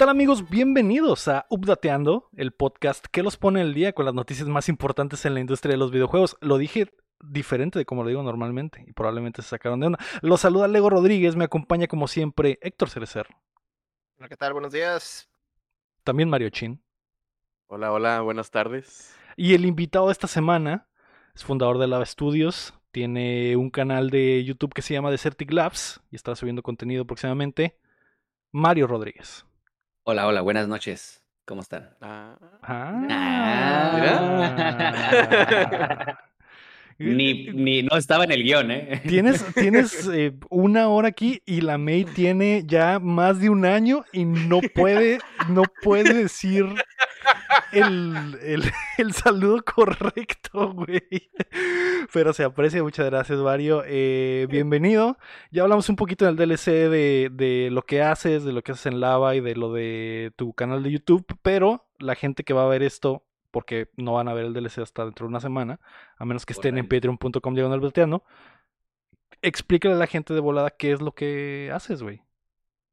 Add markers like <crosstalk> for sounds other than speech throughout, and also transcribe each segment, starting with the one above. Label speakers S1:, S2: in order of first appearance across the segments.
S1: ¿Qué tal amigos? Bienvenidos a Updateando, el podcast que los pone el día con las noticias más importantes en la industria de los videojuegos. Lo dije diferente de como lo digo normalmente y probablemente se sacaron de onda. Los saluda Lego Rodríguez, me acompaña como siempre Héctor Cerecer.
S2: Hola, ¿qué tal? Buenos días.
S1: También Mario Chin.
S3: Hola, hola, buenas tardes.
S1: Y el invitado de esta semana es fundador de Lava Studios, tiene un canal de YouTube que se llama Desertic Labs y está subiendo contenido próximamente. Mario Rodríguez.
S4: Hola, hola, buenas noches. ¿Cómo están?
S3: Ah,
S1: Ah. <laughs> <laughs> <laughs>
S4: Ni, ni no estaba en el guion, ¿eh?
S1: Tienes, <laughs> tienes eh, una hora aquí y la May tiene ya más de un año y no puede, no puede decir el, el, el saludo correcto, güey. Pero se aprecia, muchas gracias, Mario. Eh, bienvenido. Ya hablamos un poquito en el DLC de, de lo que haces, de lo que haces en Lava y de lo de tu canal de YouTube, pero la gente que va a ver esto porque no van a ver el DLC hasta dentro de una semana, a menos que estén en patreon.com diagonal volteando. Explícale a la gente de volada qué es lo que haces, güey.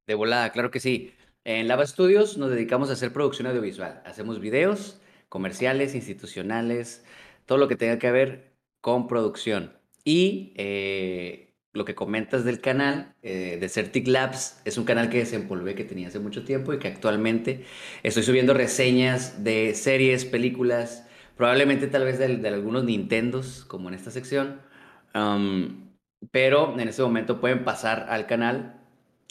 S4: De volada, claro que sí. En Lava Studios nos dedicamos a hacer producción audiovisual. Hacemos videos comerciales, institucionales, todo lo que tenga que ver con producción. Y eh, lo que comentas del canal, eh, Desertic Labs, es un canal que desempolvé que tenía hace mucho tiempo y que actualmente estoy subiendo reseñas de series, películas, probablemente tal vez de, de algunos Nintendos, como en esta sección. Um, pero en este momento pueden pasar al canal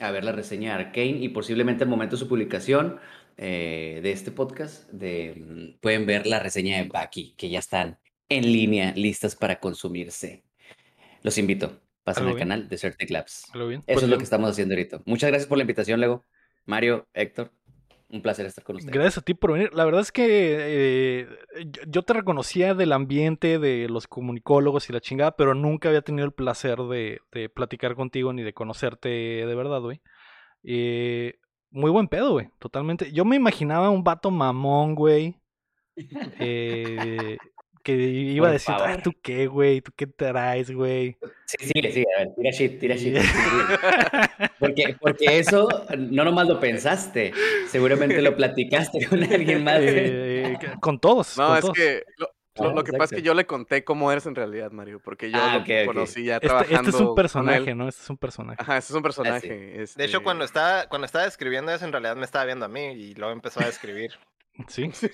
S4: a ver la reseña de Arkane y posiblemente al momento de su publicación eh, de este podcast de, pueden ver la reseña de Baki, que ya están en línea, listas para consumirse. Los invito. Pasen al
S1: bien.
S4: canal de Certic Labs.
S1: Bien.
S4: Eso
S1: Pues
S4: es lo que estamos haciendo ahorita. Muchas gracias por la invitación, Lego. Mario, Héctor, un placer estar con ustedes.
S1: Gracias a ti por venir. La verdad es que eh, yo- yo te reconocía del ambiente, de los comunicólogos y la chingada, pero nunca había tenido el placer de, de platicar contigo ni de conocerte de verdad, güey. Eh, muy buen pedo, güey. Totalmente. Yo me imaginaba un vato mamón, güey. <laughs> eh, que iba a decir, ah,
S4: favor.
S1: ¿tú qué, güey? ¿Tú qué traes, güey?
S4: Sí, sigue, sigue. A ver, tira shit, tira shit. Porque, porque <laughs> eso no nomás lo pensaste, seguramente lo platicaste con alguien más.
S1: Eh, con todos.
S3: no,
S1: con
S3: es
S1: todos.
S3: que lo, lo-
S4: Ah,
S3: lo que pasa es que yo le conté cómo eres en realidad, Mario, porque yo
S4: Ah,
S3: lo
S4: ok.
S3: conocí ya
S1: Este,
S3: trabajando
S1: este es un personaje. ¿no? Este es un personaje.
S3: Ajá, este es un personaje.
S2: De hecho,
S3: este,
S2: cuando estaba, cuando estaba escribiendo eso, en realidad me estaba viendo a mí y luego empezó a escribir. <laughs>
S1: Sí, sí.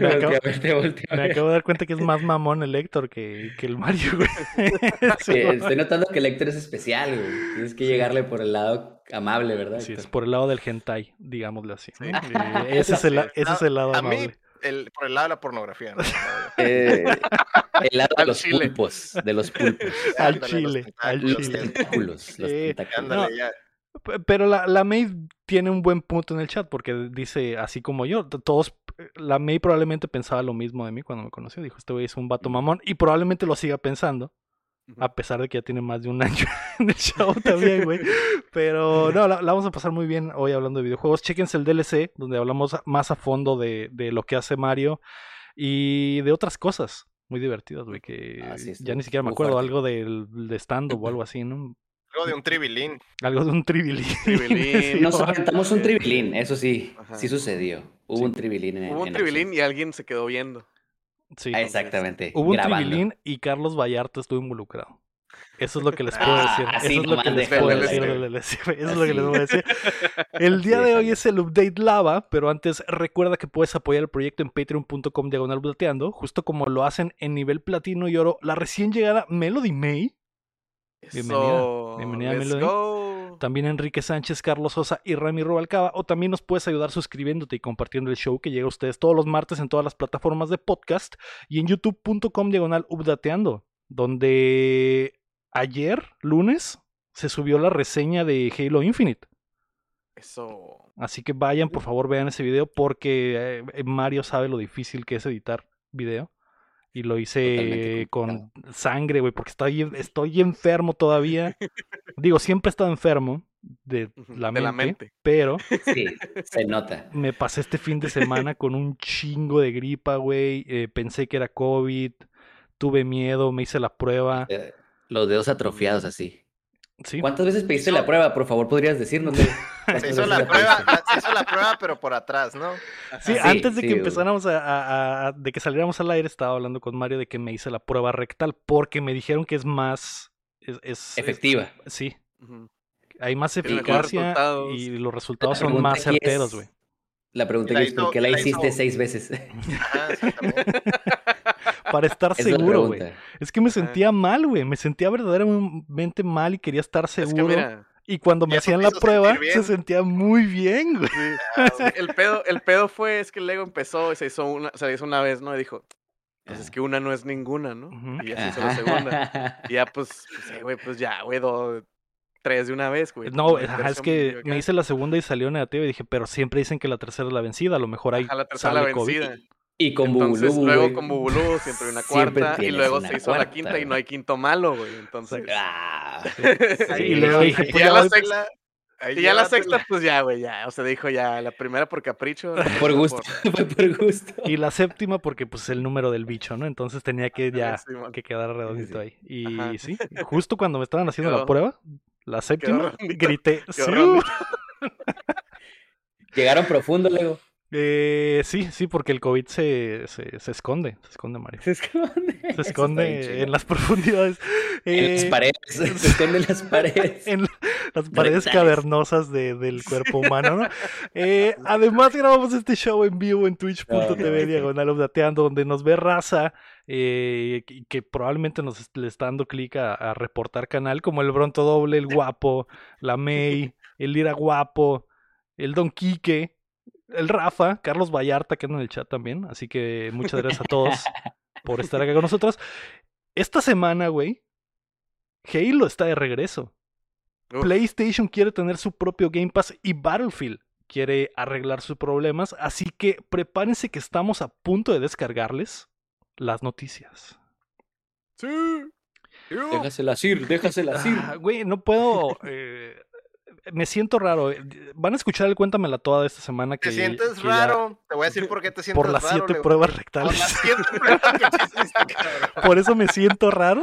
S1: Me acabo,
S4: Voltea voltea
S1: me acabo de dar cuenta que es más mamón el Héctor que, que el Mario, güey. <laughs> <laughs>
S4: Sí, estoy notando que el Héctor es especial, güey. Tienes que llegarle por el lado amable, ¿verdad?
S1: Sí, es por el lado del hentai, digámosle así. Eh, ese, es el, la- ese es el lado
S2: A mí,
S1: amable.
S2: el, por el lado de la pornografía. ¿no?
S4: Eh, el lado de los
S3: chile.
S4: pulpos, de los pulpos.
S1: Al
S2: Ándale, los
S1: chile, al
S2: tentáculos,
S4: Los
S1: chile.
S4: tentáculos, los tentáculos.
S1: No. Pero la, la May tiene un buen punto en el chat porque dice, así como yo, todos, la May probablemente pensaba lo mismo de mí cuando me conoció. Dijo, este güey es un vato mamón y probablemente lo siga pensando. A pesar de que ya tiene más de un año <laughs> en el show también, güey. <laughs> Pero no, la, la vamos a pasar muy bien hoy hablando de videojuegos. Chéquense el DLC, donde hablamos más a fondo de, de lo que hace Mario y de otras cosas muy divertidas, güey. Que
S4: Ah, sí,
S1: ya
S4: estuvo-
S1: ni siquiera me acuerdo.
S4: fuerte.
S1: Algo del, de stand-up o algo así, ¿no?
S2: Algo de un tribilín.
S1: Algo de un tribilín.
S3: Tribilín. <laughs>
S1: Sí,
S4: Nos
S1: no,
S4: aventamos un tribilín, eso sí,
S3: Ajá.
S4: sí sucedió. Hubo
S1: Sí.
S4: un tribilín en
S3: Hubo un
S4: en
S3: tribilín y alguien se quedó viendo.
S1: sí.
S4: Ah, Exactamente.
S1: Hubo un tribilín y Carlos Vallarta estuvo involucrado. Eso es lo que les <laughs> puedo
S4: Ah,
S1: decir.
S4: así
S1: Eso es lo que les puedo decir. Eso es lo que les voy a decir. El <laughs> día de hoy es el update lava, pero antes recuerda que puedes apoyar el proyecto en patreon.com diagonal plateando, justo como lo hacen en nivel platino y oro la recién llegada Melody May, Bienvenida, bienvenida,
S3: let's
S1: Melody.
S3: go.
S1: también Enrique Sánchez, Carlos Sosa y Rami Rubalcaba, o también nos puedes ayudar suscribiéndote y compartiendo el show que llega a ustedes todos los martes en todas las plataformas de podcast y en youtube.com diagonal updateando, donde ayer, lunes, se subió la reseña de Halo Infinite.
S3: Eso.
S1: Así que vayan, por favor, vean ese video porque eh, Mario sabe lo difícil que es editar video. Y lo hice con sangre, güey, porque estoy, estoy enfermo todavía. Digo, siempre he estado enfermo de la
S3: de la
S1: mente, pero
S4: Sí, se nota.
S1: me pasé este fin de semana con un chingo de gripa, güey. eh, pensé que era COVID, tuve miedo, me hice la prueba.
S4: Eh, Los dedos atrofiados así.
S1: Sí.
S4: ¿Cuántas veces pediste la prueba? Por favor, podrías decirnos.
S2: Se hizo la prueba, la- hizo la prueba, pero por atrás, ¿no?
S1: Sí,
S4: Sí,
S1: antes de
S4: sí,
S1: que empezáramos a, a- a- de que saliéramos al aire, estaba hablando con Mario de que me hice la prueba rectal porque me dijeron que es más es, es- es-
S4: Efectiva.
S1: sí, hay más eficacia y los resultados son más certeros, güey.
S4: La pregunta aquí es ¿por qué la
S2: la
S4: hiciste
S2: hizo-
S4: seis veces? <laughs> <laughs>
S1: Para estar
S4: es
S1: seguro, güey. Es que me sentía mal, güey. Me sentía verdaderamente mal y quería estar
S3: Es que
S1: seguro.
S3: mira,
S1: y cuando me hacían la prueba, se sentía muy bien, güey.
S3: sí, el pedo, el pedo fue es que el Lego empezó y se hizo una, se hizo una vez, ¿no? Y dijo, pues es que una no es ninguna, ¿no? Y ya se hizo la segunda. <laughs> Y ya, pues, pues, güey, pues ya, güey, dos, tres de una vez, güey.
S1: No, ajá, es que me hice la segunda y salió negativa y dije, pero siempre dicen que la tercera es la vencida, a lo mejor ahí
S3: Ajá, la tercera la
S1: sale COVID.
S4: Y con
S3: Entonces,
S4: Bubulú,
S3: luego con Bubulú siempre hay una
S4: Siempre
S3: cuarta y luego se hizo la
S4: cuarta,
S3: quinta y no hay quinto malo, güey. Entonces,
S4: Ah, <laughs>
S1: Sí,
S4: sí.
S1: y luego dije,
S3: y
S1: pues
S3: ya la sexta, y ya la sexta, pues ya, güey, ya. O sea, dijo ya, la primera por capricho. la
S4: Por gusto. <laughs> Fue por gusto.
S1: Y la séptima porque pues es el número del bicho, ¿no? Entonces tenía que ya <laughs>
S3: Sí,
S1: que quedar redondito ahí. Y
S3: Ajá.
S1: sí, justo cuando me estaban haciendo la prueba, la séptima, grité.
S4: Llegaron profundo, Lego.
S1: Eh, sí, sí, porque el COVID se, se, se esconde, se esconde, Mario.
S4: Se esconde.
S1: Se <laughs> esconde en las profundidades. <laughs>
S4: En las
S1: Eh,
S4: paredes. Se <laughs> esconde en las paredes.
S1: en las paredes
S4: Rectales.
S1: cavernosas de- del cuerpo humano, ¿no? Eh, además grabamos este show en vivo en twitch.tv diagonal updateando, donde nos ve raza eh, y que probablemente nos est- le está dando clic a, a reportar canal, como el Bronto Doble, el Guapo, la May, el Lira Guapo, el Don Quique, el Rafa, Carlos Vallarta, que anda en el chat también. Así que muchas gracias a todos <laughs> por estar acá con nosotros. Esta semana, güey, Halo está de regreso.
S3: Uf,
S1: PlayStation quiere tener su propio Game Pass y Battlefield quiere arreglar sus problemas, así que prepárense que estamos a punto de descargarles las noticias.
S3: Sí.
S4: Déjaselas ir, déjaselas ir.
S1: Ah, güey, no puedo. <laughs> eh, me siento raro. eh, Van a escuchar el Cuéntamela toda de esta semana que
S2: Te sientes
S1: que ya-
S2: raro. Te voy a decir por qué te sientes
S1: por las
S2: raro.
S1: siete pruebas
S2: Por
S1: rectales.
S2: las siete <laughs> pruebas que.
S1: Por eso me siento raro.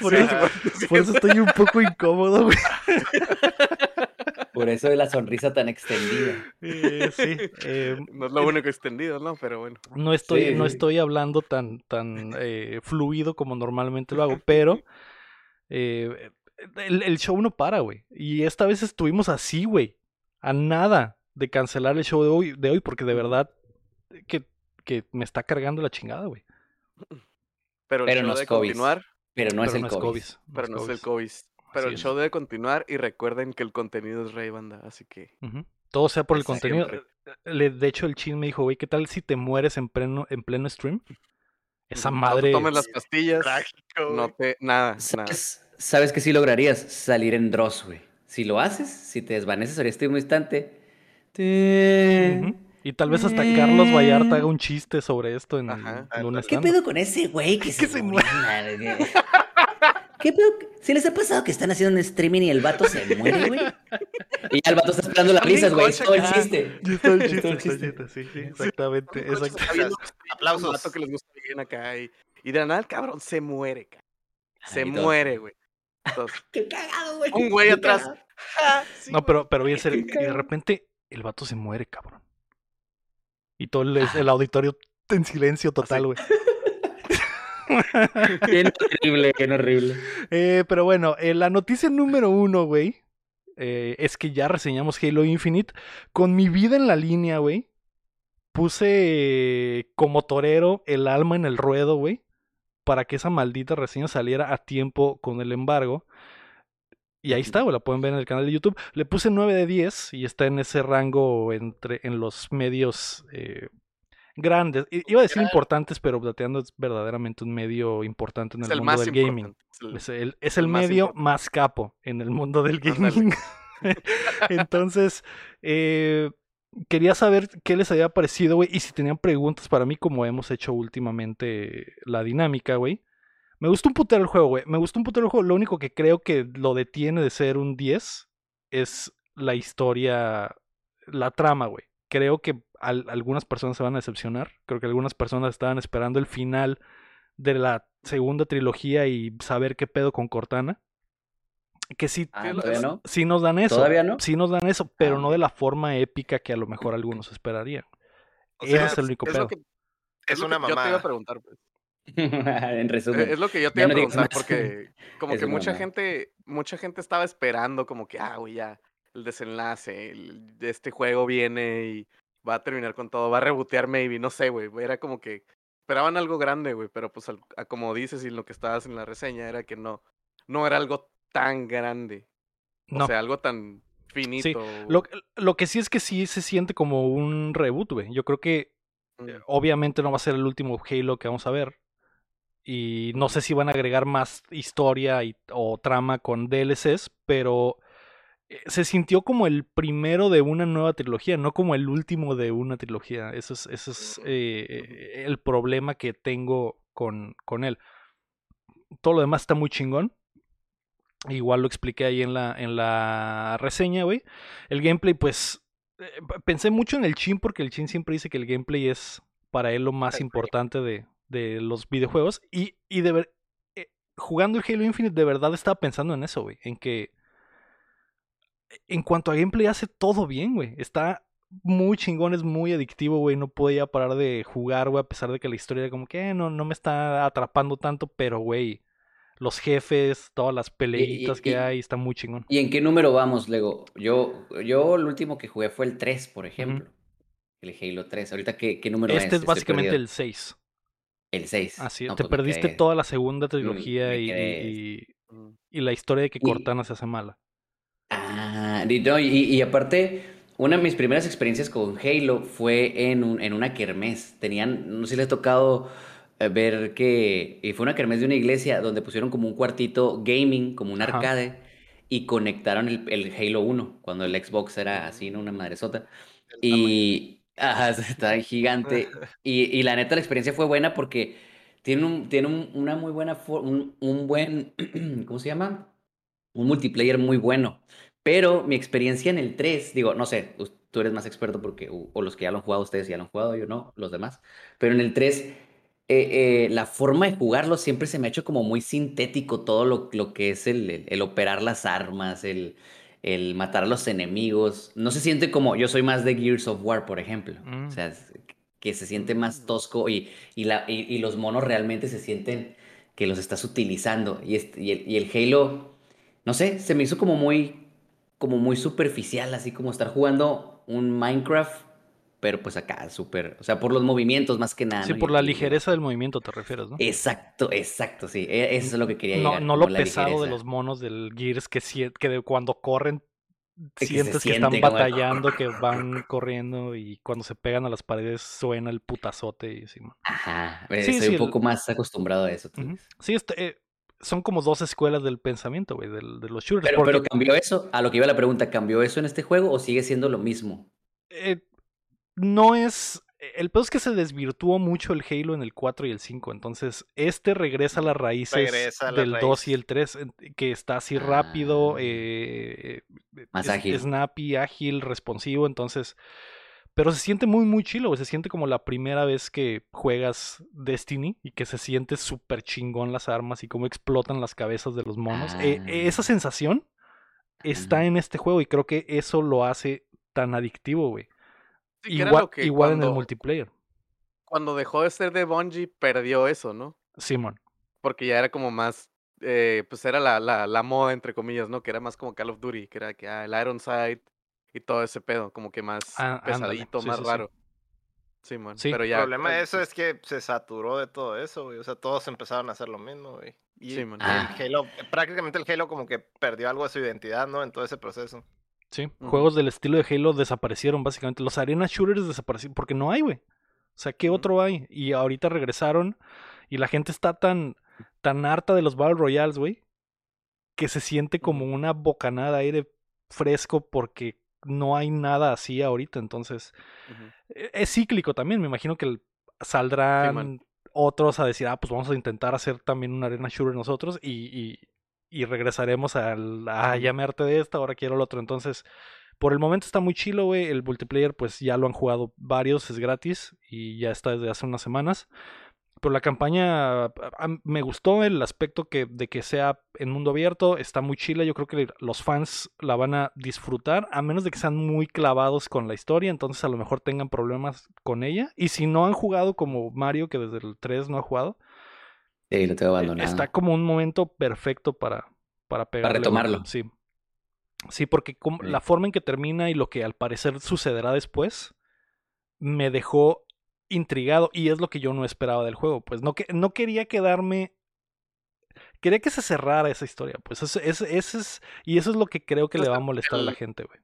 S1: Por,
S3: Sí,
S1: eso,
S3: sí,
S1: por eso estoy un poco incómodo, güey.
S4: Por eso de la sonrisa tan extendida.
S1: Eh, sí. eh,
S3: No es lo único extendido, ¿no? Pero bueno.
S1: No estoy,
S4: Sí,
S1: no estoy hablando tan, tan eh, fluido como normalmente lo hago, pero eh, el, el show no para, güey. Y esta vez estuvimos así, güey. A nada de cancelar el show de hoy, de hoy porque de verdad que, que me está cargando la chingada, güey.
S3: Pero el
S4: Pero
S3: show
S4: no es
S3: debe
S4: COVID.
S3: continuar.
S4: Pero no es el
S1: no es
S4: COVID.
S3: Pero no es el
S1: COVID.
S3: Pero
S1: Así
S3: el
S1: es.
S3: show debe continuar y recuerden que el contenido es rey, banda. Así que.
S1: Todo sea por el contenido. Le- de hecho, el chin me dijo, güey, ¿qué tal si te mueres en pleno, en pleno stream? Esa
S3: no
S1: madre.
S3: tomes las pastillas.
S2: Trágico,
S3: No te. Nada, nada.
S4: ¿Sabes, que sí lograrías salir en Dross, güey. Si lo haces, si te desvaneces ahorita en un instante. te-.
S1: Y tal vez hasta Carlos Vallarta haga un chiste sobre esto en,
S3: Ajá.
S1: en un
S4: ¿Qué pedo con ese güey que, se,
S1: se
S4: murió? ¿Qué pedo? ¿Se les ha pasado que están haciendo un streaming y el vato se muere, güey? Y ya el vato está esperando las risas, güey. Es todo el chiste.
S1: Ya está el
S4: Es
S1: chiste,
S4: todo el chiste.
S1: sí, sí, exactamente.
S3: Está viendo
S2: Aplausos.
S3: un vato que les gusta bien acá y, y de la nada el cabrón se muere, ca- Se
S4: Ay,
S3: muere, güey. <laughs>
S4: Qué cagado, güey.
S3: un güey atrás. "Ah, sí,
S1: No,
S3: güey".
S1: pero, pero bien serio, <laughs>
S4: Qué
S1: y de repente el vato se muere, cabrón. Y todo el, el auditorio en silencio total, güey. <laughs>
S4: Qué horrible, qué horrible.
S1: Eh, pero bueno, eh, la noticia número uno, güey, eh, es que ya reseñamos Halo Infinite. Con mi vida en la línea, güey, puse como torero el alma en el ruedo, güey, para que esa maldita reseña saliera a tiempo con el embargo. Y ahí está, güey, la pueden ver en el canal de YouTube. Le puse 9 de 10 y está en ese rango entre en los medios eh, grandes. Iba a decir importantes, pero Dateando es verdaderamente un medio importante en el,
S3: el
S1: mundo del gaming.
S3: es el-
S1: Es el, es el
S3: el más
S1: medio
S3: importante.
S1: más capo en el mundo del gaming. <laughs> Entonces, eh, quería saber qué les había parecido, güey, y si tenían preguntas para mí, como hemos hecho últimamente la dinámica, güey. Me gustó un putero el juego, güey. Me gustó un putero el juego. Lo único que creo que lo detiene de ser un 10 es la historia, la trama, güey. Creo que al- algunas personas se van a decepcionar. Creo que algunas personas estaban esperando el final de la segunda trilogía y saber qué pedo con Cortana. Que sí,
S4: Ah,
S3: es lo-
S4: ¿todavía
S3: es-
S4: no?
S1: sí nos dan eso.
S4: ¿Todavía no?
S1: Sí nos dan eso, pero
S4: Ah,
S1: no de la forma épica que a lo mejor algunos esperarían.
S2: O
S1: Ese
S2: sea,
S1: es el único
S3: Es
S1: pedo.
S3: que,
S2: Es
S3: lo
S2: una
S3: que yo te iba a preguntar. pues. <laughs>
S4: en
S3: Eh,
S4: resumen.
S3: Es lo que yo te iba a preguntar, porque como
S4: Es
S3: que mucha gente, mucha gente estaba esperando como que, ah, güey, ya, el desenlace, el- de este juego viene y va a terminar con todo, va a rebotear maybe, no sé, güey. Era como que esperaban algo grande, güey, pero pues al- a como dices y lo que estabas en la reseña era que no, no era algo tan grande. O
S1: No.
S3: sea, algo tan finito.
S1: Lo, lo que sí es que sí se siente como un reboot, güey. Yo creo que
S3: Mm,
S1: obviamente no va a ser el último Halo que vamos a ver. Y no sé si van a agregar más historia y- o trama con DLCs, pero eh, se sintió como el primero de una nueva trilogía, no como el último de una trilogía. Eso es, eso es eh, eh, el problema que tengo con, con él. Todo lo demás está muy chingón. Igual lo expliqué ahí en la, en la reseña, güey. El gameplay, pues, eh, pensé mucho en el Chin porque el Chin siempre dice que el gameplay es para él lo más
S2: El
S1: importante de, de los videojuegos. Y, y de ver, eh, jugando el Halo Infinite, de verdad estaba pensando en eso, güey. En que en cuanto a gameplay hace todo bien, güey. Está muy chingón, es muy adictivo, güey. No podía parar de jugar, güey, a pesar de que la historia era como que eh, no, no me está atrapando tanto, pero, güey, los jefes, todas las peleitas que
S4: y-
S1: hay, está muy chingón.
S4: ¿Y en qué número vamos, Lego? Yo, yo el último que jugué fue el 3, por ejemplo. El Halo 3. Ahorita, ¿qué, qué número es?
S1: Este es básicamente el 6.
S4: El 6.
S1: Así,
S4: No,
S1: te
S4: pues
S1: perdiste
S4: quedé-
S1: toda la segunda trilogía
S4: me
S1: y,
S4: quedé-
S1: y-
S3: mm.
S1: y la historia de que
S4: Y-
S1: Cortana se hace mala.
S4: Ah, y, no, y, y aparte, una de mis primeras experiencias con Halo fue en, un, en una kermés. Tenían, no sé si les ha tocado ver que y fue una kermés de una iglesia donde pusieron como un cuartito gaming, como un
S1: Ajá.
S4: arcade, y conectaron el, el Halo 1, cuando el Xbox era así, ¿no? Una madresota. Y <laughs> ajá, está gigante. <laughs> Y, y la neta, la experiencia fue buena porque tiene, un, tiene un- una muy buena, un, un buen, <clears throat> ¿cómo se llama? Un multiplayer muy bueno. Pero mi experiencia en el 3, digo, no sé, tú eres más experto porque, o, o los que ya lo han jugado, ustedes ya lo han jugado, yo no, los demás. Pero en el 3, eh, eh, la forma de jugarlo siempre se me ha hecho como muy sintético todo lo, lo que es el, el- el operar las armas, el, el matar a los enemigos. No se siente como, yo soy más de Gears of War, por ejemplo.
S1: Mm.
S4: O sea, es- que se siente más tosco y, y, la, y, y los monos realmente se sienten que los estás utilizando. Y, este- y el Halo, no sé, se me hizo como muy, como muy superficial, así como estar jugando un Minecraft, pero pues acá súper, o sea, por los movimientos más que nada.
S1: sí, por la ligereza del movimiento te refieres, ¿no?
S4: Exacto, exacto, sí. e- Eso es lo que quería
S1: No,
S4: llegar.
S1: no lo pesado de los monos del Gears que, sie- que de cuando corren sientes que están
S4: el-
S1: batallando, que <laughs> van corriendo y cuando se pegan a las paredes suena el putazote y sí.
S4: Ajá, eh,
S1: Sí,
S4: estoy
S1: sí,
S4: un
S1: el-
S4: poco más acostumbrado a eso. vez.
S1: Sí, este, eh, son como dos escuelas del pensamiento, güey, del- de, los shooters.
S4: Pero,
S1: porque,
S4: pero cambió eso, a lo que iba la pregunta, ¿cambió eso en este juego o sigue siendo lo mismo?
S1: eh, no es. El peor es que se desvirtuó mucho el Halo en el 4 y el 5. Entonces, este regresa a las raíces
S2: Regresa a las
S1: del 2 y el 3, en- que está así rápido,
S4: Ah.
S1: eh, eh,
S4: Más
S1: es-
S4: ágil.
S1: snappy, ágil, responsivo. Entonces, pero se siente muy, muy chilo. Se siente como la primera vez que juegas Destiny y que se siente súper chingón las armas y cómo explotan las cabezas de los monos. Eh,
S4: Ah.
S1: esa sensación está en este juego y creo que eso lo hace tan adictivo, güey.
S3: Sí,
S1: Igual,
S3: lo que
S1: igual en el multiplayer.
S3: Cuando dejó de ser de Bungie, perdió eso, ¿no?
S1: Simón.
S3: Porque ya era como más, eh, pues era la, la, la moda, entre comillas, ¿no? Que era más como Call of Duty, que era que ah, el Iron Sight y todo ese pedo, como que más
S1: Ah,
S3: pesadito,
S1: sí,
S3: más
S1: sí,
S3: raro. Sí, man.
S1: Sí.
S3: Pero
S2: El problema de eso es que se saturó de todo eso, güey. O sea, todos empezaron a hacer lo mismo, güey. Y
S3: Sí, man.
S2: el
S4: Ah.
S2: Halo, prácticamente el Halo como que perdió algo de su identidad, ¿no? En todo ese proceso.
S1: Sí. Juegos del estilo de Halo desaparecieron, básicamente. Los arena shooters desaparecieron porque no hay, güey. O sea, ¿qué otro hay? Y ahorita regresaron y la gente está tan, tan harta de los Battle Royales, güey, que se siente como una bocanada de aire fresco porque no hay nada así ahorita. Entonces, e- es cíclico también. Me imagino que saldrán otros a decir, ah, pues vamos a intentar hacer también una arena shooter nosotros y, y, y regresaremos al, ah, ya me harté de esta, ahora quiero el otro. Entonces, por el momento está muy chilo, güey. El multiplayer, pues ya lo han jugado varios, es gratis y ya está desde hace unas semanas. pero la campaña a- a- me gustó el aspecto que, de que sea en mundo abierto, está muy chila, yo creo que los fans la van a disfrutar, a menos de que sean muy clavados con la historia, entonces a lo mejor tengan problemas con ella. Y si no han jugado como Mario, que desde el 3 no ha jugado,
S4: Sí, lo tengo
S1: eh,
S4: abandonado.
S1: está como un momento perfecto para, para pegarle. güey.
S4: retomarlo.
S1: Sí. Sí, porque como- la forma en que termina y lo que al parecer sucederá después me dejó intrigado y es lo que yo no esperaba del juego. Pues no, que, no quería quedarme. Quería que se cerrara esa historia. Pues eso, eso- eso es. Y eso es lo que creo que le va a molestar a la gente, güey.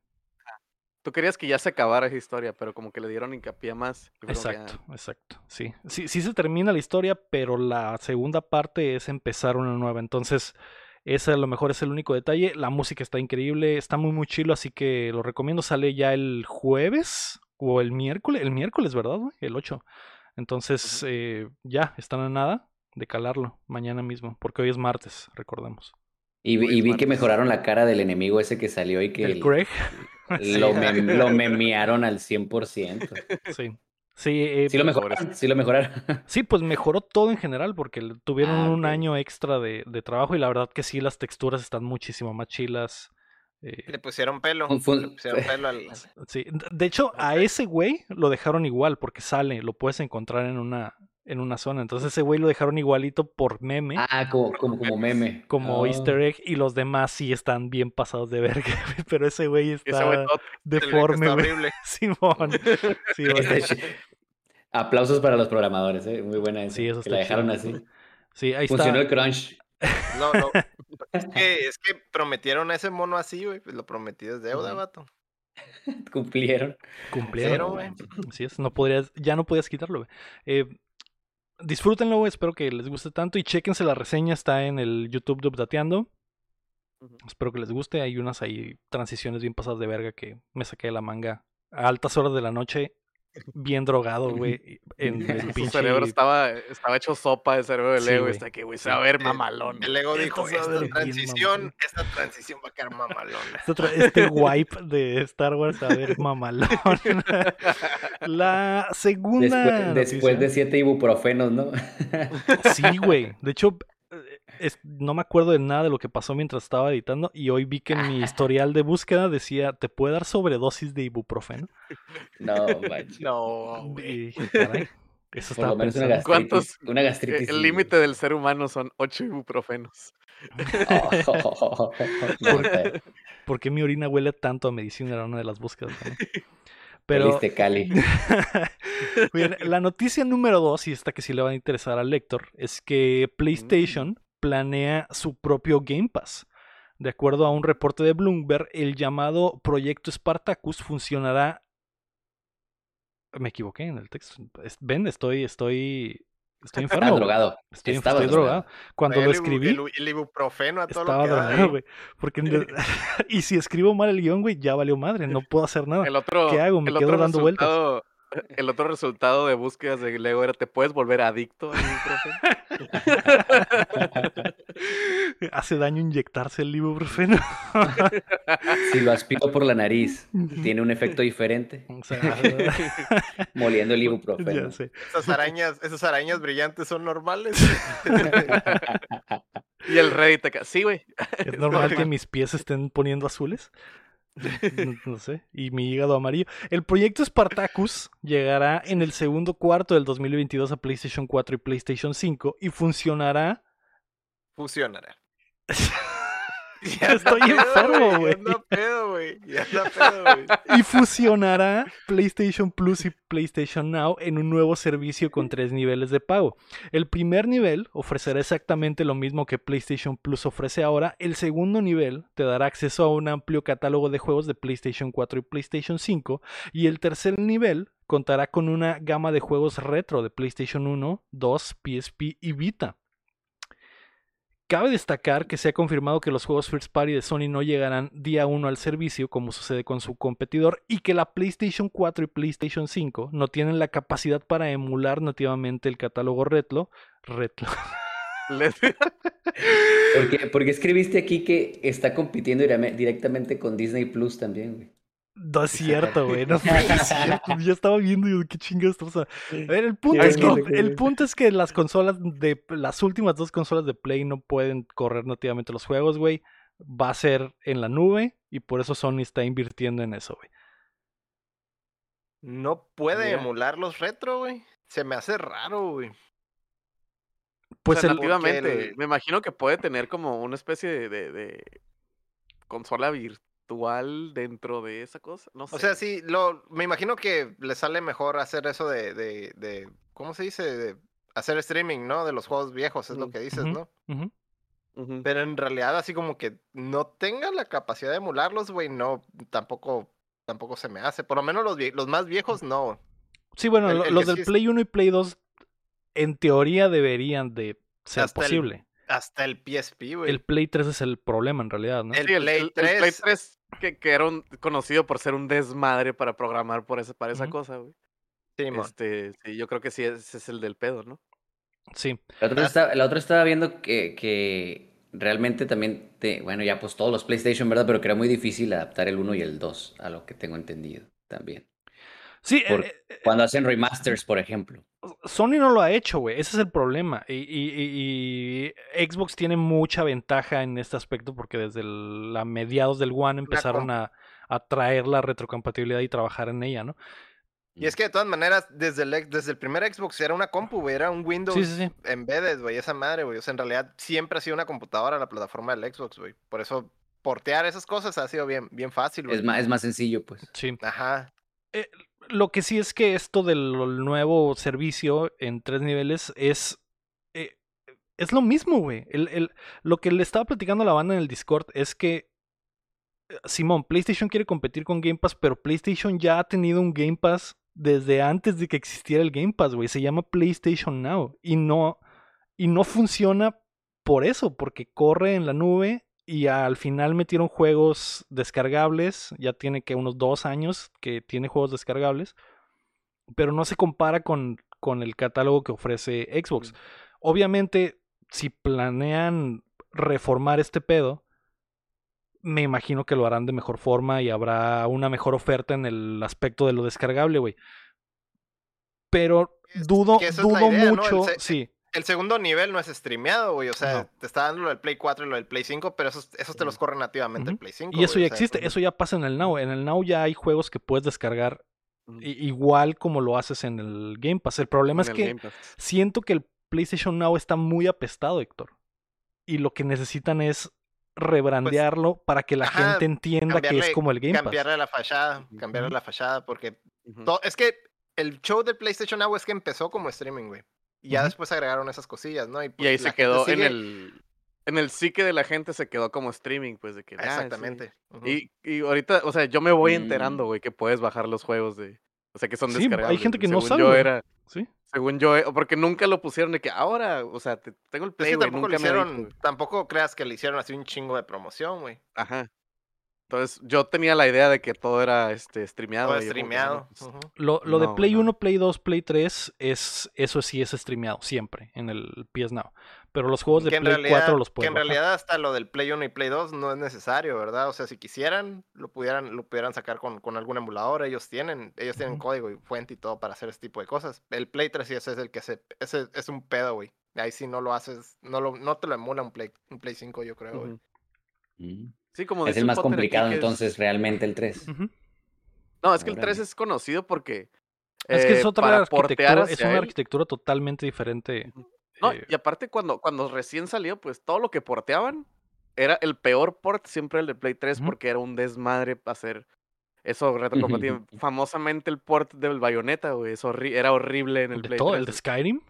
S3: Tú querías que ya se acabara esa historia, pero como que le dieron hincapié más.
S1: Exacto, exacto. Sí. sí. Sí se termina la historia, pero la segunda parte es empezar una nueva. Entonces, ese a lo mejor es el único detalle. La música está increíble, está muy muy chilo, así que lo recomiendo. Sale ya el jueves o el miércoles. El miércoles, ¿verdad, güey? El 8. Entonces, eh, ya, están a nada de calarlo mañana mismo, porque hoy es martes, recordemos.
S4: Y, y vi que mejoraron la cara del enemigo ese que salió y que
S1: El Craig.
S4: Lo, mem- lo memearon al 100%.
S1: sí. Sí, eh,
S4: Sí lo mejoraron,
S3: Pobrecito.
S4: sí lo mejoraron.
S1: Sí, pues mejoró todo en general porque tuvieron
S4: Ah,
S1: un año extra de, de trabajo y la verdad que sí, las texturas están muchísimo más chilas. eh,
S2: Le pusieron pelo.
S4: Fue- fue-
S2: Le pusieron pelo al.
S1: sí. De- De hecho, a ese güey lo dejaron igual porque sale, lo puedes encontrar en una, en una zona. Entonces ese güey lo dejaron igualito por meme,
S4: Ah, como, como, como meme.
S1: como
S4: Ah.
S1: easter egg, y los demás sí están bien pasados de verga, <laughs> pero ese güey
S3: ese
S1: está
S3: güey
S1: deforme,
S2: Está <laughs> horrible.
S1: Simón. Sí.
S4: Está chi- Aplausos para los programadores, ¿eh? Muy buena esa.
S1: Sí, eso
S4: que la
S1: está
S4: dejaron
S1: chido.
S4: así.
S1: Sí, ahí
S4: Funcionó
S1: está.
S4: el crunch.
S2: No, no. <laughs> Es que, es que prometieron a ese mono así, güey. Pues lo prometido es deuda, vato.
S4: Cumplieron.
S1: Cumplieron.
S2: Cero, güey.
S1: Así es, no podrías, ya no podías quitarlo, güey. Eh, disfrútenlo, espero que les guste tanto y chéquense la reseña, está en el YouTube de Updateando. Espero que les guste, hay unas ahí transiciones bien pasadas de verga que me saqué de la manga a altas horas de la noche, bien drogado, güey, <laughs> en el
S3: Su
S1: pinche...
S3: cerebro estaba, estaba hecho sopa de cerebro de
S1: Sí,
S3: Lego.
S1: güey.
S3: Está que, güey, se va a ver
S2: El-
S3: mamalón.
S2: El Lego
S1: Esto
S2: dijo, esta transición,
S1: mamalón".
S2: esta transición va a quedar mamalona.
S1: Este, este wipe de Star Wars, a ver, mamalón. <laughs> la segunda...
S4: Después, de siete ibuprofenos, ¿no?
S1: Sí, güey. De hecho, es- no me acuerdo de nada de lo que pasó mientras estaba editando y hoy vi que en mi <laughs> historial de búsqueda decía, te puede dar sobredosis de ibuprofeno.
S4: No, manches.
S3: No, güey.
S1: eso estaba
S4: una
S1: pensando.
S4: Una gastritis.
S3: El límite del ser humano son 8 ibuprofenos. <laughs>
S4: Oh, no,
S1: ¿Por qué mi orina huele tanto a medicina? Era una de las búsquedas. también. <laughs> Pero
S4: Cali.
S1: Bien, la noticia número dos, y esta que sí le va a interesar al lector, es que PlayStation planea su propio Game Pass. De acuerdo a un reporte de Bloomberg, el llamado Proyecto Spartacus funcionará. Me equivoqué en el texto. Ven, estoy, estoy, estoy <laughs> enfermo. Güey.
S4: drogado.
S1: Estoy,
S4: Estabas
S1: estoy drogado. Cuando
S2: El
S1: lo escribí,
S2: El, el ibuprofeno a todo
S1: estaba
S2: lo que
S1: drogado, güey. Porque <laughs> <laughs> y si escribo mal el guion, güey, ya valió madre. No puedo hacer nada.
S3: El otro,
S1: ¿Qué hago? Me
S3: el
S1: quedo
S3: otro
S1: dando vueltas.
S3: El otro resultado de búsquedas de Lego era: ¿te puedes volver adicto al ibuprofeno? <laughs>
S1: Hace daño inyectarse el ibuprofeno.
S4: Si lo aspiro por la nariz, tiene un efecto diferente.
S1: O sea, <laughs>
S4: Moliendo el
S1: ya
S4: ibuprofeno.
S1: sé.
S2: Esas arañas, esas arañas brillantes son normales. <laughs>
S3: Y el Reddit acá. Sí, güey.
S1: Es normal que mis pies estén poniendo azules. No, no sé. Y mi hígado amarillo. El proyecto Spartacus llegará en el segundo cuarto del 2022 a PlayStation 4 y PlayStation 5 y funcionará. <laughs>
S2: Fusionará.
S1: Estoy enfermo, güey.
S2: Ya anda pedo, güey. Ya anda pedo, güey. <laughs>
S1: Y fusionará PlayStation Plus y PlayStation Now en un nuevo servicio con tres niveles de pago. El primer nivel ofrecerá exactamente lo mismo que PlayStation Plus ofrece ahora. El segundo nivel te dará acceso a un amplio catálogo de juegos de PlayStation 4 y PlayStation 5. Y el tercer nivel contará con una gama de juegos retro de PlayStation 1, 2, PSP y Vita. Cabe destacar que se ha confirmado que los juegos First Party de Sony no llegarán día 1 al servicio, como sucede con su competidor, y que la PlayStation 4 y PlayStation 5 no tienen la capacidad para emular nativamente el catálogo retro. retro.
S3: Les- <laughs>
S4: ¿Por qué, por qué escribiste aquí que está compitiendo directamente con Disney Plus también, güey?
S1: No es cierto, güey. No <laughs> fue cierto. Yo estaba viendo y yo, qué chingados estamos a... a ver, el punto,
S4: Ya
S1: es que, el punto es que las consolas de las últimas dos consolas de Play no pueden correr nativamente los juegos, güey. Va a ser en la nube y por eso Sony está invirtiendo en eso, güey.
S2: No puede emular los retro, güey. Se me hace raro, güey.
S1: Pues
S3: o sea,
S1: el,
S3: me imagino que puede tener como una especie de, de- de consola virtual dentro de esa cosa. No sé.
S2: O sea, sí, lo, me imagino que le sale mejor hacer eso de, de, de ¿cómo se dice? De hacer streaming, ¿no? De los juegos viejos, es lo que dices. ¿no? Pero en realidad, así como que no tenga la capacidad de emularlos, güey, no, tampoco, tampoco se me hace. Por lo menos los, vie- los más viejos, no.
S1: Sí, bueno,
S2: el-
S1: lo-
S2: el
S1: los del
S2: sí es-
S1: Play 1 y Play 2 en teoría deberían de ser
S2: Hasta el
S1: posible.
S2: Hasta el PSP, güey.
S1: El Play 3 es el problema en realidad, ¿no?
S2: el Play
S3: el- el Play
S2: 3.
S3: 3, que, que era un- conocido por ser un desmadre para programar por esa, para esa cosa, güey.
S2: Sí.
S3: Este, sí, yo creo que sí, ese es el del pedo, ¿no?
S1: Sí.
S4: La otra,
S2: Ah.
S4: estaba, la otra estaba viendo que, que realmente también, te- bueno, ya pues todos los PlayStation, ¿verdad? Pero que era muy difícil adaptar el 1 y el 2, a lo que tengo entendido también.
S1: Sí,
S4: Por-
S1: eh, eh,
S4: Cuando hacen remasters, por ejemplo.
S1: Sony no lo ha hecho, güey. Ese es el problema. Y, y- y- y Xbox tiene mucha ventaja en este aspecto porque desde el- a mediados del One empezaron a, a traer la retrocompatibilidad y trabajar en ella, ¿no?
S2: Y es que de todas maneras, desde el, desde el primer Xbox era una compu, güey, era un Windows
S1: Sí, sí, sí.
S2: embedded, güey, esa madre, güey. O sea, en realidad siempre ha sido una computadora la plataforma del Xbox, güey. Por eso portear esas cosas ha sido bien, bien fácil, güey.
S4: Es más, es más sencillo, pues.
S1: Sí.
S2: Ajá.
S1: Lo que sí es que esto del nuevo servicio en tres niveles es. eh, es lo mismo, güey. El, el- lo que le estaba platicando a la banda en el Discord es que. eh, Simón, PlayStation quiere competir con Game Pass, pero PlayStation ya ha tenido un Game Pass desde antes de que existiera el Game Pass, güey. Se llama PlayStation Now. Y no. Y no funciona por eso, porque corre en la nube y al final metieron juegos descargables. Ya tiene que unos dos años que tiene juegos descargables. Pero no se compara con, con el catálogo que ofrece Xbox. Obviamente, si planean reformar este pedo, me imagino que lo harán de mejor forma y habrá una mejor oferta en el aspecto de lo descargable, güey. Pero dudo, dudo mucho, sí.
S2: El segundo nivel no es streameado, güey. O sea,
S1: No.
S2: te está dando lo del Play 4 y lo del Play 5, pero esos, esos te los corre nativamente el. Play 5.
S1: Y eso
S2: güey,
S1: ya
S2: o sea,
S1: existe, eso ya pasa en el Now. En el Now ya hay juegos que puedes descargar igual como lo haces en el Game Pass. El problema
S3: En
S1: es
S3: el
S1: que siento que el PlayStation Now está muy apestado, Héctor. Y lo que necesitan es rebrandearlo para que la
S2: Pues, ajá,
S1: gente entienda que es como el Game Pass.
S2: Cambiarle la fachada, cambiarle la fachada, porque es que el show del PlayStation Now es que empezó como streaming, güey. Y ya después agregaron esas cosillas, ¿no?
S3: Y
S2: pues,
S3: ahí
S2: la
S3: se quedó
S2: sigue-
S3: en el en el psique de la gente se quedó como streaming, pues de que ah, sí.
S2: Exactamente.
S3: Y, y ahorita, o sea, yo me voy
S4: Mm.
S3: enterando, güey, que puedes bajar los juegos de, o sea, que son
S1: Sí, hay gente que no
S3: Según
S1: sabe,
S3: Yo era,
S1: ¿Sí?
S3: según yo, eh, porque nunca lo pusieron de que ahora, o sea, te- tengo el
S2: Es
S3: play,
S2: que
S3: güey,
S2: tampoco
S3: nunca
S2: le
S3: me ha dicho,
S2: hicieron, tampoco creas que le hicieron así un chingo de promoción, güey.
S3: Ajá. Entonces, yo tenía la idea de que todo era este streameado.
S2: Todo
S3: y yo como que,
S2: streameado.
S3: pues.
S1: Lo, lo de Play
S3: no.
S1: 1, Play 2, Play 3 es eso sí es streameado siempre en el PS Now. Pero los juegos de
S2: que
S1: Play
S2: realidad,
S1: 4 los
S2: que
S1: puedes
S2: en
S1: bajar.
S2: realidad hasta lo del Play 1 y Play 2 no es necesario, ¿verdad? O sea, si quisieran, lo pudieran, lo pudieran sacar con, con algún emulador. Ellos tienen, ellos tienen código y fuente y todo para hacer ese tipo de cosas. El Play 3 sí ese es el que se, ese es un pedo, güey. Ahí sí no lo haces, no lo, no te lo emula un Play, un Play 5, yo creo, güey.
S4: Mm.
S3: Sí, como
S4: Es el más
S3: Potter
S4: complicado
S3: es-
S4: entonces realmente el 3.
S1: Ujú.
S3: No, es que el 3
S4: Órale.
S3: es conocido porque.
S1: Es que
S3: eh,
S1: es otra
S3: para portear
S1: arquitectura, es una
S3: él-
S1: arquitectura totalmente diferente.
S3: No,
S1: eh,
S3: y aparte cuando, cuando recién salió, pues todo lo que porteaban era el peor port siempre el de Play 3
S1: Ujú.
S3: porque era un desmadre para hacer eso retrocompatible. Famosamente el port del Bayonetta, güey, es horri- era horrible en el
S1: el de
S3: Play
S1: todo,
S3: 3.
S1: el de Skyrim.
S3: El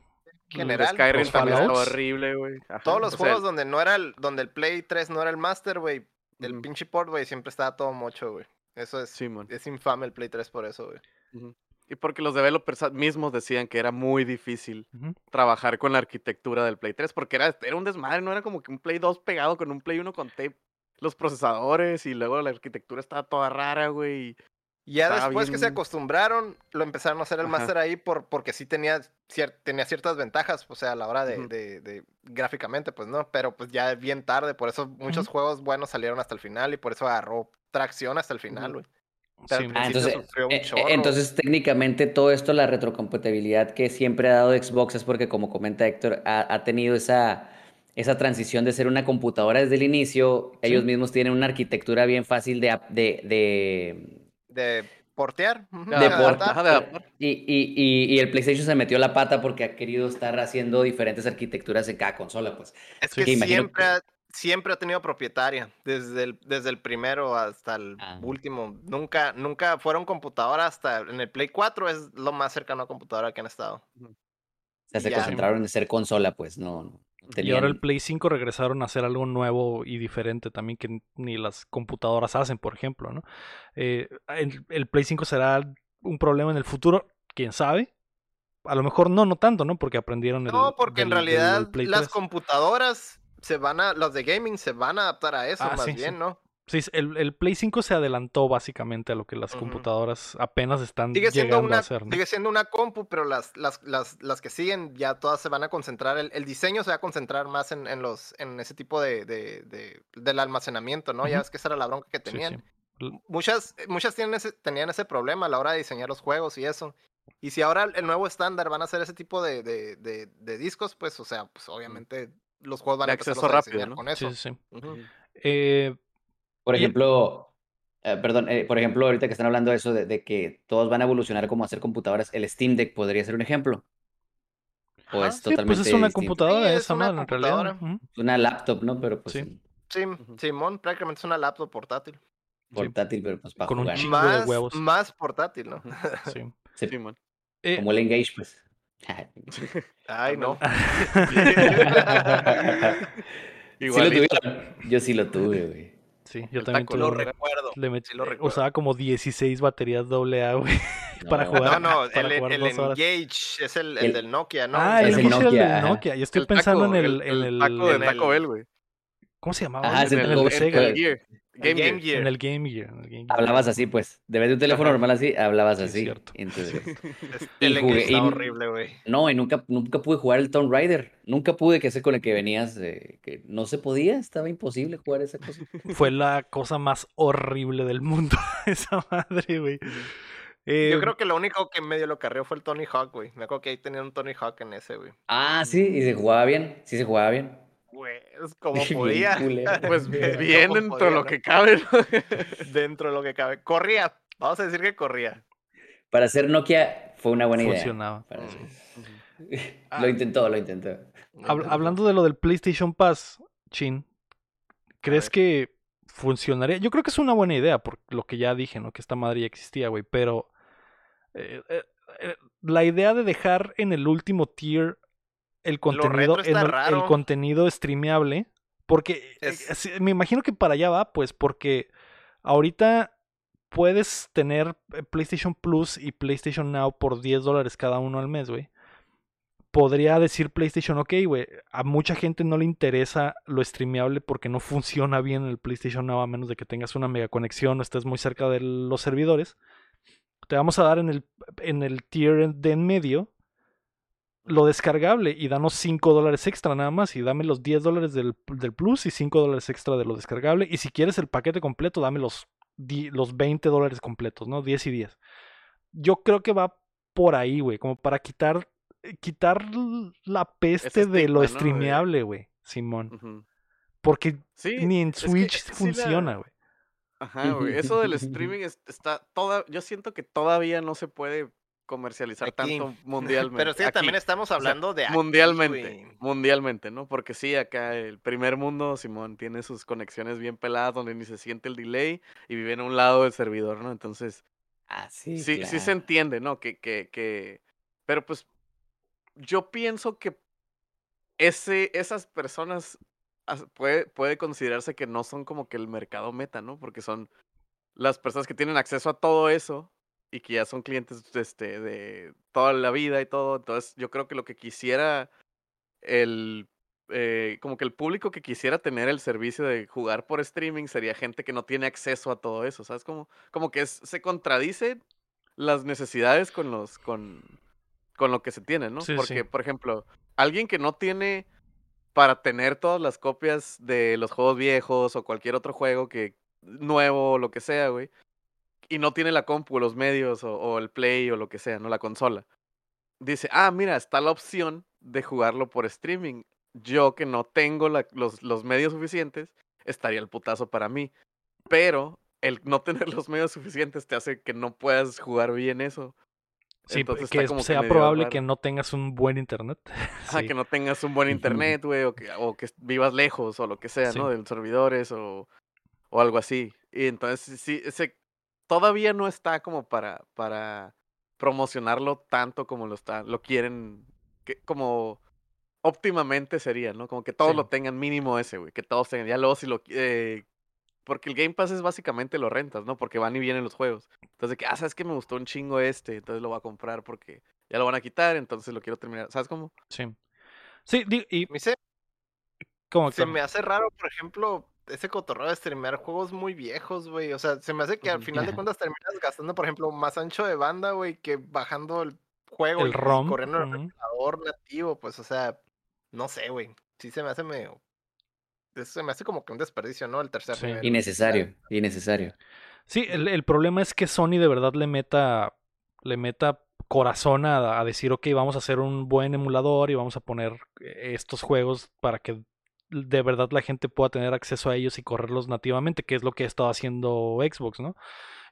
S3: de
S2: general,
S3: Skyrim
S1: los
S3: también estaba horrible, güey.
S2: Todos los
S3: o sea,
S2: juegos donde no era el, donde el Play 3 no era el Master, güey. El pinche port, güey, siempre estaba todo mocho, güey. Eso es,
S3: Simón.
S2: es infame el Play 3 por eso, güey.
S3: Y porque los developers mismos decían que era muy difícil trabajar con la arquitectura del Play 3 porque era, era un desmadre, no era como que un Play 2 pegado con un Play 1 con tape. Los procesadores y luego la arquitectura estaba toda rara, güey.
S2: Ya
S3: Estaba
S2: después que se acostumbraron, lo empezaron a hacer el
S3: Ajá.
S2: máster ahí por, porque sí tenía, cier- tenía ciertas ventajas, o sea, a la hora de,
S3: Ujú.
S2: de- de- gráficamente, pues no, pero pues ya bien tarde, por eso muchos juegos buenos salieron hasta el final y por eso agarró tracción hasta el final, güey. Pero
S1: Sí.
S2: al
S4: Ah, entonces, eh, eh, entonces técnicamente todo esto, la retrocompatibilidad que siempre ha dado Xbox es porque, como comenta Héctor, ha, ha tenido esa, esa transición de ser una computadora desde el inicio. Ellos
S1: Sí.
S4: mismos tienen una arquitectura bien fácil de, ap- de, de,
S2: De portear.
S3: De adaptar.
S4: Y, y, y, y el PlayStation se metió la pata porque ha querido estar haciendo diferentes arquitecturas en cada consola, pues.
S2: Es que siempre,
S4: que-
S2: ha, siempre ha tenido propietaria, desde el, desde el primero hasta el
S4: Ah.
S2: último. Nunca, nunca fueron computadora hasta en el Play 4 es lo más cercano a computadora que han estado.
S4: O sea, se
S2: Ya.
S4: concentraron en ser consola, pues, no, no
S1: Y ahora el Play 5 regresaron a hacer algo nuevo y diferente también que ni las computadoras hacen, por ejemplo, ¿no? Eh, el, el Play 5 será un problema en el futuro, quién sabe. A lo mejor no, no tanto, ¿no? Porque aprendieron el.
S2: No, porque en
S1: del- del
S2: realidad
S1: Play
S2: las
S1: 3.
S2: computadoras se van a, las de gaming se van a adaptar a eso
S1: Ah,
S2: más
S1: sí, sí.
S2: bien, ¿no?
S1: Sí, el, el Play 5 se adelantó básicamente a lo que las computadoras apenas están
S2: Sigue siendo,
S1: llegando
S2: una,
S1: a hacer, ¿no?
S2: sigue siendo una compu, pero las, las, las, las que siguen ya todas se van a concentrar, el, el diseño se va a concentrar más en, en los, en ese tipo de, de, de- del almacenamiento, ¿no? Ya ves que esa era la bronca que tenían.
S1: sí.
S2: Muchas, muchas tienen ese, tenían ese problema a la hora de diseñar los juegos y eso. Y si ahora el nuevo estándar van a hacer ese tipo de, de, de- de discos, pues, o sea, pues obviamente los juegos van a empezar a
S3: rápido,
S2: con
S1: Sí,
S2: eso.
S1: sí, sí. Eh,
S4: Por ejemplo, eh, perdón, eh, por ejemplo, ahorita que están hablando de eso, de, de que todos van a evolucionar como a ser computadoras, el Steam Deck podría ser un ejemplo. O
S2: Ajá,
S4: es
S1: sí, pues
S4: totalmente
S1: es una
S4: distinto.
S1: computadora
S2: Sí, es
S1: esa
S2: una
S1: en realidad.
S2: computadora.
S1: Ujú.
S4: Es una laptop, ¿no? Pero pues
S1: Sí.
S4: en.
S2: Simón, prácticamente es una laptop portátil.
S4: portátil, pero pues para
S1: Con un chingo de
S2: Más,
S1: huevos.
S2: más portátil, ¿no?
S1: Sí. <laughs>
S3: Man.
S1: Eh,
S4: como el Engage, pues. <laughs>
S2: Ay, no. <laughs>
S4: sí lo
S3: Igualito.
S4: tuvieron. Yo sí lo tuve, güey.
S1: Sí, yo
S3: el
S1: también
S3: taco,
S2: Lo recuerdo.
S1: Le met-
S2: sí lo recuerdo.
S1: usaba como 16 baterías AA, güey. <laughs> Para
S4: No,
S1: jugar.
S2: No, no,
S1: para
S2: el,
S1: jugar
S2: el. Engage es el, el
S4: El-
S2: del Nokia, ¿no?
S1: ah, el
S4: Es
S1: era el
S4: Nokia,
S1: del. Nokia. Yo estoy
S3: El
S1: pensando
S3: taco,
S1: en el, en el,
S3: taco de Taco
S2: el-
S3: Bell, güey.
S1: ¿Cómo se llamaba?
S4: Es
S1: En
S4: el
S1: el, Sega.
S3: Game
S2: Game
S3: Gear.
S1: En el Game Gear. en el Game Gear.
S4: Hablabas así, pues. De vez de un teléfono
S2: Ajá.
S4: normal así, hablabas
S1: Sí, es
S4: así.
S1: cierto.
S4: Entonces, <laughs>
S2: Este,
S4: Y jugué-
S2: está
S4: y-
S2: horrible, güey.
S4: no, y nunca, nunca pude jugar el Tomb Raider. Nunca pude, que ese con el que venías, eh, que no se podía, estaba imposible jugar esa cosa. <laughs>
S1: Fue la cosa más horrible del mundo. <laughs> Esa madre, güey. Eh,
S2: Yo creo que lo único que medio lo carrió fue el Tony Hawk, güey. Me acuerdo que ahí tenía un Tony Hawk en ese, güey.
S4: Ah, sí, y se jugaba bien. Sí, se jugaba bien.
S2: Güey, es como <laughs> podía. <laughs>
S3: Pues <laughs>
S2: Bien,
S3: bien dentro de
S2: podía,
S3: lo
S2: ¿no?
S3: que cabe, ¿no?
S2: Dentro de lo que cabe. Corría. Vamos a decir que corría.
S4: Para hacer Nokia fue una buena idea.
S1: funcionaba.
S4: Para hacer- Lo intentó, lo intentó.
S1: Hab- hablando de lo del PlayStation Pass, Chin, ¿crees que funcionaría? Yo creo que es una buena idea, por lo que ya dije, ¿no? Que esta madre ya existía, güey, pero eh, eh, eh, la idea de dejar en el último tier el contenido, el- contenido streameable, porque eh,
S2: Es-
S1: me imagino que para allá va, pues, porque ahorita puedes tener eh, PlayStation Plus y PlayStation Now por 10 dólares cada uno al mes, güey podría decir PlayStation, ok, güey, a mucha gente no le interesa lo streameable porque no funciona bien el PlayStation Now a menos de que tengas una mega conexión o estés muy cerca de los servidores. Te vamos a dar en el, en el tier de en medio lo descargable y danos 5 dólares extra nada más y dame los 10 dólares del, del plus y 5 dólares extra de lo descargable y si quieres el paquete completo dame los, di- los 20 dólares completos, ¿no? 10 y 10. Yo creo que va por ahí, güey, como para quitar eh, quitar la peste de lo streameable, güey, Simón. Porque
S3: Sí,
S1: ni en
S3: es que
S1: Switch
S3: sí la-
S1: funciona, güey.
S3: Ajá, güey. Eso del streaming es- está toda. Yo siento que todavía no se puede comercializar
S2: Aquí.
S3: tanto <laughs> mundialmente.
S2: Pero sí,
S3: Aquí,
S2: también estamos
S3: sea,
S2: hablando de aquí,
S3: mundialmente, mundialmente, ¿no? Porque sí, acá el primer mundo, Simón, tiene sus conexiones bien peladas donde ni se siente el delay y viven a un lado del servidor, ¿no? Entonces,
S4: Ah, sí,
S3: sí, sí se entiende, ¿no? Que, que, que, pero pues, yo pienso que ese, esas personas as- puede, puede considerarse que no son como que el mercado meta, ¿no? Porque son las personas que tienen acceso a todo eso y que ya son clientes este, de toda la vida y todo. Entonces, yo creo que lo que quisiera el eh, como que el público que quisiera tener el servicio de jugar por streaming sería gente que no tiene acceso a todo eso, ¿sabes? Como, como que es- se contradicen las necesidades con los con, con lo que se tiene, ¿no?
S1: Sí, sí.
S3: Porque, por ejemplo, alguien que no tiene para tener todas las copias de los juegos viejos o cualquier otro juego que nuevo o lo que sea, güey, y no tiene la compu, los medios o, o el play o lo que sea, no la consola. Dice, ah, mira, está la opción de jugarlo por streaming. Yo que no tengo la- los, los medios suficientes, estaría el putazo para mí. Pero el no <laughs> tener los medios suficientes te hace que no puedas jugar bien eso.
S1: Sí,
S3: Entonces
S1: que
S3: como
S1: sea probable que no tengas un buen internet. <laughs> Sí.
S3: que no tengas un buen internet, güey, o que, o que vivas lejos, o lo que sea,
S1: Sí.
S3: ¿no? De los servidores, o, o algo así. Y entonces, sí, ese todavía no está como para, para promocionarlo tanto como lo está, lo quieren, que, como óptimamente sería, ¿no? Como que todos
S1: Sí.
S3: lo tengan mínimo ese, güey, que todos tengan, ya luego si lo, eh, porque el Game Pass es básicamente lo rentas, ¿no? Porque van y vienen los juegos. Entonces, de que, ah, ¿sabes que Me gustó un chingo este, entonces lo voy a comprar porque ya lo van a quitar, entonces lo quiero terminar, ¿sabes cómo?
S1: Sí. Sí, y
S2: Me dice,
S1: como
S2: se me hace raro, por ejemplo, ese cotorreo de streamear juegos muy viejos, güey. O sea, se me hace que al final de cuentas terminas gastando, por ejemplo, más ancho de banda, güey, que bajando el juego
S1: el
S2: y,
S1: ROM.
S2: corriendo en el
S1: ujú.
S2: emulador nativo, pues, o sea, no sé, güey. Sí se me hace medio. eso Se me hace como que un desperdicio, ¿no? El tercer
S1: Sí.
S2: nivel.
S4: Innecesario, innecesario.
S1: Sí, el, el problema es que Sony de verdad le meta, le meta corazón a, a decir, ok, vamos a hacer un buen emulador y vamos a poner eh, estos juegos para que de verdad la gente pueda tener acceso a ellos y correrlos nativamente, que es lo que ha estado haciendo Xbox, ¿no?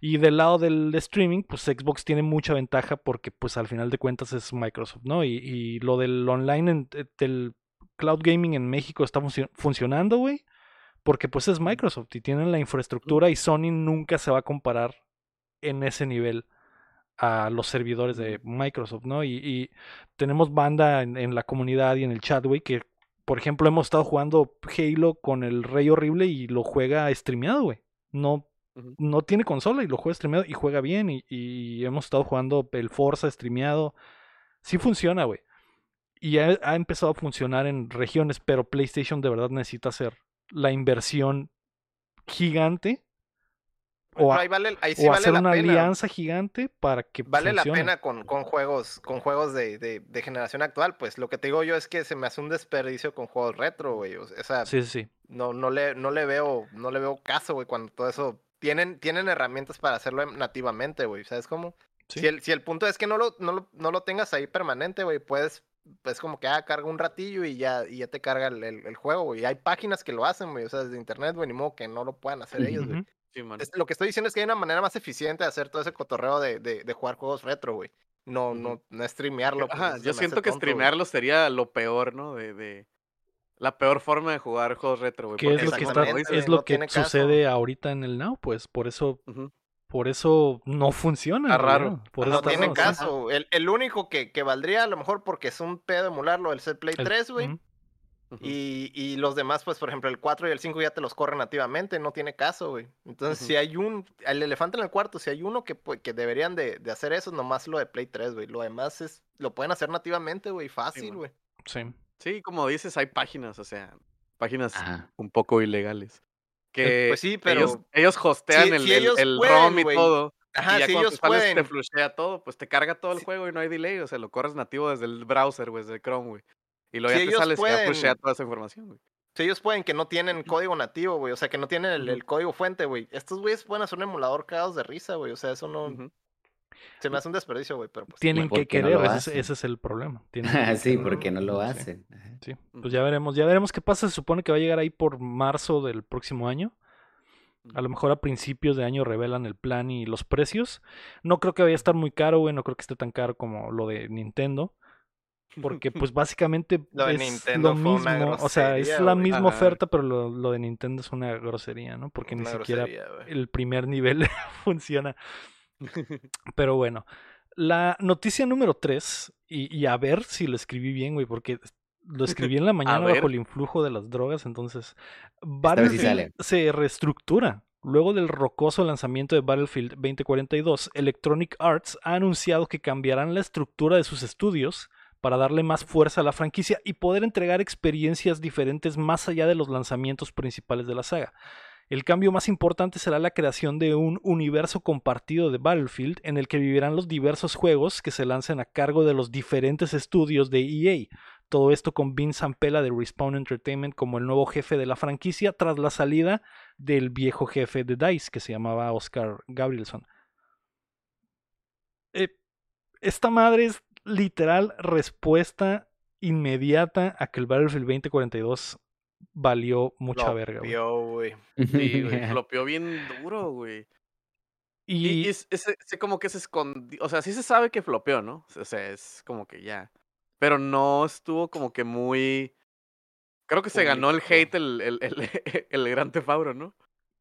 S1: Y del lado del streaming, pues Xbox tiene mucha ventaja porque pues al final de cuentas es Microsoft, ¿no? Y, y lo del online, en- eh, del cloud gaming en México está funcio- funcionando, güey. Porque pues es Microsoft y tienen la infraestructura y Sony nunca se va a comparar en ese nivel a los servidores de Microsoft, ¿no? Y, y tenemos banda en, en la comunidad y en el chat, güey, que por ejemplo hemos estado jugando Halo con el Rey Horrible y lo juega streameado, güey. No, no tiene consola y lo juega streameado y juega bien. Y, y hemos estado jugando el Forza streameado. Sí funciona, güey. Y ha, ha empezado a funcionar en regiones, pero PlayStation de verdad necesita hacer la inversión gigante o, a-
S2: ahí vale, ahí sí
S1: o
S2: vale
S1: hacer
S2: la
S1: una
S2: pena.
S1: alianza gigante para que
S2: Vale la pena con, con juegos, con juegos de, de, de generación actual. Pues lo que te digo yo es que se me hace un desperdicio con juegos retro, güey. O sea,
S1: Sí, sí,
S2: no, no le, no le veo, no le veo caso, güey, cuando todo eso. Tienen, tienen herramientas para hacerlo nativamente, güey. ¿Sabes cómo?
S1: Sí.
S2: Si, el, si el punto es que no lo, no lo, no lo tengas ahí permanente, güey, puedes, pues como que ah, carga un ratillo y ya, y ya te carga el, el- el juego, güey. Y hay páginas que lo hacen, güey. O sea, desde internet, güey, ni modo que no lo puedan hacer ellos, güey.
S1: Ujú.
S3: Sí, man.
S2: Es- lo que estoy diciendo es que hay una manera más eficiente de hacer todo ese cotorreo de, de, de jugar juegos retro, güey. No, no, no streamearlo. pues,
S3: Ajá, yo siento que
S2: tonto, güey.
S3: streamearlo sería lo peor, ¿no? De, de la peor forma de jugar juegos retro, güey.
S1: ¿Qué es
S3: porque
S1: lo que está, es
S2: no
S1: lo que
S2: caso.
S1: sucede ahorita en el Now, pues por eso, por eso no funciona.
S3: Está raro.
S1: Por eso
S2: No tiene
S1: raro, sí.
S2: caso. El, el único que, que valdría, a lo mejor, porque es un pedo emularlo, el set Play
S1: El-
S2: 3, güey. Y, y los demás, pues, por ejemplo, el 4 y el 5 ya te los corren nativamente, no tiene caso, güey. Entonces, si hay un, el elefante en el cuarto, si hay uno que, pu- que deberían de, de hacer eso, nomás lo de Play 3, güey. Lo demás es, lo pueden hacer nativamente, güey, fácil, güey.
S1: Sí.
S3: Sí, como dices, hay páginas, o sea, páginas
S4: Ajá.
S3: un poco ilegales. Que
S2: pues sí, pero
S3: ellos, ellos hostean
S2: si-
S3: el,
S2: si
S3: el-
S2: ellos
S3: el
S2: pueden,
S3: ROM y todo.
S2: Ajá,
S3: y ya
S2: si
S3: cuando
S2: ellos
S3: te sales
S2: pueden.
S3: te flushea todo, pues te carga todo el
S2: Sí.
S3: juego y no hay delay, o sea, lo corres nativo desde el browser, güey, desde Chrome, güey. Y luego
S2: Si
S3: ya te
S2: ellos
S3: sales y ya
S2: pueden.
S3: toda esa información, güey.
S2: Si ellos pueden que no tienen código nativo, güey. O sea, que no tienen el, código fuente, güey. Estos güeyes pueden hacer un emulador cagados de risa, güey. O sea, eso no. Se me hace un desperdicio, güey. Pero pues.
S1: Tienen que
S4: no
S1: querer, ese, es-
S4: hacen?
S1: ese es el problema. Tienen que <laughs>
S4: sí,
S1: querer.
S4: porque no lo
S1: Sí.
S4: hacen.
S1: Sí,
S3: Ujú.
S1: pues ya veremos, ya veremos qué pasa. Se supone que va a llegar ahí por marzo del próximo año. A lo mejor a principios de año revelan el plan y los precios. No creo que vaya a estar muy caro, güey. No creo que esté tan caro como lo de Nintendo. <laughs> Porque, pues, básicamente
S2: Lo de
S1: es
S2: Nintendo
S1: lo mismo. O sea, es la misma
S3: Ajá.
S1: oferta, pero lo, lo de Nintendo es una grosería, ¿no? Porque ni siquiera
S2: grosería,
S1: el primer nivel <laughs> funciona. <laughs> Pero bueno, la noticia número 3, y, y a ver si lo escribí bien, güey, porque lo escribí en la mañana bajo el influjo de las drogas, entonces Battlefield
S4: sale.
S1: se reestructura. Luego del rocoso lanzamiento de Battlefield 2042, Electronic Arts ha anunciado que cambiarán la estructura de sus estudios para darle más fuerza a la franquicia y poder entregar experiencias diferentes más allá de los lanzamientos principales de la saga. El cambio más importante será la creación de un universo compartido de Battlefield en el que vivirán los diversos juegos que se lancen a cargo de los diferentes estudios de EA. Todo esto con Vince Zampella de Respawn Entertainment como el nuevo jefe de la franquicia tras la salida del viejo jefe de DICE que se llamaba Oscar Gabrielson. eh, esta madre es literal respuesta inmediata a que el Battlefield 2042 valió mucha verga, güey.
S2: Flopeó, güey.
S3: Sí, güey. <laughs> Flopeó bien duro, güey. Y,
S1: Y,
S3: es, es- es como que se escondió. O sea, sí se sabe que flopeó, ¿no? O sea, es como que ya. Pero no estuvo como que muy. Creo que se ganó el hate el, el, el, <laughs> el Gran Tefauro, ¿no?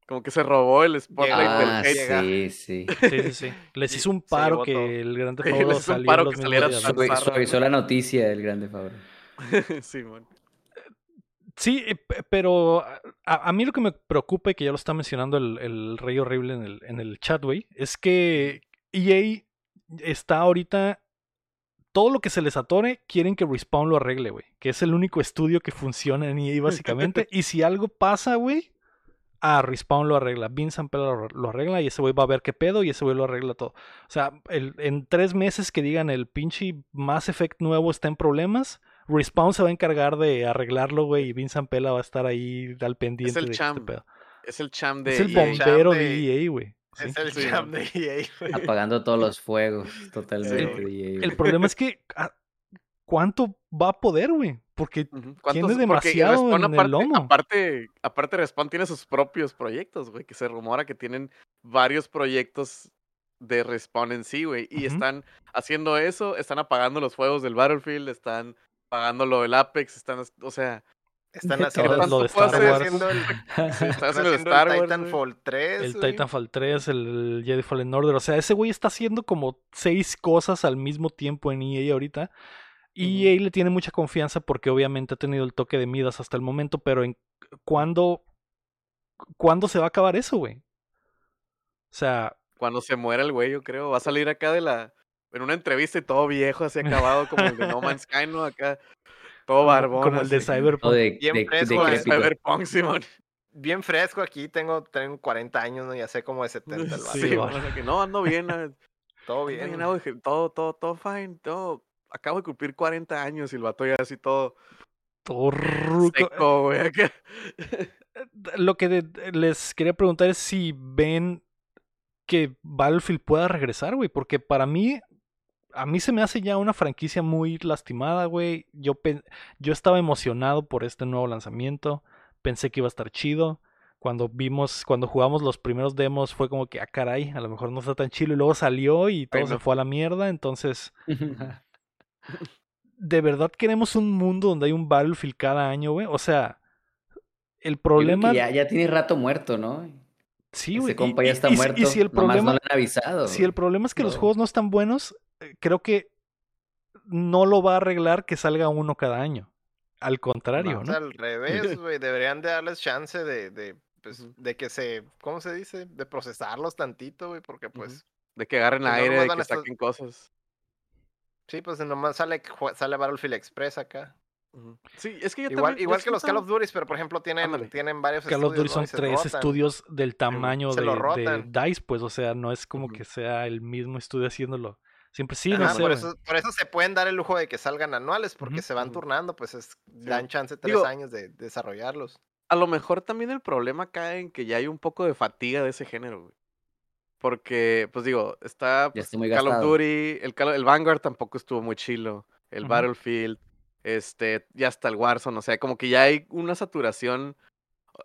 S3: Como que se robó el spotlight
S2: Llega-
S4: Ah,
S3: del
S2: llega.
S4: sí, sí.
S1: sí, sí, sí. Les <laughs> hizo un paro que
S2: todo.
S1: el Gran <laughs>
S3: Sí,
S1: Theft
S3: les hizo un paro que saliera
S4: Suavizó la noticia del Grande Favor. <laughs>
S3: Simón.
S1: Sí, eh, pe- pero a, a mí lo que me preocupa, y que ya lo está mencionando el, el Rey Horrible en el, en el chat, güey, es que EA está ahorita. Todo lo que se les atore, quieren que Respawn lo arregle, güey. Que es el único estudio que funciona en EA, básicamente. y si algo pasa, güey, a Respawn lo arregla. Vince Ampel lo, arregla y ese güey va a ver qué pedo y ese güey lo arregla todo. O sea, el- en tres meses que digan el pinche Mass Effect nuevo está en problemas, Respawn se va a encargar de arreglarlo, güey, y Vince Ampela va a estar ahí al pendiente
S3: el
S1: de
S3: cham
S1: este pedo.
S3: Es el cham de.
S1: Es el bombero de EA, güey. Sí.
S2: Es el
S3: Sí,
S2: de EA, güey.
S4: Apagando todos los fuegos totalmente.
S2: Sí.
S4: de EA,
S1: El
S4: güey.
S1: problema es que ah, ¿cuánto va a poder, güey? Porque tiene.
S3: Porque
S1: demasiado
S3: Respawn,
S1: en el
S3: aparte,
S1: lomo.
S3: Aparte, aparte, Respawn tiene sus propios proyectos, güey. Que se rumora que tienen varios proyectos de Respawn en sí, güey. Y están haciendo eso, están apagando los fuegos del Battlefield, están apagando lo del Apex, están, o sea,
S2: Están haciendo
S1: lo de Star Wars.
S2: haciendo el, <laughs>
S3: sí, haciendo el
S2: haciendo
S3: Star
S2: el
S3: Wars.
S2: Titanfall 3.
S1: el
S2: güey.
S1: Titanfall 3, el Jedi Fallen Order. O sea, ese güey está haciendo como seis cosas al mismo tiempo en EA ahorita. Y EA le tiene mucha confianza porque obviamente ha tenido el toque de Midas hasta el momento, pero en ¿cuándo, ¿cuándo se va a acabar eso, güey? O sea,
S3: Cuando se muera el güey, yo creo, va a salir acá de la. En una entrevista y todo viejo, así acabado, como el de No Man's <laughs> Sky, ¿no? Acá, todo barbón.
S1: como el de. Cyberpunk.
S4: O de,
S2: Bien
S4: de,
S2: fresco,
S3: Como el de
S4: decrépito.
S3: Cyberpunk, Simón.
S2: Bien fresco aquí, tengo, tengo 40 años, ¿no? Ya sé como de 70 el. <laughs>
S1: Sí,
S3: bueno, que no, ando bien, <laughs> ah,
S2: Todo
S3: ando
S2: bien.
S3: todo, todo, todo fine, todo. Acabo de cumplir 40 años y el vato ya así todo
S1: Todo ruco.
S3: seco, güey. acá.
S1: Lo que de- les quería preguntar es si ven que Battlefield pueda regresar, güey, porque para mí, a mí se me hace ya una franquicia muy lastimada, güey. Yo, yo estaba emocionado por este nuevo lanzamiento, pensé que iba a estar chido. Cuando vimos, cuando jugamos los primeros demos fue como que, ah, caray, a lo mejor no está tan chido y luego salió y todo se
S3: no.
S1: fue a la mierda, entonces... <laughs> ¿De verdad queremos un mundo donde hay un Battlefield cada año, güey? O sea, el problema...
S4: ya, ya tiene rato muerto, ¿no?
S1: Sí, güey.
S4: Ese compa ya está
S1: y si-
S4: muerto.
S1: Y si el
S4: no
S1: problema,
S4: le han avisado.
S1: si el problema es que los juegos no están buenos, eh, creo que no lo va a arreglar que salga uno cada año. Al contrario, ¿no?
S2: al revés, <laughs> güey. Deberían de darles chance de, de, pues, de que se, ¿cómo se dice? De procesarlos tantito, güey, porque pues,
S3: De que agarren
S2: Pues
S3: aire, de que saquen cosas.
S2: Sí, pues nomás sale, sale Battlefield Express acá.
S3: Sí, es que yo
S2: Igual,
S3: también.
S2: igual que los Call of Duty, pero por ejemplo tienen,
S3: Ándale.
S2: tienen varios
S1: Call of Duty
S2: estudios, ¿no?
S1: son
S2: Y se
S1: tres
S2: rotan.
S1: estudios del tamaño
S2: se
S1: de, de. DICE, pues, o sea, no es como que sea el mismo estudio haciéndolo. Siempre sí, no sé.
S2: por, eso, por eso se pueden dar el lujo de que salgan anuales, porque se van turnando, pues es, dan chance tres
S3: Digo-
S2: años de desarrollarlos.
S3: A lo mejor también el problema cae en que ya hay un poco de fatiga de ese género, güey. Porque, pues digo, está
S4: Ya
S3: pues, Call of. Duty, el, el Vanguard tampoco estuvo muy chilo, el. Battlefield, este, ya está el Warzone, o sea, como que ya hay una saturación.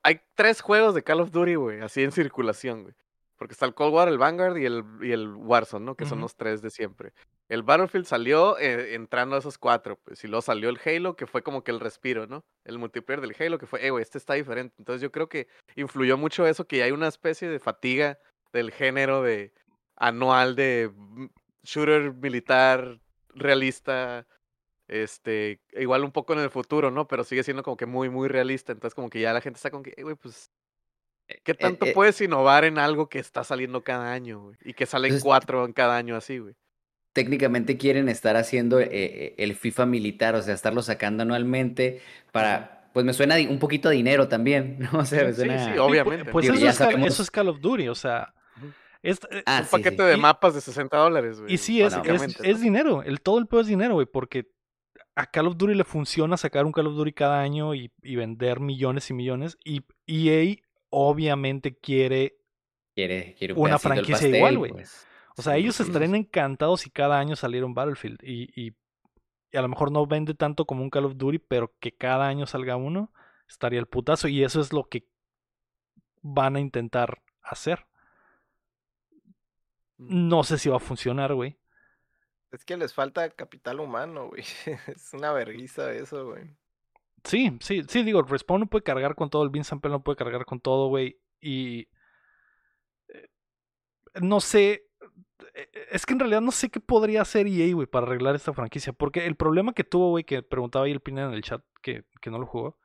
S3: Hay tres juegos de Call of Duty, güey, así en circulación, güey. Porque está el Cold War, el Vanguard y el, y el Warzone, ¿no? Que son los tres de siempre. El Battlefield salió eh, entrando a esos cuatro, pues, y luego salió el Halo, que fue como que el respiro, ¿no? El multiplayer del Halo, que fue, eh, güey, este está diferente. Entonces yo creo que influyó mucho eso, que hay una especie de fatiga del género de anual de mm, shooter militar realista, este, igual un poco en el futuro, ¿no? Pero sigue siendo como que muy, muy realista. Entonces como que ya la gente está como que, "Eh, güey, pues, ¿qué tanto
S4: eh,
S3: puedes innovar en algo que está saliendo cada año, güey? Y que salen
S4: Entonces-
S3: cuatro en cada año así, güey.
S4: Técnicamente quieren estar haciendo eh, eh, el FIFA militar, o sea, estarlo sacando anualmente para, pues me suena un poquito a dinero también, <laughs> ¿no? O sea, me suena...
S3: sí,
S1: Sí,
S3: obviamente.
S1: Pues
S4: Digo,
S1: eso
S4: ya
S1: es, Call,
S4: sabemos-
S1: eso es Call of Duty, o sea. Es- eh,
S4: Ah,
S3: un
S4: sí,
S3: paquete
S4: sí.
S3: de
S1: Y-
S3: mapas de 60 dólares, güey.
S1: Y sí, es, es, dinero. El, todo el pedo es dinero, güey, porque a Call of Duty le funciona sacar un Call of Duty cada año y, y vender millones y millones. Y EA obviamente quiere,
S4: Quiere, quiere un
S1: Una franquicia
S4: pastel,
S1: igual, güey.
S4: pues.
S1: O sea,
S4: Sí,
S1: ellos
S4: sí.
S1: estarían encantados si cada año saliera un Battlefield. Y, y- y a lo mejor no vende tanto como un Call of Duty, pero que cada año salga uno, estaría el putazo. Y eso es lo que van a intentar hacer. No sé si va a funcionar, güey.
S2: Es que les falta capital humano, güey. <laughs> Es una vergüenza eso, güey.
S1: Sí, sí, sí, digo, Respawn no puede cargar con todo, el Vince Sample no puede cargar con todo, güey. Y. eh, No sé. eh, Es que en realidad no sé qué podría hacer EA, güey, para arreglar esta franquicia. Porque el problema que tuvo, güey, que preguntaba ahí el Pina en el chat, que, que no lo jugó,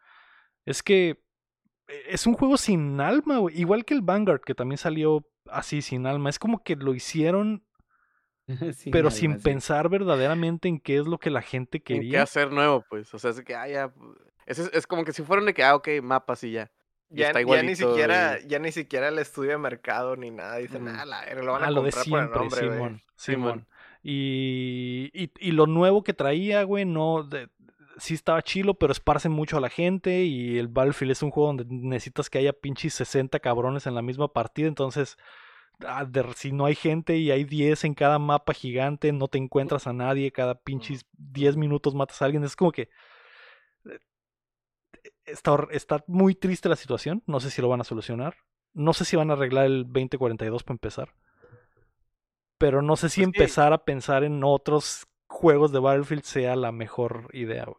S1: es que eh, es un juego sin alma, güey. Igual que el Vanguard, que también salió así, sin alma. Es como que lo hicieron, <laughs>
S4: Sin
S1: pero
S4: alma,
S1: sin
S4: sí.
S1: pensar verdaderamente en qué es lo que la gente
S3: ¿En qué
S1: quería.
S3: hacer nuevo, pues? O sea, es que, ah, ya. Es, es, como que si fueran de que, ah, ok, mapas y ya.
S2: Ya,
S3: está
S2: ya ni siquiera,
S3: y-
S2: ya ni siquiera el estudio de mercado ni nada. Dicen,
S3: Ujú.
S2: ah, la lo van a
S1: Ah, lo de
S2: por el
S1: siempre,
S2: nombre, güey".
S1: Simón.
S3: Simón.
S1: Simón. Y, y, y lo nuevo que traía, güey, no. de- sí estaba chilo, pero esparce mucho a la gente. Y el Battlefield es un juego donde necesitas que haya pinches 60 cabrones en la misma partida. Entonces, ah, de- si no hay gente y hay 10 en cada mapa gigante, no te encuentras a nadie. Cada pinches 10 minutos matas a alguien. Es como que. eh, Está, está muy triste la situación. No sé si lo van a solucionar. No sé si van a arreglar el 2042 para empezar. Pero no sé si
S2: Pues que-
S1: empezar a pensar en otros juegos de Battlefield sea la mejor idea, güey.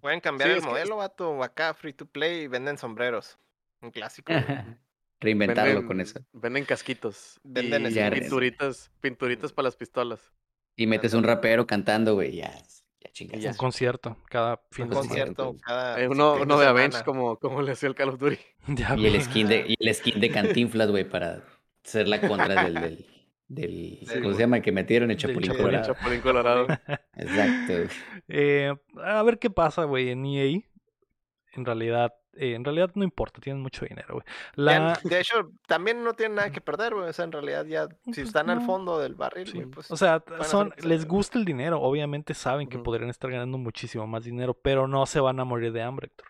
S2: Pueden cambiar
S3: Sí,
S2: el
S3: es que-
S2: modelo, vato. Acá, free to play, y venden sombreros. Un clásico. <laughs>
S4: Reinventarlo
S3: venden,
S4: con eso.
S3: Venden casquitos.
S2: Venden
S3: y pinturitas, pinturitas para las pistolas.
S4: Y metes un rapero cantando, güey, ya. Ya chingas.
S3: Y ya.
S1: Un concierto cada fin
S2: Un
S1: de semana.
S2: concierto cada.
S3: Eh, uno
S2: fin
S3: uno de
S2: semana.
S3: Avenge como, como le hacía el Call of Duty. <laughs>
S1: Ya,
S4: Y el skin de, y el skin de <laughs> Cantinflas, güey, para ser la contra del, del, del-
S2: Sí,
S4: ¿cómo se llama? El que metieron el Chapulín. Colorado.
S3: Chapulín Colorado.
S4: Exacto. <laughs>
S1: Eh, a ver qué pasa, güey, en EA. En realidad, eh, en realidad no importa, tienen mucho dinero, güey. La,
S2: De hecho, también no tienen nada que perder, güey. O sea, en realidad ya, si
S1: Pues
S2: están al fondo del barril,
S1: Sí,
S2: güey, pues.
S1: O sea, son, les gusta el dinero, obviamente saben que podrían estar ganando muchísimo más dinero, pero no se van a morir de hambre, Héctor.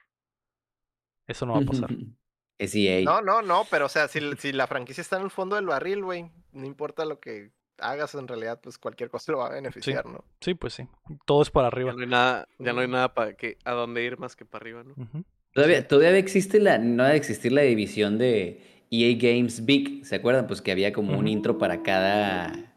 S1: Eso no va a pasar. <laughs>
S4: Es EA.
S2: No, no, no, pero o sea, si, si la franquicia está en el fondo del barril, güey, no importa lo que hagas en realidad, pues cualquier cosa lo va a beneficiar, ¿no?
S1: Sí, pues sí. Todo es para
S3: Ya
S1: arriba.
S3: no hay nada, ya no hay nada para que a dónde ir más que para arriba, ¿no?
S4: Todavía, todavía existe la, no debe existir la división de EA Games Big, ¿se acuerdan? Pues que había como un intro para cada...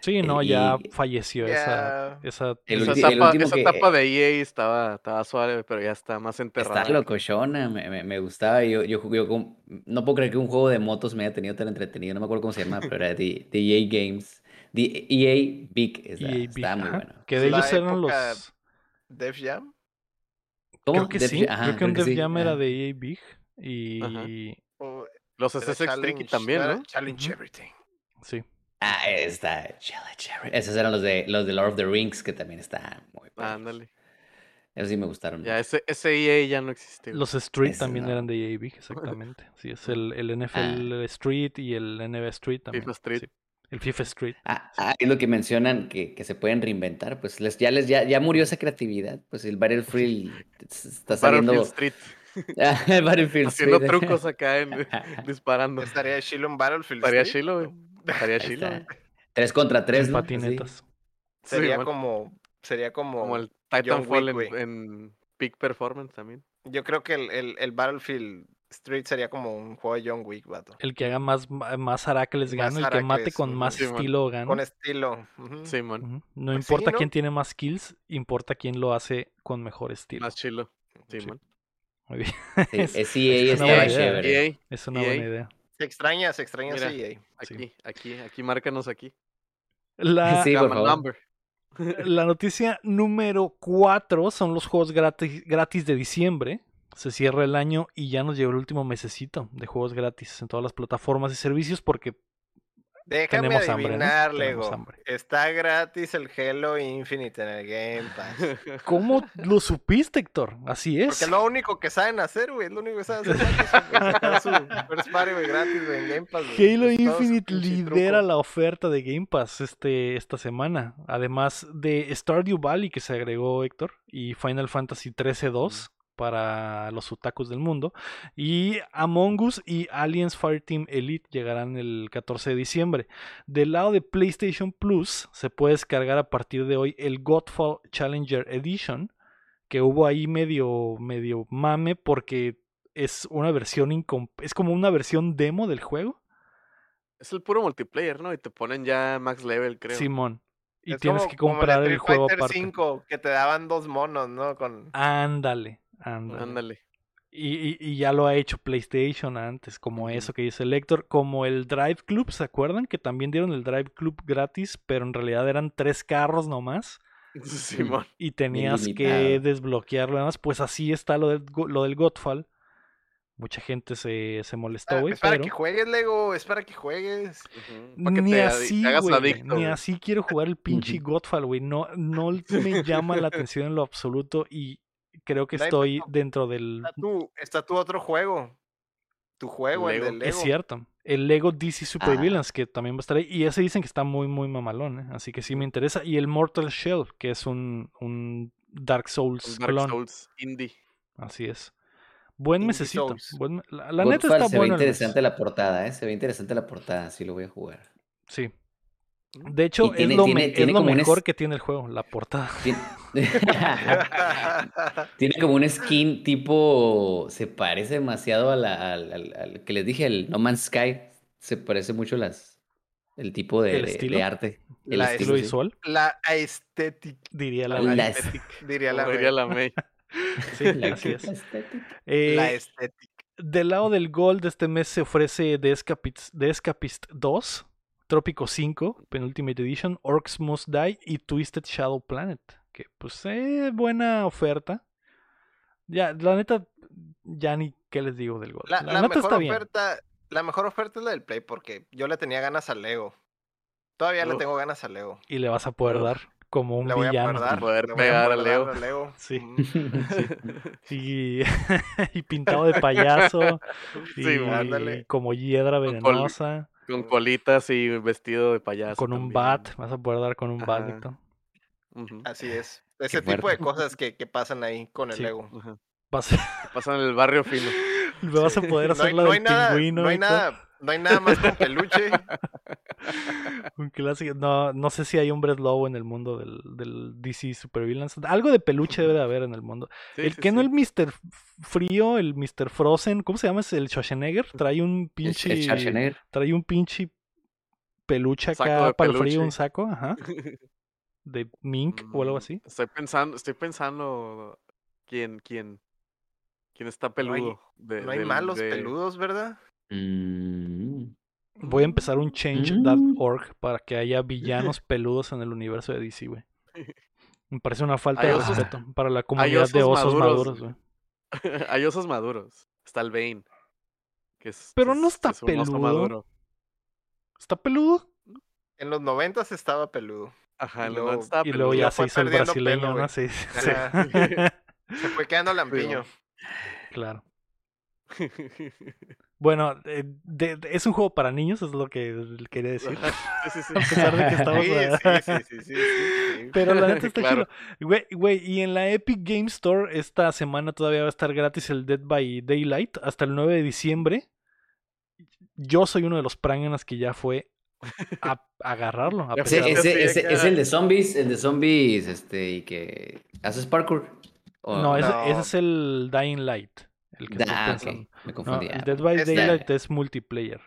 S1: Sí, no,
S4: Eh,
S1: ya
S4: y-
S1: falleció esa, esa
S4: El
S3: esa etapa,
S4: último
S3: esa
S4: que-
S3: etapa de EA estaba, estaba suave, pero ya está más enterrada.
S4: Está locochona, me, me, me gustaba. Yo, yo, yo como- no puedo creer que un juego de motos me haya tenido tan entretenido. No me acuerdo cómo se llama, pero era de, <laughs> de EA Games. De EA Big. está-
S1: EA Big,
S4: estaba muy
S1: ajá,
S4: bueno.
S1: Que de ellos eran los.
S2: Def Jam.
S4: ¿Cómo?
S1: Creo que
S4: Def-
S1: sí.
S4: ajá,
S1: creo que un
S4: creo
S1: Def
S4: sí,
S1: Jam era
S4: ajá.
S1: de EA Big. Y.
S2: o
S3: Los SSX Tricky también, ¿no?
S2: Challenge. Everything.
S1: Sí.
S4: Ah, está. Every- Esos eran los de, los de Lord of the Rings, que también está muy bueno.
S3: Ándale.
S4: Esos sí me gustaron.
S3: Ya, ese, ese EA ya no existe.
S1: Los Street
S4: Ese
S1: también
S4: no.
S1: eran de EA Big, <laughs> exactamente. Sí, es el, el NFL Street y el NBA Street también.
S3: FIFA Street.
S1: sí. El FIFA Street.
S4: Ah, ah, es lo que mencionan que, que se pueden reinventar, pues les, ya les ya, ya murió esa creatividad, pues el Battlefield está saliendo
S3: Battlefield Street. <laughs>
S4: Ah, el Battlefield
S3: Haciendo
S4: Street.
S3: trucos acá en, <laughs> disparando.
S2: Estaría Shiloh en Battlefield.
S3: Estaría
S2: Street,
S3: chilo, güey. Estaría güey.
S4: Tres contra tres, ¿no?
S1: patinetas.
S2: Sería como. Sería como.
S3: Como el Titanfall en, en Peak Performance también.
S2: Yo creo que el, el, el Battlefield Street sería como un juego de John Wick, vato.
S1: El que haga más, más Aracles
S2: Más
S1: gana, el que mate con más
S3: Sí, man.
S1: estilo gana.
S2: Con estilo. ujú.
S3: Sí, man.
S1: No
S2: Pues sí,
S1: importa
S2: ¿no?
S1: quién tiene más kills, importa quién lo hace con mejor estilo.
S3: Más chilo. Sí, man.
S1: Muy bien.
S4: Sí, <laughs>
S1: Es-
S4: es EA
S1: es una
S4: estaba
S1: buena idea.
S4: chévere.
S3: EA,
S1: Es una buena idea.
S2: Se extraña, se extraña
S3: Mira.
S2: sí,
S3: aquí,
S1: Sí.
S3: aquí, aquí, márcanos aquí. <laughs>
S1: La,
S4: Sí, por
S3: Gamma
S4: favor.
S3: number. <laughs>
S1: la noticia número 4 son los juegos gratis, gratis de diciembre. Se cierra el año y ya nos llegó el último mesecito de juegos gratis en todas las plataformas y servicios porque
S2: Déjame
S1: Tenemos hambre, ¿no?
S2: Está gratis el Halo Infinite en el Game Pass. <laughs>
S1: ¿cómo lo supiste, Héctor? Así es.
S2: Porque es lo único que saben hacer, güey. Es lo único que saben hacer. Sacar <laughs> su first party, güey, gratis, güey, en Game Pass. güey.
S1: Halo
S2: Es
S1: Infinite lidera la oferta de Game Pass este, esta semana. Además de Stardew Valley que se agregó Héctor y Final Fantasy 13-2 para los otakus del mundo. Y Among Us y Aliens Fireteam Elite llegarán el 14 de diciembre. Del lado de PlayStation Plus se puede descargar a partir de hoy el Godfall Challenger Edition, que hubo ahí medio, medio mame porque es una versión incom- es como una versión demo del juego.
S3: Es el puro multiplayer, ¿no? Y te ponen ya max level, creo.
S1: Simón. Y
S2: Es
S1: tienes
S2: como-
S1: que
S2: como
S1: comprar el
S2: Street
S1: juego aparte.
S2: 5, que te daban dos monos, ¿no? Con...
S1: Ándale, ándale.
S3: Ándale.
S1: Y, y- y ya lo ha hecho PlayStation antes, como eso que dice el Héctor, como el Drive Club, ¿se acuerdan? Que también dieron el Drive Club gratis, pero en realidad eran tres carros nomás <laughs>
S3: Simón.
S1: y tenías que desbloquearlo demás. Pues así está lo del, lo del Godfall. Mucha gente se, se molestó,
S2: Ah,
S1: güey,
S2: es para
S1: pero
S2: que juegues, Lego, es para que juegues.
S3: Que
S1: ni
S3: te
S1: así, güey, ni así quiero jugar el <laughs> pinche. Godfall, güey. No, no me llama la <laughs> atención en lo absoluto y creo que estoy dentro del...
S2: Está tu, está tu otro juego. Tu juego, el
S3: Lego.
S2: del Lego.
S1: Es cierto. El Lego DC Super
S4: Ah.
S1: Villains, que también va a estar ahí. Y ese dicen que está muy, muy mamalón, ¿eh? Así que sí me interesa. Y el Mortal Shell, que es un, un Dark Souls
S3: Un Dark
S1: clon.
S3: Souls indie.
S1: Así es. Buen
S2: Indie
S1: mesecito. Buen- la la neta está
S4: se ve
S1: bueno. el
S4: interesante la portada, ¿eh? Se ve interesante la portada, sí lo voy a jugar.
S1: Sí. De hecho,
S4: tiene-
S1: es lo,
S4: tiene-
S1: me- es
S4: tiene
S1: lo
S4: como un
S1: mejor
S4: es-
S1: que tiene el juego, la portada.
S4: Tien- <laughs> Tiene como un skin tipo. Se parece demasiado a la- al, al- al que les dije, el No Man's Sky. Se parece mucho las, el tipo de,
S1: ¿El
S4: de-
S1: estilo?
S4: de arte. El
S2: La
S1: Estilo
S4: sí.
S1: visual,
S2: La aesthetic,
S1: diría la.
S4: La-
S1: la
S2: aesthetic, diría la,
S3: diría
S2: May.
S3: la May. <laughs>
S1: sí,
S4: La- la estética.
S1: Eh,
S2: La aesthetic.
S1: Del lado del Gold de este mes se ofrece The Escapist, The Escapist 2, Trópico 5, Penultimate Edition, Orcs Must Die y Twisted Shadow Planet. Que pues eh, buena oferta. Ya, la neta, ya ni qué les digo del Gold.
S2: La,
S1: La,
S2: la
S1: neta
S2: mejor
S1: está bien.
S2: oferta, la mejor oferta es la del Play porque yo le tenía ganas al Lego. Todavía le tengo ganas al Lego.
S1: Y le vas a poder
S3: Uf.
S1: dar como un
S2: Le voy a
S1: villano.
S2: dar.
S3: Poder
S2: le voy a
S3: pegar
S2: poder
S3: al
S2: al Lego.
S1: Sí.
S2: Ujú. <laughs> <laughs>
S1: Y, <laughs> y pintado de payaso. y
S3: Sí,
S2: ándale.
S1: como hiedra venenosa.
S3: Con colitas y vestido de payaso.
S1: Con un
S3: también.
S1: bat. Vas a poder dar con un bat,
S3: Ajá.
S1: Víctor.
S3: Ujú,
S2: Así es. <laughs> Ese
S4: Qué
S2: tipo de cosas que, que pasan ahí con el
S1: Sí.
S2: Lego.
S1: Vas,
S3: Pasan en el barrio fino. <laughs>
S1: vas a poder <laughs>
S2: No
S1: hacer
S2: hay,
S1: la
S2: no
S1: del
S2: hay nada,
S1: pingüino.
S2: no hay nada, no hay nada más con peluche.
S1: Un clásico. No, no sé si hay hombres lobo en el mundo del, del DC Supervillains. Algo de peluche debe de haber en el mundo.
S3: Sí,
S1: el
S3: sí,
S1: que no
S3: sí.
S1: el Mr. Frío, el Mr. Frozen, ¿cómo se llama? Es el Schwarzenegger. Trae un
S4: El- el
S1: pinche.
S4: Schwarzenegger.
S1: trae un pinche peluche acá para el frío, un saco, ajá. <laughs> De mink o algo
S3: Mm,
S1: así.
S3: Estoy pensando, estoy pensando quién, quién, quién está
S2: No hay-
S3: peludo. de-
S2: No hay malos
S3: de-
S2: peludos, ¿verdad?
S4: Mm.
S1: Voy a empezar un
S4: Mm.
S1: change.org para que haya villanos <laughs> peludos en el universo de DC, güey. Me parece una falta
S3: Hay
S1: de
S3: osos-
S1: respeto para la comunidad de
S3: osos maduros,
S1: güey. <laughs>
S3: Hay osos maduros. Está el Bane. Que es,
S1: Pero no
S3: es-
S1: está
S3: es un oso
S1: peludo.
S3: maduro.
S1: ¿Está peludo?
S2: En los noventas estaba peludo.
S3: Ajá,
S2: Y
S3: en los
S2: luego-
S3: 90 estaba
S1: Y luego
S3: peludo.
S1: ya se hizo el brasileño,
S2: pelo,
S1: ¿no? Sí, sí. <laughs>
S2: Se fue quedando lampiño.
S1: claro. Bueno, eh, de- de- es un juego para niños, es lo que quería decir. <laughs>
S3: Sí, sí, sí.
S1: A pesar de que estamos...
S2: Sí, sí, sí, sí, sí, sí.
S1: Pero la neta <laughs> está
S3: Claro.
S1: chido. Güey, güey, y en la Epic Game Store esta semana todavía va a estar gratis el Dead by Daylight hasta el 9 de diciembre. Yo soy uno de los pranganas que ya fue a, a agarrarlo. a
S3: Ya
S4: Ese,
S1: pesar de-
S3: Sí,
S4: ese, ese-
S3: acá.
S4: es el de zombies, el de zombies, este, y que haces parkour. O-
S1: No, ese,
S2: No.
S1: ese es el Dying Light. El que
S4: Ah, ok,
S1: pensando.
S4: me
S1: No,
S4: confundí.
S1: el
S4: ah,
S1: Dead by Daylight es multiplayer.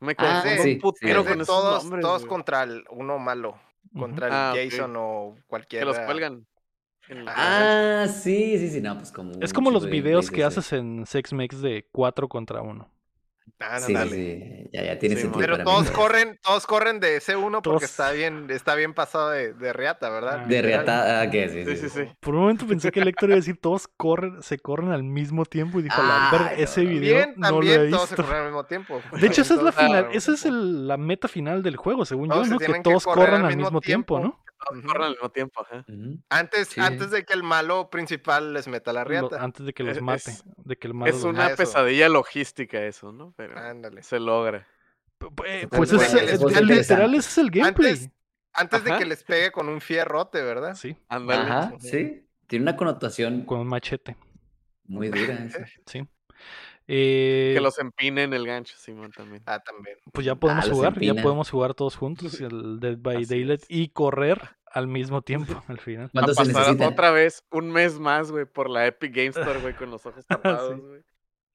S3: Me
S4: Ah,
S2: sí,
S3: putero esos
S2: todos,
S3: nombres,
S2: todos
S3: güey.
S2: contra el uno malo. Contra el
S3: Ah.
S2: Jason o
S3: Que
S2: cualquiera.
S3: los cuelgan.
S4: Ah, sí, sí, sí, no, pues como.
S1: Es como los videos que haces en Sex Mex de 4 contra 1.
S2: Ah,
S4: Sí, sí, sí, ya, ya tiene
S3: Sí,
S4: sentido
S2: Pero
S4: para
S2: todos
S4: mí.
S2: corren, todos corren de ese uno porque
S1: Todos-
S2: está bien, está bien pasado de, de riata, ¿verdad?
S1: Ah.
S4: De reata, ah, que sí,
S3: Sí, sí, sí.
S1: Por un momento pensé que el Héctor iba a decir <laughs> todos corren, se corren al mismo tiempo y dijo,
S4: Ah,
S1: la verga, ese
S4: no.
S1: video
S2: Bien,
S1: no lo he
S2: también todos se
S1: visto.
S2: corren al mismo tiempo. <laughs>
S1: De hecho, esa es la final,
S2: ah,
S1: esa es <laughs> el- la meta final del juego, según
S2: Todos
S1: yo, ¿no? Que todos corran
S2: al mismo
S1: mismo tiempo,
S2: tiempo.
S1: ¿no?
S2: Ujú.
S3: corren al mismo tiempo.
S2: Antes,
S4: Sí.
S2: antes de que el malo principal les meta la
S1: Lo-
S2: riata.
S1: antes de que los
S3: Es-
S1: mate,
S3: es-
S1: de que el malo
S3: Es una pesadilla logística eso, ¿no? Pero
S2: Ándale.
S3: se logra.
S1: Pues
S2: Bueno,
S1: es, literal, ese es el gameplay.
S2: Antes, antes de que les pegue con un fierrote, ¿verdad?
S1: Sí,
S3: Ándale.
S4: Ajá, sí. Tiene una connotación
S1: con un machete.
S4: Muy dura esa. <laughs>
S1: Sí. Eh,
S3: Que los empinen el gancho, Simón, también.
S2: Ah, también.
S1: Pues ya podemos
S4: los
S1: jugar, ya podemos jugar todos juntos el Dead by
S3: Así
S1: Daylight
S3: es.
S1: y correr al mismo tiempo <laughs> al final.
S3: A
S4: ¿Cuánto se
S3: pasar
S4: necesita?
S3: otra vez un mes más, güey, por la Epic Game Store, güey, con los ojos <laughs> tapados,
S1: Sí.
S3: güey.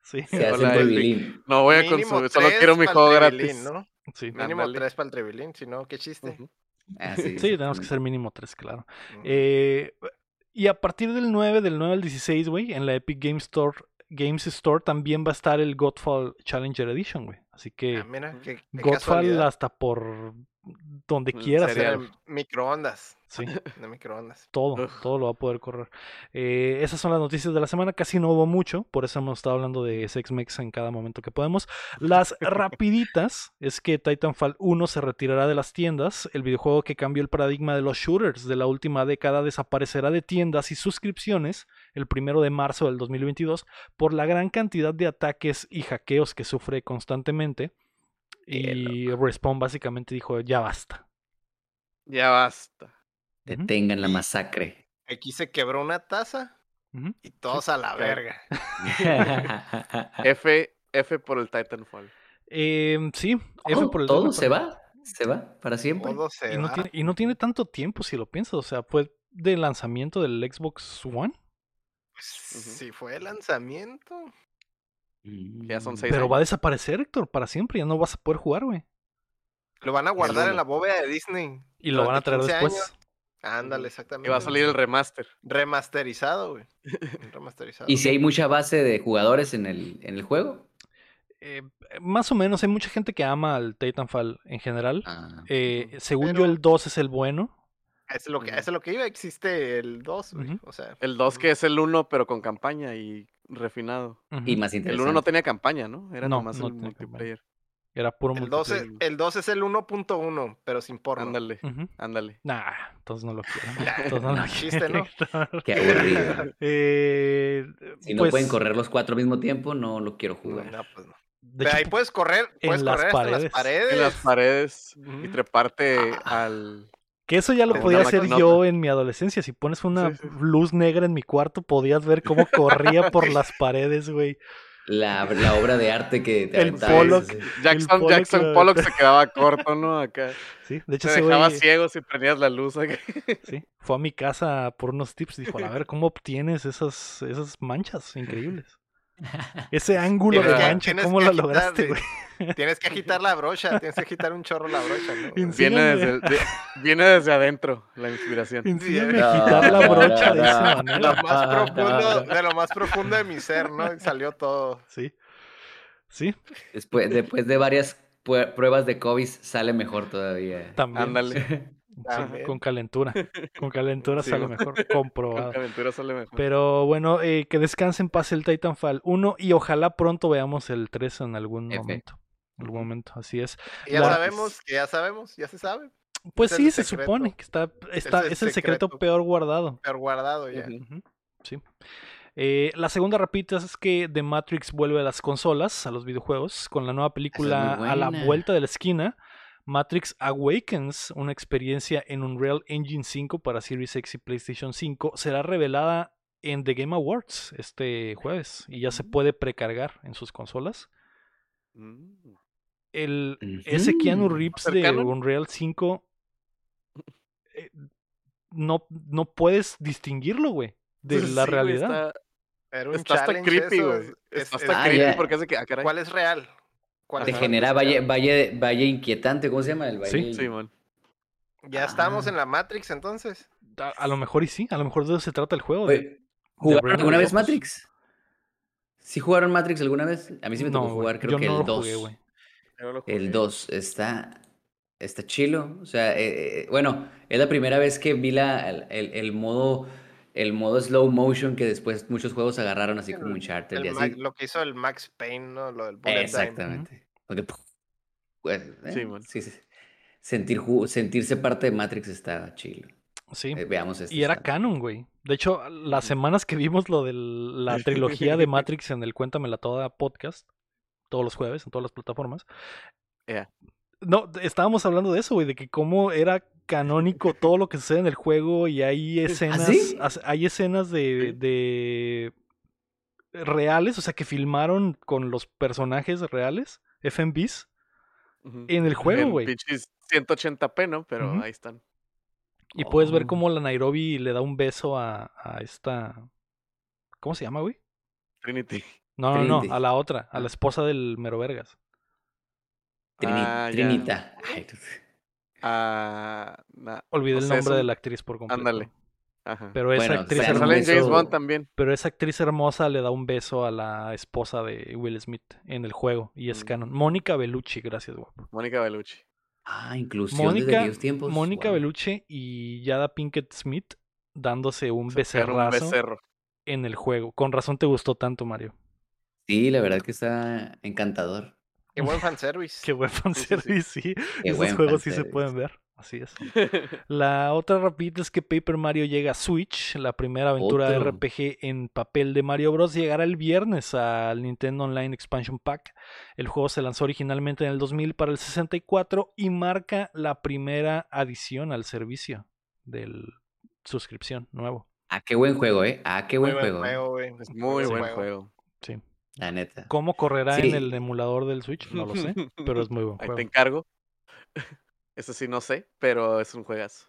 S1: Sí,
S4: Se hace revilín.
S3: No voy a consumir, solo quiero mi juego gratis.
S2: ¿no?
S1: sí.
S2: Mínimo tres para el Trevelin, si no, qué chiste.
S4: Ah, sí,
S1: Sí, tenemos que ser mínimo tres, claro. Eh, y a partir del 9, del 9 al 16, güey, en la Epic Game Store, Games Store también va a estar el Godfall Challenger Edition, güey. Así que
S2: Ah, mira, qué, qué
S1: Godfall
S2: casualidad.
S1: hasta por donde
S3: Mm,
S1: quieras.
S3: sería-
S2: De microondas.
S1: Sí, <laughs>
S2: De microondas.
S1: todo,
S3: Uf.
S1: todo lo va a poder correr. Eh, esas son las noticias de la semana. Casi no hubo mucho, por eso hemos estado hablando de Sex Mex en cada momento que podemos. Las <laughs> rapiditas es que Titanfall 1 se retirará de las tiendas. El videojuego que cambió el paradigma de los shooters de la última década desaparecerá de tiendas y suscripciones el primero de marzo del 2022 por la gran cantidad de ataques y hackeos que sufre constantemente.
S4: Qué
S1: Y Respawn básicamente dijo, ya basta.
S3: Ya basta.
S4: Detengan la masacre.
S2: Aquí se quebró una taza y todos a la
S3: claro.
S2: verga. <laughs>
S3: F, F por el Titanfall.
S1: Em, sí, F
S4: Oh,
S1: por el
S4: todo se va, se va para siempre.
S2: Todo se
S1: Y no,
S2: va.
S1: tiene, y no tiene tanto tiempo si lo piensas. O sea, fue de lanzamiento del Xbox One.
S2: Pues. Si fue el lanzamiento.
S3: Ya son
S4: Mm.
S3: seis
S1: Pero
S3: años.
S1: va a desaparecer, Héctor, para siempre. Ya no vas a poder jugar, güey.
S2: Lo van a guardar en la bóveda de Disney.
S1: Y lo van a traer
S2: 15
S1: después.
S2: años. Ándale, exactamente.
S3: Y va a salir el remaster.
S2: Remasterizado, güey. <laughs> Remasterizado.
S4: ¿Y si hay mucha base de jugadores en el, en el juego?
S1: Eh, más o menos, hay mucha gente que ama al Titanfall en general.
S4: Ah,
S1: Eh, según yo, el 2 es el bueno.
S2: Es lo que, es lo que iba. Existe el 2, güey.
S1: Ujú.
S2: O sea.
S3: El 2 que es el 1, pero con campaña y refinado.
S1: Ujú.
S4: y más
S3: El
S4: interesante.
S3: 1 no tenía campaña, ¿no? Era
S1: No,
S3: nomás
S1: no
S3: el multiplayer.
S1: Era puro
S2: El 2, es,
S1: multiplayer.
S2: el 2 es el 1.1, pero sin porno.
S3: Ándale,
S1: Ujú.
S3: ándale.
S1: Nah, entonces no lo quiero. <laughs> Entonces no lo <laughs>
S2: Chiste,
S1: quiero, <laughs>
S2: ¿no?
S4: Qué aburrido.
S1: Eh,
S4: Si no
S1: pues,
S4: pueden correr los cuatro al mismo tiempo, no lo quiero jugar.
S2: No, pues no.
S1: de
S2: Pero
S1: hecho,
S2: ahí puedes correr,
S1: en
S2: puedes
S1: las
S2: correr hasta en
S1: paredes.
S2: las paredes.
S3: En las paredes y
S2: Ujú.
S3: treparte
S2: Ah.
S3: al...
S1: Que eso ya lo podía hacer
S3: maquinota.
S1: yo en mi adolescencia. Si pones una
S3: Sí, sí.
S1: luz negra en mi cuarto, podías ver cómo corría por <laughs> las paredes, güey.
S4: La, la obra de arte que te
S1: El
S4: aventabas,
S1: Pollock.
S4: sí.
S3: Jackson,
S1: Pollock,
S3: Jackson. Pollock se <laughs> quedaba corto, ¿no? Acá.
S1: Sí, de hecho
S3: Te dejaba
S1: güey
S3: ciego si prendías la luz. acá. <laughs>
S1: sí, fue a mi casa por unos tips. Dijo, a ver, ¿cómo obtienes esas, esas manchas increíbles? Ese ángulo de
S2: tienes
S1: ¿cómo
S2: que
S1: lo
S2: agitar,
S1: lograste,
S2: güey. Tienes que agitar la brocha, tienes que agitar un chorro la brocha, ¿no?
S1: En-
S3: Viene desde, de- viene desde adentro la inspiración.
S1: Enséñame
S2: No,
S1: a quitar la brocha
S4: no,
S1: de esa manera.
S2: lo más profundo, de lo más profundo de mi ser, ¿no? Y salió todo.
S1: Sí, sí,
S4: Después, después de varias pruebas de COVID sale mejor todavía.
S1: también.
S3: Ándale. <laughs>
S1: Con calentura. Con calentura <laughs>
S3: Sí,
S1: sale mejor, <laughs>
S3: Con
S1: comprobado.
S3: calentura sale mejor.
S1: Pero bueno, eh, que descanse en paz el Titanfall 1 y ojalá pronto veamos el 3 en algún
S4: F.
S1: momento. En algún momento, así es.
S2: Y ya
S1: La-
S2: sabemos, que ya sabemos, ya se sabe.
S1: Pues
S2: es
S1: sí, se
S2: secreto.
S1: supone que está, está
S2: el
S1: es el secreto
S2: secreto.
S1: peor guardado.
S2: Pero guardado ya.
S1: Sí. Eh, la segunda rapidez es que The Matrix vuelve a las consolas, a los videojuegos, con la nueva película a la vuelta de la esquina. Matrix Awakens, una experiencia en Unreal Engine 5 para Series X y PlayStation 5, será revelada en The Game Awards este jueves y ya se puede precargar en sus consolas.
S3: Mm.
S1: El, ese Keanu. Reeves de. Unreal 5 <laughs> eh, no, no puedes distinguirlo, güey, de
S3: Sí,
S1: la realidad.
S3: Está,
S2: Era un
S3: está hasta creepy, güey.
S2: es-
S3: Está
S2: es-
S3: hasta
S4: Ah,
S3: creepy
S4: ya.
S3: porque hace que... Ah.
S2: ¿Cuál es real? ¿Cuál
S4: Te genera valle, valle, valle inquietante, ¿cómo se llama? El
S1: Sí.
S4: valle.
S3: Sí, man.
S2: Ya estamos
S4: Ah.
S2: en la Matrix entonces.
S1: A, a lo mejor y sí, a lo mejor de eso se trata el juego. De-
S4: ¿Jugaron alguna vez. Matrix? ¿Sí jugaron Matrix alguna vez? A mí sí me tocó
S1: No,
S4: jugar, creo
S1: yo
S4: que
S1: no
S4: el
S1: lo
S4: 2.
S1: jugué, güey.
S3: Yo lo jugué.
S4: El 2 está, está chilo. O sea, eh, eh, bueno, es la primera vez que vi la, el, el- el modo, el modo slow motion que después muchos juegos agarraron así como Uncharted y
S2: El
S4: así.
S2: Max- lo que hizo el Max Payne, ¿no? Lo del Bullet Time.
S4: Exactamente. Pues, eh,
S3: Sí, man.
S4: sí, sí. Sentir, sentirse parte de Matrix está chilo.
S1: Sí.
S4: Eh, veamos este.
S1: Y era
S4: está-
S1: canon, güey. De hecho, las semanas que vimos lo de la <laughs> trilogía de Matrix en el Cuéntamela Toda podcast, todos los jueves, en todas las plataformas.
S3: Ya.
S1: No, estábamos hablando de eso, güey, de que cómo era canónico todo lo que sucede en el juego y hay escenas,
S4: sí?
S1: as- hay escenas de,
S3: Sí.
S1: de reales, o sea, que filmaron con los personajes reales, FMVs, en el juego,
S3: En
S1: güey.
S3: pinches 180p, ¿no? Pero ahí están.
S1: Y puedes ver
S4: Oh.
S1: cómo la Nairobi le da un beso a, a esta. ¿Cómo se llama, güey?
S3: Trinity.
S1: No, no, no, a la otra, a la
S4: Ah.
S1: esposa del Mero Vergas.
S4: Trini-
S3: Ah.
S4: Trinita. Ay,
S3: Ah,
S1: Olvidé el nombre de la actriz por completo.
S3: Ándale. Ajá.
S1: Pero esa
S4: Bueno,
S1: actriz
S3: sale en
S1: hermosa,
S3: James
S4: beso-
S3: Bond también.
S1: pero esa actriz hermosa le da un beso a la esposa de Will Smith en el juego y es
S3: Mm.
S1: canon. Mónica Bellucci, gracias, guapo.
S3: Mónica Bellucci.
S4: Ah, inclusión desde
S1: Mónica,
S4: aquellos tiempos.
S1: Mónica
S4: wow.
S1: Bellucci y Yada Pinkett Smith dándose un
S3: pegaron un
S1: becerrazo
S3: becerro.
S1: en el juego. Con razón te gustó tanto, Mario.
S4: Sí, la verdad que está encantador.
S2: Qué buen fanservice.
S1: Qué buen
S3: sí, sí.
S1: fanservice, sí.
S4: Qué
S1: Esos
S4: buen
S1: juegos sí se
S4: fanservice.
S1: pueden ver. Así es. <laughs> La otra rapidita es que Paper Mario llega a Switch. La primera aventura
S4: Otro.
S1: RPG en papel de Mario Bros. llegará el viernes al Nintendo Online Expansion Pack. El juego se lanzó originalmente en el 2000 para el 64 y marca la primera adición al servicio del suscripción nuevo.
S4: Ah, qué buen juego, ¿eh? Ah, qué
S2: Muy
S4: buen juego.
S2: güey.
S3: Es muy buen juego.
S1: Sí.
S4: La neta.
S1: ¿Cómo correrá en el emulador del Switch? No lo sé, <laughs> pero es muy buen
S3: Ahí
S1: juego.
S3: te encargo. <laughs> Eso sí no sé, pero es un juegazo.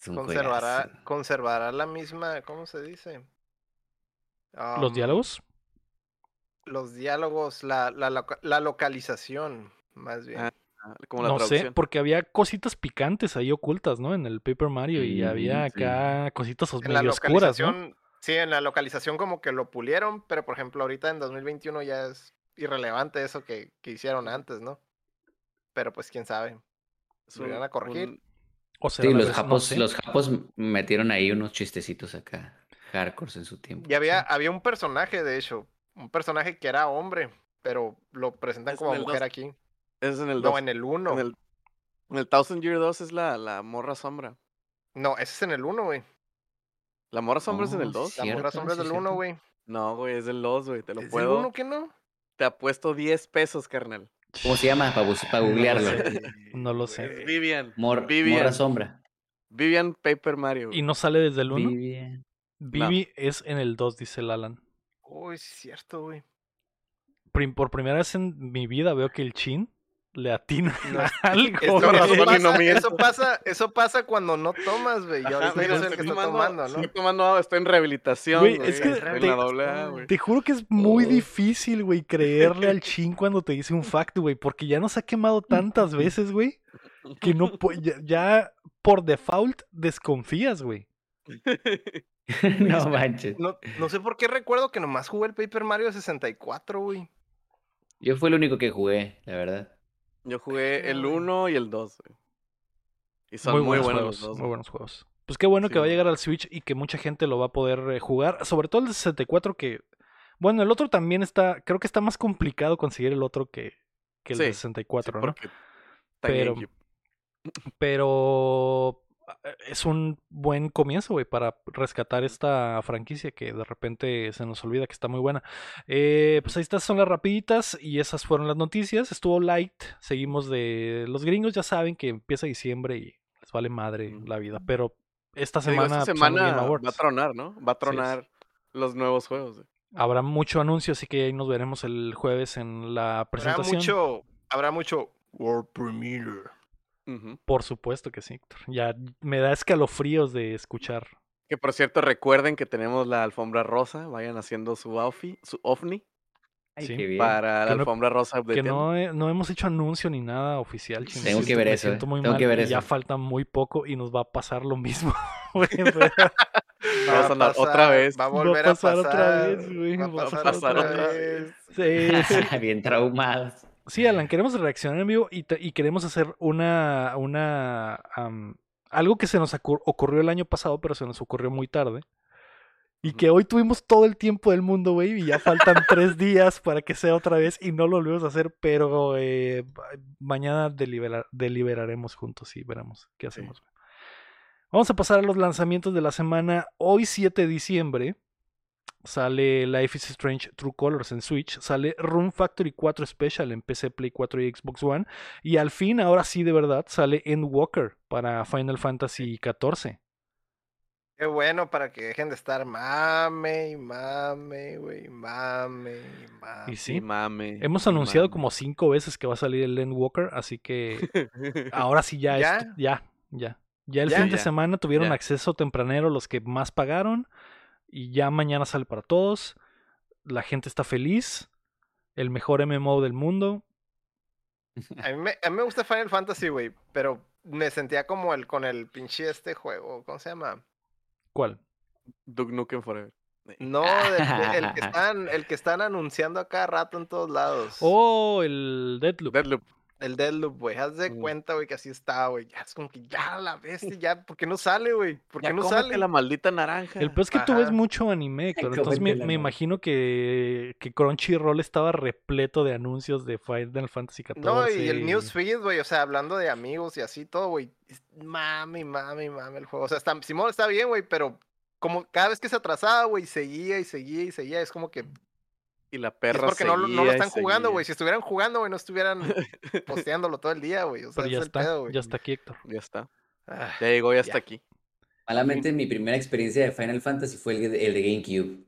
S4: Es un
S2: Conservará,
S4: juegazo.
S2: conservará la misma, ¿cómo se dice?
S1: ¿Los
S2: Um,
S1: diálogos?
S2: Los diálogos, la, la, la localización, más bien.
S3: Ah, Como la
S1: No sé, porque había cositas picantes ahí ocultas, ¿no? En el Paper Mario y
S4: Mm,
S1: había
S4: sí.
S1: acá cositas medio oscuras, ¿no?
S2: Sí, en la localización como que lo pulieron, pero por ejemplo ahorita en 2021 ya es irrelevante eso que, que hicieron antes, ¿no? Pero pues quién sabe.
S3: Es
S2: lo
S3: un-
S2: irán a corregir.
S3: un-
S1: O sea,
S4: Sí, los
S1: no
S4: japos,
S1: sé.
S4: los japos metieron ahí unos chistecitos acá, hardcores en su tiempo.
S2: Y había, había un personaje, de hecho, un personaje que era hombre, pero lo presentan
S3: Es
S2: como mujer
S3: dos.
S2: aquí.
S3: Es en el 2.
S2: No, en el 1.
S3: En el, en el Thousand Year 2 es la, la morra sombra.
S2: No, ese es en el 1, güey.
S3: ¿La morra sombra es en
S4: Oh,
S3: el 2?
S2: La morra sombra es del 1,
S4: cierto.
S2: güey.
S3: No, güey, es del 2, güey. Te lo
S2: ¿Es del
S3: puedo.
S2: 1 que no?
S3: Te apuesto 10 pesos, carnal.
S4: ¿Cómo se llama? Para
S1: No lo
S4: googlearlo.
S1: No lo
S3: Es
S1: sé.
S3: Vivian.
S4: Mor-
S3: Vivian.
S4: morra sombra.
S3: Vivian Paper Mario.
S1: ¿Y no sale desde el 1?
S4: Vivian.
S1: Vivi es en el 2, dice el Alan.
S2: Uy, sí es cierto, güey.
S1: Prim- por primera vez en mi vida veo que el chin le atina <laughs>
S2: No,
S1: a <laughs> algo.
S2: Eso, pasa, eso pasa, eso pasa cuando no tomas, güey. Y
S3: Ajá,
S2: ahorita yo soy el
S3: estoy
S2: que está
S3: tomando-
S2: ¿no?
S3: Estoy tomando agua, estoy en rehabilitación.
S1: Güey, es que te-
S3: la doble A, güey.
S1: Te juro que es muy
S4: Oh.
S1: difícil, güey, creerle al <laughs> chin cuando te dice un fact, güey, porque ya nos ha quemado tantas veces, güey, que no ya, ya por default desconfías, güey.
S4: no manches.
S2: No, no sé por qué recuerdo que nomás jugué el Paper Mario 64, güey.
S4: Yo fue el único que jugué, la verdad.
S3: Yo jugué el
S2: Ay.
S3: 1 y el 2, güey. Y son
S1: muy
S3: muy,
S1: buenos,
S3: buenos
S1: juegos,
S3: los dos.
S1: muy buenos juegos. Pues qué bueno
S3: Sí,
S1: que va a llegar al Switch y que mucha gente lo va a poder eh, jugar, sobre todo el de 64 que bueno, el otro también está, creo que está más complicado conseguir el otro que, que el de
S3: Sí,
S1: 64,
S3: Sí,
S1: ¿no? Pero- pero es un buen comienzo, güey, para rescatar esta franquicia que de repente se nos olvida que está muy buena. Eh, pues ahí estas son las rapiditas y esas fueron las noticias. Estuvo light, seguimos de los gringos, ya saben que empieza diciembre y les vale madre la vida, pero esta
S3: digo,
S1: semana,
S3: esta semana va a tronar, ¿no? Va a tronar los nuevos juegos. güey.
S1: habrá mucho anuncio, así que ahí nos veremos el jueves en la
S2: Habrá
S1: presentación.
S2: mucho, habrá mucho World Premiere.
S1: Por supuesto que sí, Héctor. Ya me da escalofríos de escuchar.
S3: Que por cierto, recuerden que tenemos la alfombra rosa. Vayan haciendo su outfit, su ovni
S4: Ay,
S1: Sí,
S4: qué bien.
S3: para la
S1: Que no-
S3: alfombra rosa de
S1: Que no, no hemos hecho anuncio ni nada oficial. chino.
S4: Tengo que ver
S1: me
S4: eso, eh.
S1: siento muy
S4: Tengo
S1: mal
S4: que ver
S1: y Ya
S4: eso.
S1: falta muy poco y nos va a pasar lo mismo. <laughs> <laughs>
S3: Va a sonar otra vez.
S2: Va a
S1: Va a
S2: volver a
S1: pasar
S2: pasar.
S1: otra vez, güey,
S2: Va a
S1: va a
S2: pasar,
S3: pasar
S2: otra
S3: otra
S2: vez.
S1: sí, sí. <laughs>
S4: bien traumados.
S1: Sí, Alan, queremos reaccionar en vivo y, te- y queremos hacer una, una algo que se nos ocur- ocurrió el año pasado, pero se nos ocurrió muy tarde. Y que hoy tuvimos todo el tiempo del mundo, güey, y ya faltan tres días para que sea otra vez y no lo volvemos a hacer, pero eh, mañana delibera- deliberaremos juntos y veremos qué hacemos. Vamos a pasar a los lanzamientos de la semana. Hoy 7 de diciembre sale Life is Strange True Colors en Switch, sale Room Factory 4 Special en PC, Play 4 y Xbox One, y al fin, ahora sí de verdad, sale Endwalker para Final Fantasy XIV.
S2: Qué bueno para que dejen de estar mame y mame, güey, mame y mame.
S1: Y
S3: Sí, mame.
S1: hemos anunciado
S3: mame.
S1: como cinco veces que va a salir el Land Walker, así que <laughs> ahora sí ya,
S2: ¿Ya?
S1: es- ya, ya. Ya el
S2: ¿Ya?
S1: fin de
S3: Ya,
S1: semana tuvieron
S3: ya.
S1: acceso tempranero los que más pagaron y ya mañana sale para todos. La gente está feliz. El mejor MMO del mundo.
S2: A mí, me, a mí me gusta Final Fantasy, güey, pero me sentía como el con el pinche este juego, ¿cómo se llama?
S1: ¿Cuál?
S3: Duke Nukem Forever.
S2: No, de- de- el, que <laughs> están, el que están anunciando a cada rato en todos lados.
S1: Oh, el Deadloop.
S3: Deadloop.
S2: El Deadloop, güey. Haz de
S3: Mm.
S2: cuenta, güey, que así está, güey. Ya es como que ya la bestia, <laughs> ya, ¿por qué no sale, güey? ¿Por qué
S3: Ya
S2: no sale?
S3: la maldita naranja.
S1: El peor es que tú ves mucho anime, <laughs> Héctor. Entonces me, imagino que, que Crunchyroll estaba repleto de anuncios de Final Fantasy XIV.
S2: No, y el newsfeed, güey, o sea, hablando de amigos y así todo, güey. Mami, mami, mami el juego. O sea, está, Simón está bien, güey, pero como cada vez que se atrasaba, güey, seguía y seguía y seguía. Es como que
S3: Y la
S2: y es
S3: perra
S2: porque no, lo- no están jugando, güey. Si estuvieran jugando, güey, no estuvieran <laughs> posteándolo todo el día, güey. O sea,
S1: Pero ya
S2: es el
S1: está,
S2: pedo, güey.
S1: ya está aquí, Héctor.
S3: Ya está.
S2: Ah,
S3: Ya llegó y hasta
S2: Ya.
S3: aquí.
S4: Malamente, mi primera experiencia de Final Fantasy fue el, de- el de GameCube.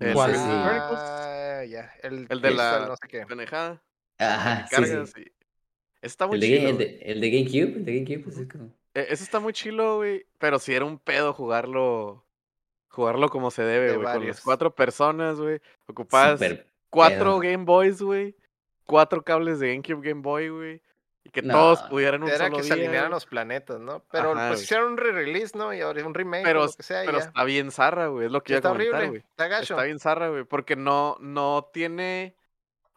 S3: El
S1: ¿Cuál?
S4: Si-
S2: ah, ya. El,
S3: El de la
S2: no sé qué.
S3: pendejada.
S4: Ajá, sí,
S3: Cargas
S4: sí.
S3: y- Está muy
S4: El de,
S3: chido.
S4: El, de, el de GameCube, el de GameCube, pues es como...
S3: E- Ese está muy chilo, güey. Pero sí era un pedo jugarlo. Jugarlo como se debe,
S2: De
S3: güey. Con las cuatro personas, güey. Ocupabas
S4: súper
S3: cuatro
S4: pedo.
S3: Game Boys, güey. Cuatro cables de GameCube Game Boy, güey. Y que
S4: No,
S3: todos pudieran un
S2: Era
S3: solo
S2: que
S3: día.
S2: se alinearan
S3: güey.
S2: los planetas, ¿no? Pero
S3: Ajá,
S2: pues hicieron un re-release, ¿no? Y ahora un remake
S3: Pero,
S2: o lo que sea. y
S3: pero
S2: ya.
S3: está bien zarra, güey. Es lo que iba a
S2: está
S3: comentar,
S2: horrible.
S3: güey.
S2: Está gacho.
S3: Está bien zarra, güey. Porque no, no tiene.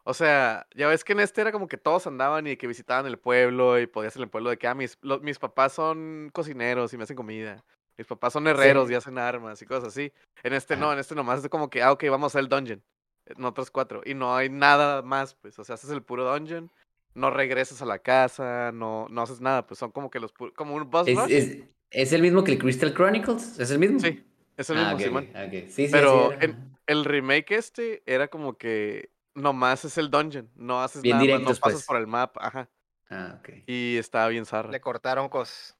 S3: O sea, ya ves que en este era como que todos andaban y que visitaban el pueblo y podías en el pueblo de que ah, mis, lo- mis papás son cocineros y me hacen comida. Mis papás son herreros
S4: Sí.
S3: y hacen armas y cosas así. En este no,
S4: Ajá.
S3: en este nomás es como que, ah, ok, vamos a hacer el dungeon. En otros cuatro. Y no hay nada más, pues. O sea, haces el puro dungeon. No regresas a la casa, no, no haces nada, pues son como que los pu- como un boss
S4: ¿Es,
S3: rush.
S4: es, es el mismo que el Crystal Chronicles? ¿Es el mismo?
S3: Sí, es el
S4: Ah,
S3: mismo,
S4: ok,
S3: Simón.
S4: ok, ok. Sí, sí,
S3: Pero
S4: sí,
S3: en- El remake este era como que nomás es el dungeon, no haces
S4: Bien
S3: nada más,
S4: directos,
S3: no pasas
S4: pues.
S3: por el mapa, ajá.
S4: Ah, ok.
S3: Y estaba bien zarra.
S2: Le cortaron cosas.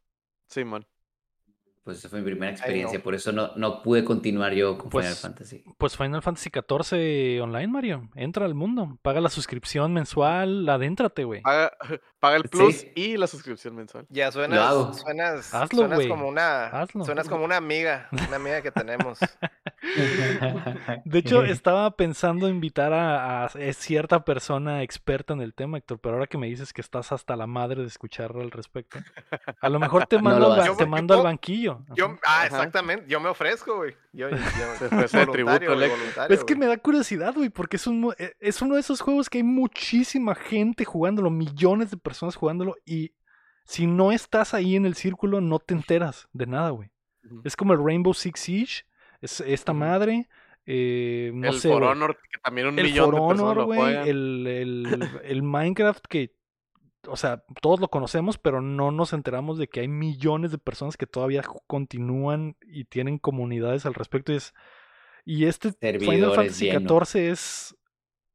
S3: Simón.
S4: Pues esa fue mi primera experiencia, por eso no, no pude continuar yo con Final
S1: Pues,
S4: Fantasy.
S1: Pues Final Fantasy XIV online, Mario. Entra al mundo. Paga la suscripción mensual. Adéntrate, güey.
S3: Paga, paga el plus
S4: Sí.
S3: y la suscripción mensual.
S2: Ya suenas, suenas,
S1: Hazlo,
S2: suenas como una,
S1: Hazlo.
S2: suenas como una amiga, una amiga que tenemos. <laughs>
S1: De hecho, estaba pensando invitar a, a cierta persona experta en el tema, Héctor, pero ahora que me dices que estás hasta la madre de escuchar al respecto, a lo mejor te <laughs>
S4: No
S1: mando,
S4: lo
S1: al, ba-
S4: haces.
S1: te
S2: Yo-
S1: mando al banquillo.
S2: Yo, ah,
S3: Ajá.
S2: exactamente, yo me ofrezco, güey. Yo, yo, <laughs>
S3: Se tributo,
S2: voluntario,
S1: Es que me da curiosidad, güey, porque es, un, mo- e- es uno de esos juegos que hay muchísima gente jugándolo, millones de personas jugándolo, y si no estás ahí en el círculo, no te enteras de nada, güey. Es como el Rainbow Six Siege, es esta madre, eh, no
S3: el
S1: sé,
S3: For. Honor, que también un
S1: el
S3: millón
S1: For
S3: de personas
S1: Honor,
S3: lo
S1: güey,
S3: juegan.
S1: el, el, el <laughs> Minecraft que, o sea, todos lo conocemos, pero no nos enteramos de que hay millones de personas que todavía continúan y tienen comunidades al respecto. Y, es, y este Final Fantasy
S4: lleno.
S1: XIV es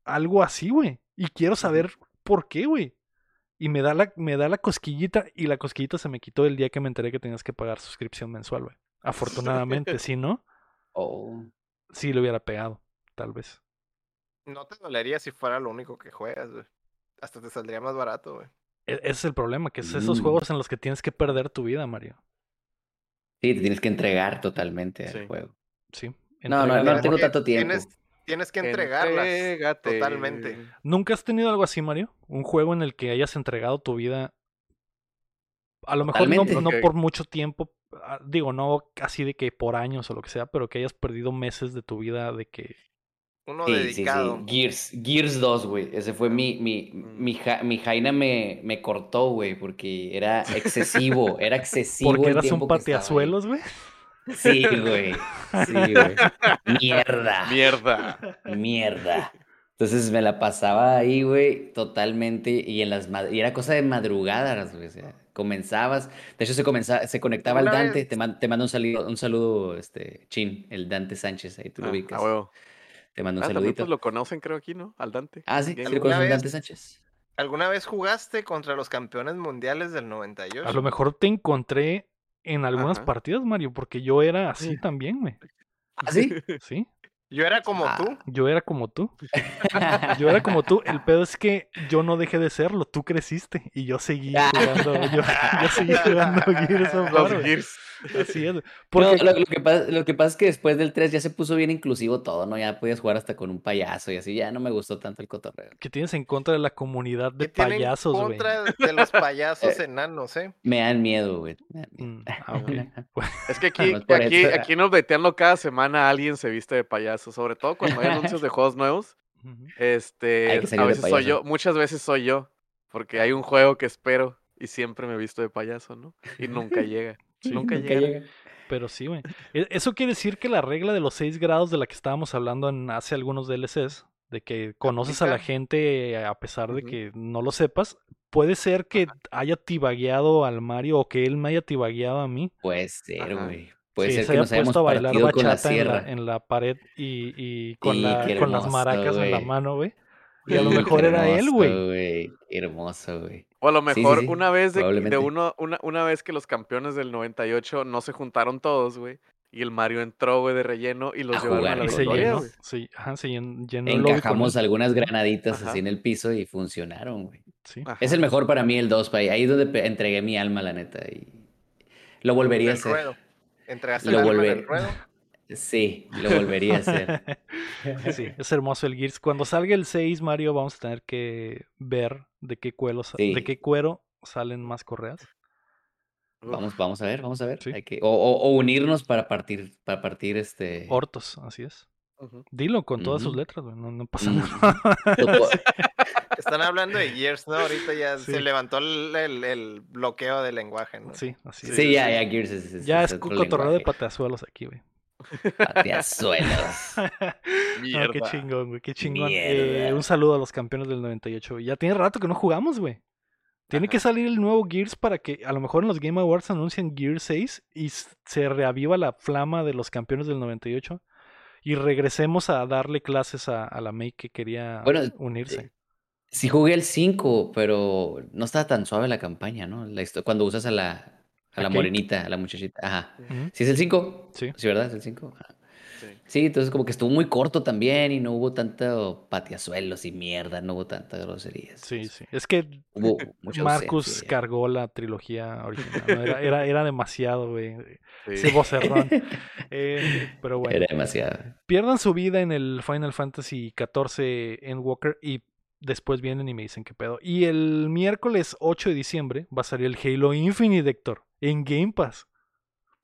S1: algo así, güey. Y quiero saber por qué, güey. Y me da, la, me da la cosquillita y la cosquillita se me quitó el día que me enteré que tenías que pagar suscripción mensual, güey. Afortunadamente, <laughs> si no,
S4: Oh.
S1: sí lo hubiera pegado, tal vez.
S2: No te dolería si fuera lo único que juegas, güey. Hasta te saldría más barato, güey.
S1: E- Ese es el problema, que es esos
S4: Mm.
S1: juegos en los que tienes que perder tu vida, Mario.
S4: Sí, te tienes que entregar totalmente al
S3: Sí.
S4: juego.
S1: Sí.
S4: No, no, no tengo
S2: Porque
S4: tanto tiempo.
S2: Tienes, tienes que entregarlas.
S3: Entrégate.
S2: totalmente.
S1: ¿Nunca has tenido algo así, Mario? Un juego en el que hayas entregado tu vida. A lo mejor no, no por mucho tiempo. ah, Digo, no así de que por años o lo que sea, pero que hayas perdido meses de tu vida de que.
S2: Uno
S4: Sí, sí,
S2: dedicado.
S4: sí. Gears, Gears 2, güey. Ese fue mi, mi,
S3: Mm.
S4: mi, ja- mi Jaina me, me cortó, güey, porque era excesivo, era excesivo
S1: Porque
S4: el
S1: eras un
S4: tiempo
S1: pateazuelos, güey.
S4: Sí, güey. Sí, güey. Mierda.
S3: Mierda.
S4: Mierda. Entonces me la pasaba ahí, güey, totalmente. Y en las y era cosa de madrugadas, güey. O sea, comenzabas. De hecho, se comenzaba, se conectaba el Dante.
S2: vez-
S4: Te, man- te mando un saludo, un saludo, este, Chin, el Dante Sánchez, ahí tú lo
S3: Ah,
S4: ubicas.
S3: a huevo.
S4: Te mando un
S3: Ah, también
S4: saludito.
S3: pues lo conocen, creo, aquí, ¿no? Al Dante.
S4: Ah, sí, sí, lo. Dante Sánchez.
S2: ¿Alguna vez jugaste contra los campeones mundiales del 98?
S1: A lo mejor te encontré en algunas
S3: Ajá.
S1: partidas, Mario, porque yo era así también, güey.
S4: ¿Ah, sí?
S1: Sí,
S2: Yo era como
S4: Ah.
S2: tú.
S1: yo era como tú. <laughs> <laughs> Yo era como tú. El pedo es que yo no dejé de serlo. Tú creciste y yo seguí
S4: Ah.
S1: jugando. Yo, yo seguí jugando <laughs> Gears of War.
S3: Gears.
S1: Así es.
S4: No, lo, lo que pasa, lo que pasa es que después del 3 ya se puso bien inclusivo todo, ¿no? Ya podías jugar hasta con un payaso y así, ya no me gustó tanto el cotorreo.
S1: que tienes en contra de la comunidad de payasos, güey.
S2: contra de los payasos enanos, ¿eh?
S4: Me dan miedo, güey. me dan miedo.
S1: Mm, ah, ok.
S3: Es que aquí, aquí, aquí en Updateando cada semana alguien se viste de payaso, sobre todo cuando hay anuncios de <laughs> juegos nuevos. Este, a veces soy yo, muchas veces soy yo, porque hay un juego que espero y siempre me he visto de payaso, ¿no? Y nunca <laughs> llega.
S1: Sí,
S3: nunca,
S4: Nunca
S3: llega.
S4: llega.
S1: Pero sí, güey. E- Eso quiere decir que la regla de los 6 grados de la que estábamos hablando en hace algunos DLCs, de que conoces a la gente a pesar de que no lo sepas, puede ser que haya tibagueado al Mario o que él me haya tibagueado a mí.
S4: Puede ser, güey. Puede
S1: que
S4: ser
S1: se
S4: que
S1: haya
S4: nos hayamos
S1: puesto a bailar
S4: con la
S1: en la,
S4: sierra.
S1: en la pared y, y con,
S4: Sí,
S1: la-
S4: qué
S1: con las maracas en la mano, güey. Y a lo
S4: Sí,
S1: mejor era él, güey.
S4: Hermoso, güey.
S3: O a lo
S4: Sí, sí,
S3: mejor
S4: sí,
S3: una vez de, uno, una, una vez que los campeones del 98 no se juntaron todos, güey. Y el Mario entró, güey, de relleno y los
S4: A
S3: llevaron a la
S1: se
S3: victoria,
S1: llenó. Sí, ajá, se llen- llenó
S4: Encajamos algunas granaditas
S3: Ajá.
S4: así en el piso y funcionaron, güey.
S1: Sí.
S4: Es el mejor para mí el 2, ahí ahí es donde entregué mi alma, la neta. Y lo volvería a hacer.
S2: ruedo. Entregaste
S4: Lo
S2: el
S4: volver-
S2: ruedo.
S4: Sí, lo volvería a hacer. <laughs>
S1: Sí, es hermoso el Gears. Cuando salga el 6, Mario, vamos a tener que ver de qué cuero, de qué cuero salen más correas.
S4: Vamos, vamos a ver, vamos a ver.
S1: Sí.
S4: Hay que, o, o- o unirnos para partir, para partir este.
S1: Hortos, así es. Dilo con todas sus letras, güey. No, no pasa
S4: Mm.
S1: nada. <laughs> <laughs>
S2: Están hablando de Gears, ¿no? Ahorita ya
S1: Sí.
S2: se levantó el, el- el bloqueo de lenguaje, ¿no?
S1: Sí, así es.
S4: Sí, ya, ya, Gears es, es-
S1: Ya
S4: es
S1: es cotorreo de pateazuelos aquí, güey.
S4: Pateazuelos. <laughs>
S1: No, qué chingón, güey, qué chingón. Eh, un saludo a los campeones del 98. güey. Ya tiene rato que no jugamos, güey. Tiene que salir el nuevo Gears para que a lo mejor en los Game Awards anuncien Gears 6 y se reaviva la flama de los campeones del 98 y regresemos a darle clases a, a la May que quería
S4: Bueno,
S1: unirse.
S4: Sí jugué el 5, pero no estaba tan suave la campaña, ¿no? La cuando usas a la, a la morenita, a la muchachita. Ajá.
S1: Ujú,
S4: ¿Sí es el 5?
S1: Sí.
S4: Sí, ¿verdad? Es el 5.
S3: Sí.
S4: Sí, entonces como que estuvo muy corto también y no hubo tanto pateazuelos y mierda, no hubo tantas groserías.
S1: Sí, sí. Es que
S4: Hubo <laughs> mucha
S1: Marcus
S4: ausencia.
S1: cargó la trilogía original. ¿no? Era, era, era demasiado, güey.
S3: Sí.
S1: Ese vocerrón. <laughs> Eh, pero bueno.
S4: Era demasiado.
S1: pierdan su vida en el Final Fantasy XIV en Walker y después vienen y me dicen qué pedo. Y el miércoles 8 de diciembre va a salir el Halo Infinite, Héctor, en Game Pass.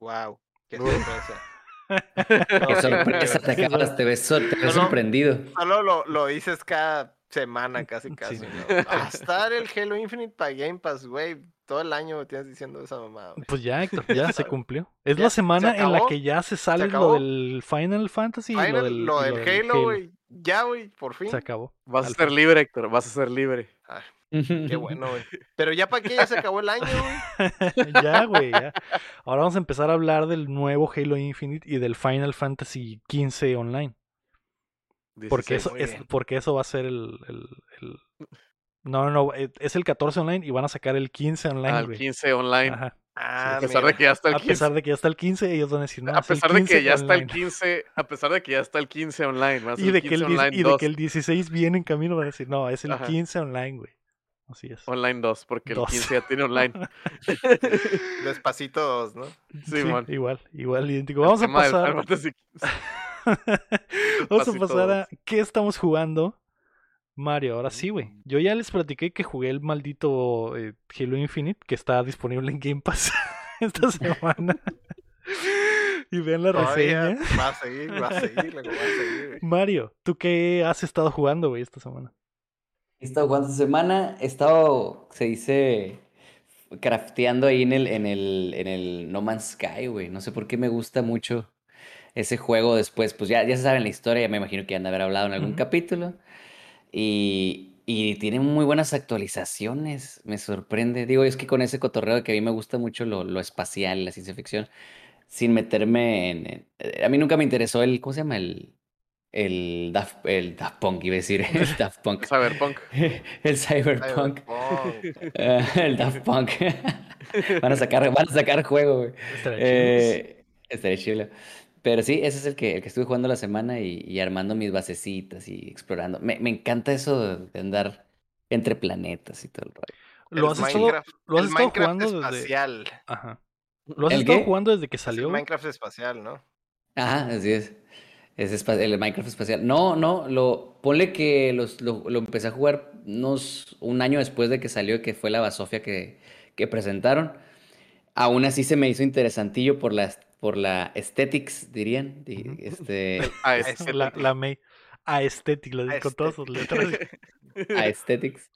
S2: Wow, <laughs> qué sorpresa.
S4: Qué
S2: No,
S4: sorpresa, te acabas, te ves, te ves
S2: No, no.
S4: sorprendido.
S2: Solo lo, lo dices cada semana, casi, casi.
S1: Sí.
S2: ¿no? Va a estar el Halo Infinite para Game Pass, güey. Todo el año me tienes diciendo esa mamada.
S1: Pues ya, Héctor, ya se <laughs> cumplió. Es
S2: Ya,
S1: la
S2: se
S1: semana en la que ya se sale lo del Final Fantasy y lo del
S2: Halo, güey. Ya, güey, por fin.
S1: Se acabó.
S3: Vas a ser
S1: fin.
S3: libre, Héctor, vas a ser libre.
S2: Ah, qué <laughs> bueno, güey. Pero ya para qué ya se acabó el año, güey. <laughs>
S1: ya, güey, ya. Ahora vamos a empezar a hablar del nuevo Halo Infinite y del Final Fantasy XV Online. Porque
S3: 16.
S1: eso, es, porque eso va a ser el, el- el- No, no, no. eh, Es el 14 online y van a sacar el 15 online,
S3: Al
S1: güey.
S3: 15 online.
S1: Ajá.
S2: Ah,
S3: a pesar
S2: mira.
S3: de que ya está el
S1: A
S3: 15.
S1: pesar de que ya está el 15, ellos van a decir, no,
S3: a pesar de que
S1: 15
S3: ya está el
S1: online.
S3: 15, a pesar de que ya está el 15 online, a ser
S1: Y
S3: el
S1: de, que
S3: 15
S1: el,
S3: online
S1: y de
S3: 2,
S1: que el 16 viene en camino, van a decir, no, es el
S3: Ajá.
S1: 15 online, güey. Así es.
S3: online 2, porque
S1: Dos.
S3: el 15 ya tiene online. <laughs>
S2: Despacito dos, ¿no?
S1: Sí,
S3: Simón.
S1: igual, igual, idéntico.
S3: El
S1: Vamos a
S3: del
S1: pasar. <laughs> Vamos a pasar a qué estamos jugando. Mario, ahora sí, güey. Yo ya les platiqué que jugué el maldito eh, Halo Infinite, que está disponible en Game Pass <laughs> esta semana. <laughs> y vean la
S2: Todavía
S1: reseña.
S2: Va a seguir, va a seguir, va a seguir, güey.
S1: Mario, ¿tú qué has estado jugando, güey, esta semana?
S4: He estado jugando esta semana, he estado, se dice, crafteando ahí en el, en el, en el No Man's Sky, güey. No sé por qué me gusta mucho ese juego después. Pues ya, ya se sabe la historia, ya me imagino que ya han de haber hablado en algún capítulo. Y, y tiene muy buenas actualizaciones, me sorprende. Digo, es que con ese cotorreo que a mí me gusta mucho lo, lo espacial, la ciencia ficción, sin meterme en, en- eh, A mí nunca me interesó el, ¿cómo se llama? El, el Daft, el Daft Punk, iba a decir, el <laughs> Daft Punk.
S3: Cyberpunk. <laughs>
S4: el Cyberpunk.
S2: Cyberpunk.
S4: Ah, <laughs> el Daft Punk. van, a sacar, van a sacar juego, güey.
S1: Estaría chido.
S4: Eh, estaría chido. Pero sí, ese es el que, el que estuve jugando la semana y, y armando mis basecitas y explorando. Me, me encanta eso de andar entre planetas y todo el rollo.
S1: ¿Lo has estado,
S2: Minecraft-
S1: lo has
S2: el
S1: estado
S2: Minecraft
S1: jugando desde...
S2: espacial.
S1: Ajá. ¿Lo has
S4: ¿El
S1: estado
S4: qué?
S1: jugando desde que
S2: Es el
S1: salió? güey?
S2: Minecraft espacial, ¿no?
S4: Ajá, así es. Es el Minecraft espacial. No, no, lo, ponle que los- lo, lo empecé a jugar unos, un año después de que salió, que fue la basofia que, que presentaron. Aún así se me hizo interesantillo por la, por la aesthetics, dirían. Este, <laughs>
S2: Es-
S1: La, la May. Aesthetic, lo digo con todas sus letras. <laughs>
S4: aesthetics.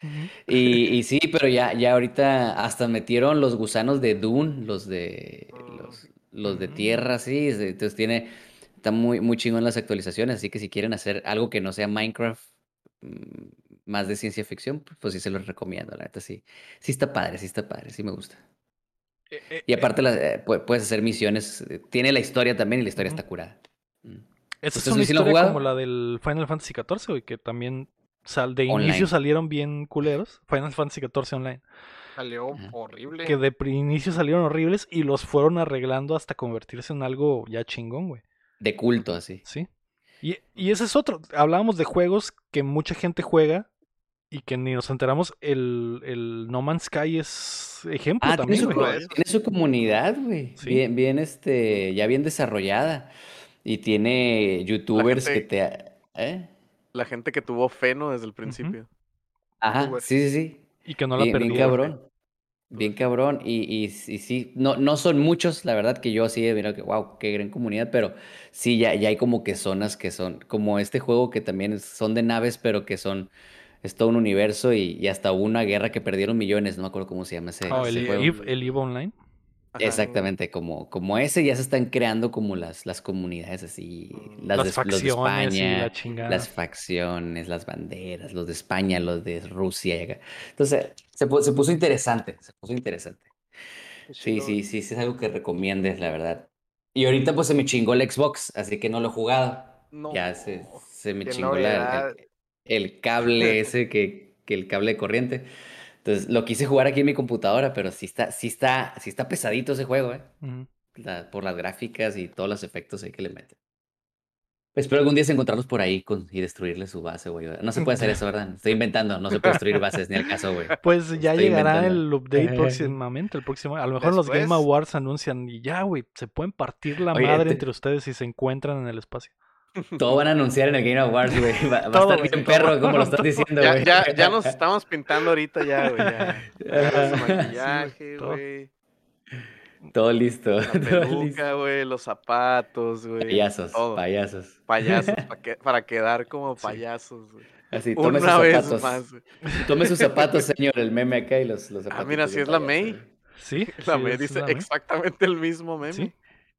S4: Y, y sí, pero ya, ya ahorita hasta metieron los gusanos de Dune, los de los, los de
S1: Mm.
S4: tierra, sí. es- Entonces tiene, está muy, muy chingón las actualizaciones. Así que si quieren hacer algo que no sea Minecraft, mm, más de ciencia ficción, pues sí se los recomiendo, la neta sí. Sí está padre, sí está padre, sí me gusta.
S1: Eh, eh,
S4: Y
S1: eh,
S4: aparte la- eh, pu- puedes hacer misiones, tiene la historia también y la historia está curada. Mm.
S1: Esa es
S4: ¿Ustedes
S1: una historia como la del Final Fantasy XIV, güey, que también sal, de
S4: Online.
S1: inicio salieron bien culeros. Final Fantasy XIV Online.
S2: Salió
S4: Ajá.
S2: horrible.
S1: Que de inicio salieron horribles y los fueron arreglando hasta convertirse en algo ya chingón, güey.
S4: De culto, así.
S1: Sí. Y, y ese es otro. Hablábamos de juegos que mucha gente juega y que ni nos enteramos. El, el No Man's Sky es ejemplo
S4: Ah, tiene
S1: también,
S4: su,
S1: güey.
S4: tiene su comunidad, güey.
S1: Sí.
S4: Bien, bien, este, ya bien desarrollada. Y tiene youtubers que te... ¿Eh?
S3: La gente que tuvo fe, ¿no? Desde el principio.
S4: Ajá, sí, sí, sí.
S1: Y que no la
S4: Bien, bien
S1: perdieron.
S4: cabrón. Bien cabrón. Y, y, y sí, no, no son muchos, la verdad, que yo sí he mirado que, wow, qué gran comunidad, pero sí, ya, ya hay como que zonas que son, como este juego que también son de naves, pero que son, es todo un universo y, y hasta hubo una guerra que perdieron millones, no me acuerdo cómo se llama ese,
S1: Oh,
S4: ese
S1: el,
S4: juego.
S1: Eve, el Eve Online.
S3: Ajá.
S4: Exactamente, como, como ese ya se están creando como las, las comunidades así, las,
S1: Las
S4: de, los de
S1: facciones y
S4: España,
S1: la
S4: las facciones, las banderas, los de España, los de Rusia. Entonces, se, se puso interesante, se puso interesante. Sí, sí, sí, sí, es algo que recomiendes, la verdad. Y ahorita pues se me chingó el Xbox, así que no lo he jugado.
S2: No.
S4: Ya se, se me chingó la-. El, cable ese que, que el cable de corriente. Entonces lo quise jugar aquí en mi computadora, pero sí está, sí está, sí está pesadito ese juego, ¿eh? La- por las gráficas y todos los efectos ahí que le meten. Espero algún día encontrarlos por ahí con- y destruirle su base, güey. No se puede hacer eso, ¿verdad? <laughs> Estoy inventando, no se puede destruir bases ni al caso, güey.
S1: Pues ya
S4: Estoy
S1: llegará
S4: inventando.
S1: el update <laughs> próximamente, el próximo. A lo mejor los Game Awards anuncian y ya, güey, se pueden partir la
S4: Oye,
S1: madre
S4: te-
S1: entre ustedes si se encuentran en el espacio.
S4: Todo van a anunciar en el Game Awards, güey. Va, va a
S1: Todo,
S4: estar bien
S1: todo.
S4: perro, como lo estás diciendo,
S3: Ya,
S4: güey.
S3: ya, <laughs> ya nos estamos pintando ahorita ya, güey. Ya. Ya, su
S1: Sí,
S3: maquillaje,
S1: todo.
S3: güey.
S4: Todo listo.
S3: La <laughs>
S4: todo listo.
S3: peluca, güey. Los zapatos, güey.
S4: Payasos,
S3: todo.
S4: payasos.
S3: Payasos, <laughs> pa' que- para quedar como payasos, güey.
S4: Así, tome sus
S3: Una vez
S4: zapatos.
S3: más, güey.
S4: Tome sus zapatos, señor, el meme acá y los, los zapatos.
S3: Ah, mira, si es la May.
S1: Sí,
S3: La
S1: sí, es
S3: dice
S1: la May.
S3: exactamente el mismo meme.
S1: Sí.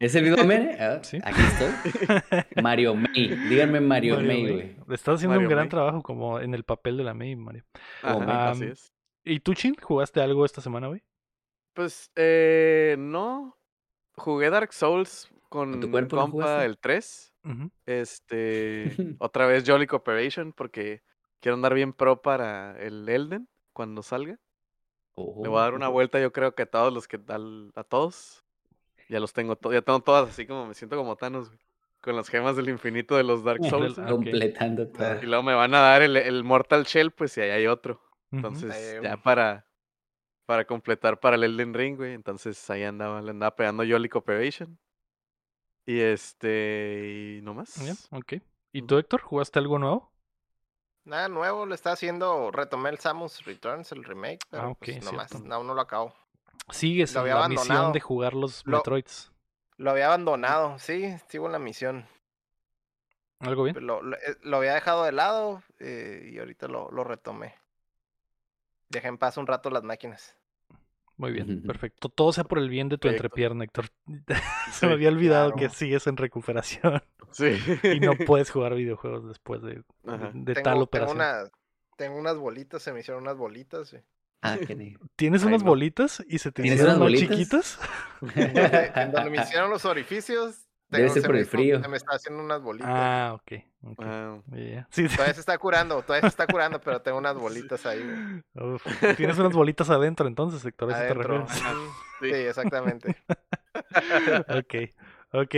S4: ¿Es el mismo meme? Ah,
S1: Sí.
S4: Aquí estoy. Mario May. Díganme Mario,
S1: Mario
S4: May, güey.
S1: Estás haciendo un gran
S3: May.
S1: trabajo como en el papel de la May, Mario.
S3: Ajá, así es.
S1: ¿Y tú, Chin, jugaste algo esta semana, güey?
S3: Pues, eh, no. Jugué Dark Souls con
S4: tu cuerpo
S3: compa el 3.
S1: Ujú.
S3: Este, <laughs> otra vez Jolly Cooperation porque quiero andar bien pro para el Elden cuando salga. Le voy a dar una
S4: Oh.
S3: vuelta, yo creo que a todos los que al- a todos. Ya los tengo todos, ya tengo todas así como me siento como Thanos, güey, Con las gemas del infinito de los Dark <laughs> Souls.
S1: Ah.
S4: Completando todo.
S3: Y luego me van a dar el, el Mortal Shell, pues si ahí hay otro. Entonces, ya para, para completar para el Elden Ring, güey. Entonces ahí andaba, le andaba pegando Jolly Cooperation. Y este, y no más.
S1: Ok. ¿Y tú, Héctor, jugaste algo nuevo?
S2: Nada nuevo, le está haciendo, retomé el Samus Returns, el remake, pero
S1: Ah, ok,
S2: pues no lo acabo.
S1: Sigues
S2: Lo
S1: en
S2: había
S1: la misión de jugar los
S2: Lo-
S1: Metroids.
S2: Lo había abandonado, sí, sigo en la misión.
S1: ¿Algo bien?
S2: pero Lo, lo, eh, lo había dejado de lado eh, y ahorita lo, lo retomé. Dejé en paz un rato las máquinas.
S1: Muy bien, <laughs> perfecto. Todo sea por el bien de tu entrepierna, Héctor. <laughs> Se
S3: Sí,
S1: me había olvidado que sigues en recuperación <laughs>
S3: Sí.
S1: y no puedes jugar videojuegos después de, de
S2: tengo,
S1: tal
S2: tengo,
S1: operación.
S2: una, tengo unas bolitas, se me hicieron unas bolitas. eh.
S4: Ah, qué
S1: ¿Tienes
S3: Ay,
S1: unas
S3: no.
S1: bolitas y se te
S4: ¿Tienes
S1: hicieron
S4: bolitas?
S1: chiquitas?
S2: En donde, en donde me hicieron los orificios,
S4: Debe
S2: tengo-
S4: ser por el frío.
S2: Se me está haciendo unas bolitas.
S1: Ah, ok. ok. Ya, ya. Sí.
S2: Todavía se está curando, todavía se está curando, pero tengo unas <laughs> bolitas ahí.
S1: Uf, Tienes unas bolitas adentro, entonces, Héctor, ¿a eso te refieres? <laughs>
S3: Sí.
S2: Exactamente.
S1: ok, ok.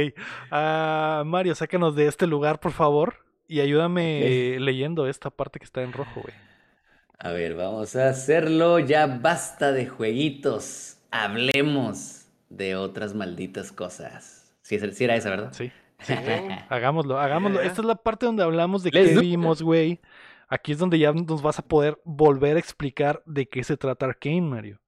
S1: Ah, Mario, sácanos de este lugar, por favor, y ayúdame leyendo esta parte que está en rojo, güey.
S4: A ver, vamos a hacerlo. Ya basta de jueguitos. Hablemos de otras malditas cosas. Sí, sí era esa, ¿verdad?
S1: Sí,
S2: Sí. <laughs>
S1: hagámoslo, hagámoslo. Esta es la parte donde hablamos de qué vimos, güey. Aquí es donde ya nos vas a poder volver a explicar de qué se trata Arkane, Mario.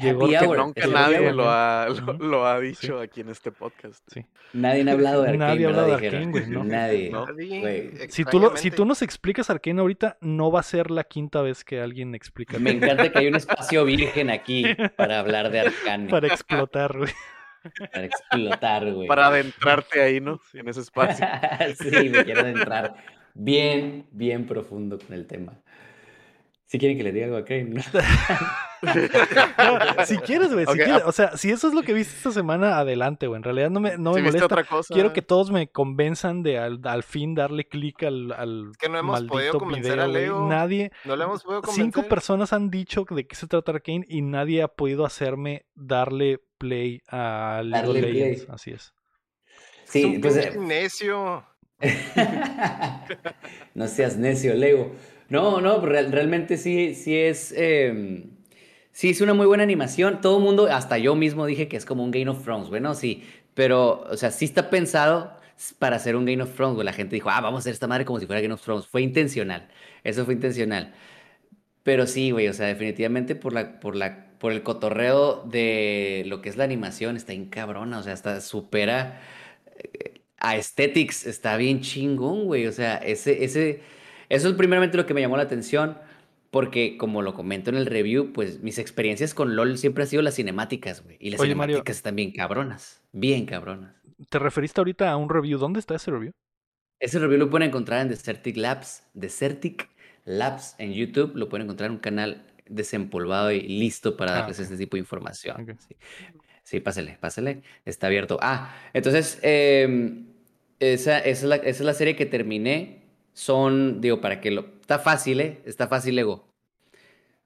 S1: Llegó
S4: Happy hour.
S3: Nunca nadie lo ha, lo,
S1: Ujú.
S3: lo ha dicho aquí en este podcast.
S1: Sí.
S4: Nadie ha hablado de Arkane,
S1: Nadie ha hablado de. Arkane, güey, ¿no?
S4: Nadie.
S3: No.
S2: Nadie,
S4: Güey.
S1: Si tú, lo- si
S2: extrañamente.
S1: tú nos explicas Arkane ahorita, no va a ser la quinta vez que alguien explica
S4: Me encanta que hay un <laughs> espacio virgen aquí para hablar de Arcane.
S1: para explotar, güey.
S4: Para explotar, güey.
S3: Para adentrarte ahí, ¿no? En ese espacio. <laughs>
S4: sí, me quiero adentrar bien, bien profundo con el tema. Si quieren que le diga algo a Kane, ¿no?
S1: No, si quieres, güey, si quieres. O sea, si eso es lo que viste esta semana, adelante, güey. En realidad no me, no me
S3: si
S1: molesta.
S3: otra cosa.
S1: Quiero que todos me convenzan de al, al fin darle clic al, al
S2: que no hemos podido
S1: maldito
S2: convencer
S1: video,
S2: a. Leo.
S1: Nadie,
S2: No le hemos podido convencer.
S1: cinco personas han dicho de qué se trata Arkane y nadie ha podido hacerme darle play a League of
S4: play.
S1: Así es.
S2: Es
S4: Sí,
S2: un
S4: pues.
S2: necio. <laughs>
S4: no seas necio, Lego. No, no, real- realmente sí, sí es. eh, sí, es una muy buena animación. Todo el mundo, hasta yo mismo dije que es como un Game of Thrones. Bueno, sí. Pero, o sea, sí está pensado para hacer un Game of Thrones. güey. La gente dijo, ah, vamos a hacer esta madre como si fuera Game of Thrones. Fue intencional. Eso fue intencional. Pero sí, güey, o sea, definitivamente por la, por la, por el cotorreo de lo que es la animación, está bien cabrona, o sea, hasta supera eh, a Aesthetics, está bien chingón, güey. O sea, ese, ese, eso es primeramente lo que me llamó la atención, porque como lo comento en el review, pues mis experiencias con LOL siempre han sido las cinemáticas, güey. Y las
S1: Oye, Mario.
S4: cinemáticas están bien cabronas, bien cabronas.
S1: ¿Te referiste ahorita a un review? ¿Dónde está ese review?
S4: Ese review lo pueden encontrar en Desertic Labs, Desertic Labs en YouTube, lo pueden encontrar en un canal desempolvado y listo para
S1: Ah,
S4: darles
S1: ok.
S4: este tipo de información. Sí. Sí, pásale, pásale, está abierto. Ah, entonces, em, esa, esa es la, esa es la serie que terminé. Son, digo, para que lo... Está fácil, ¿eh? Está fácil, Lego.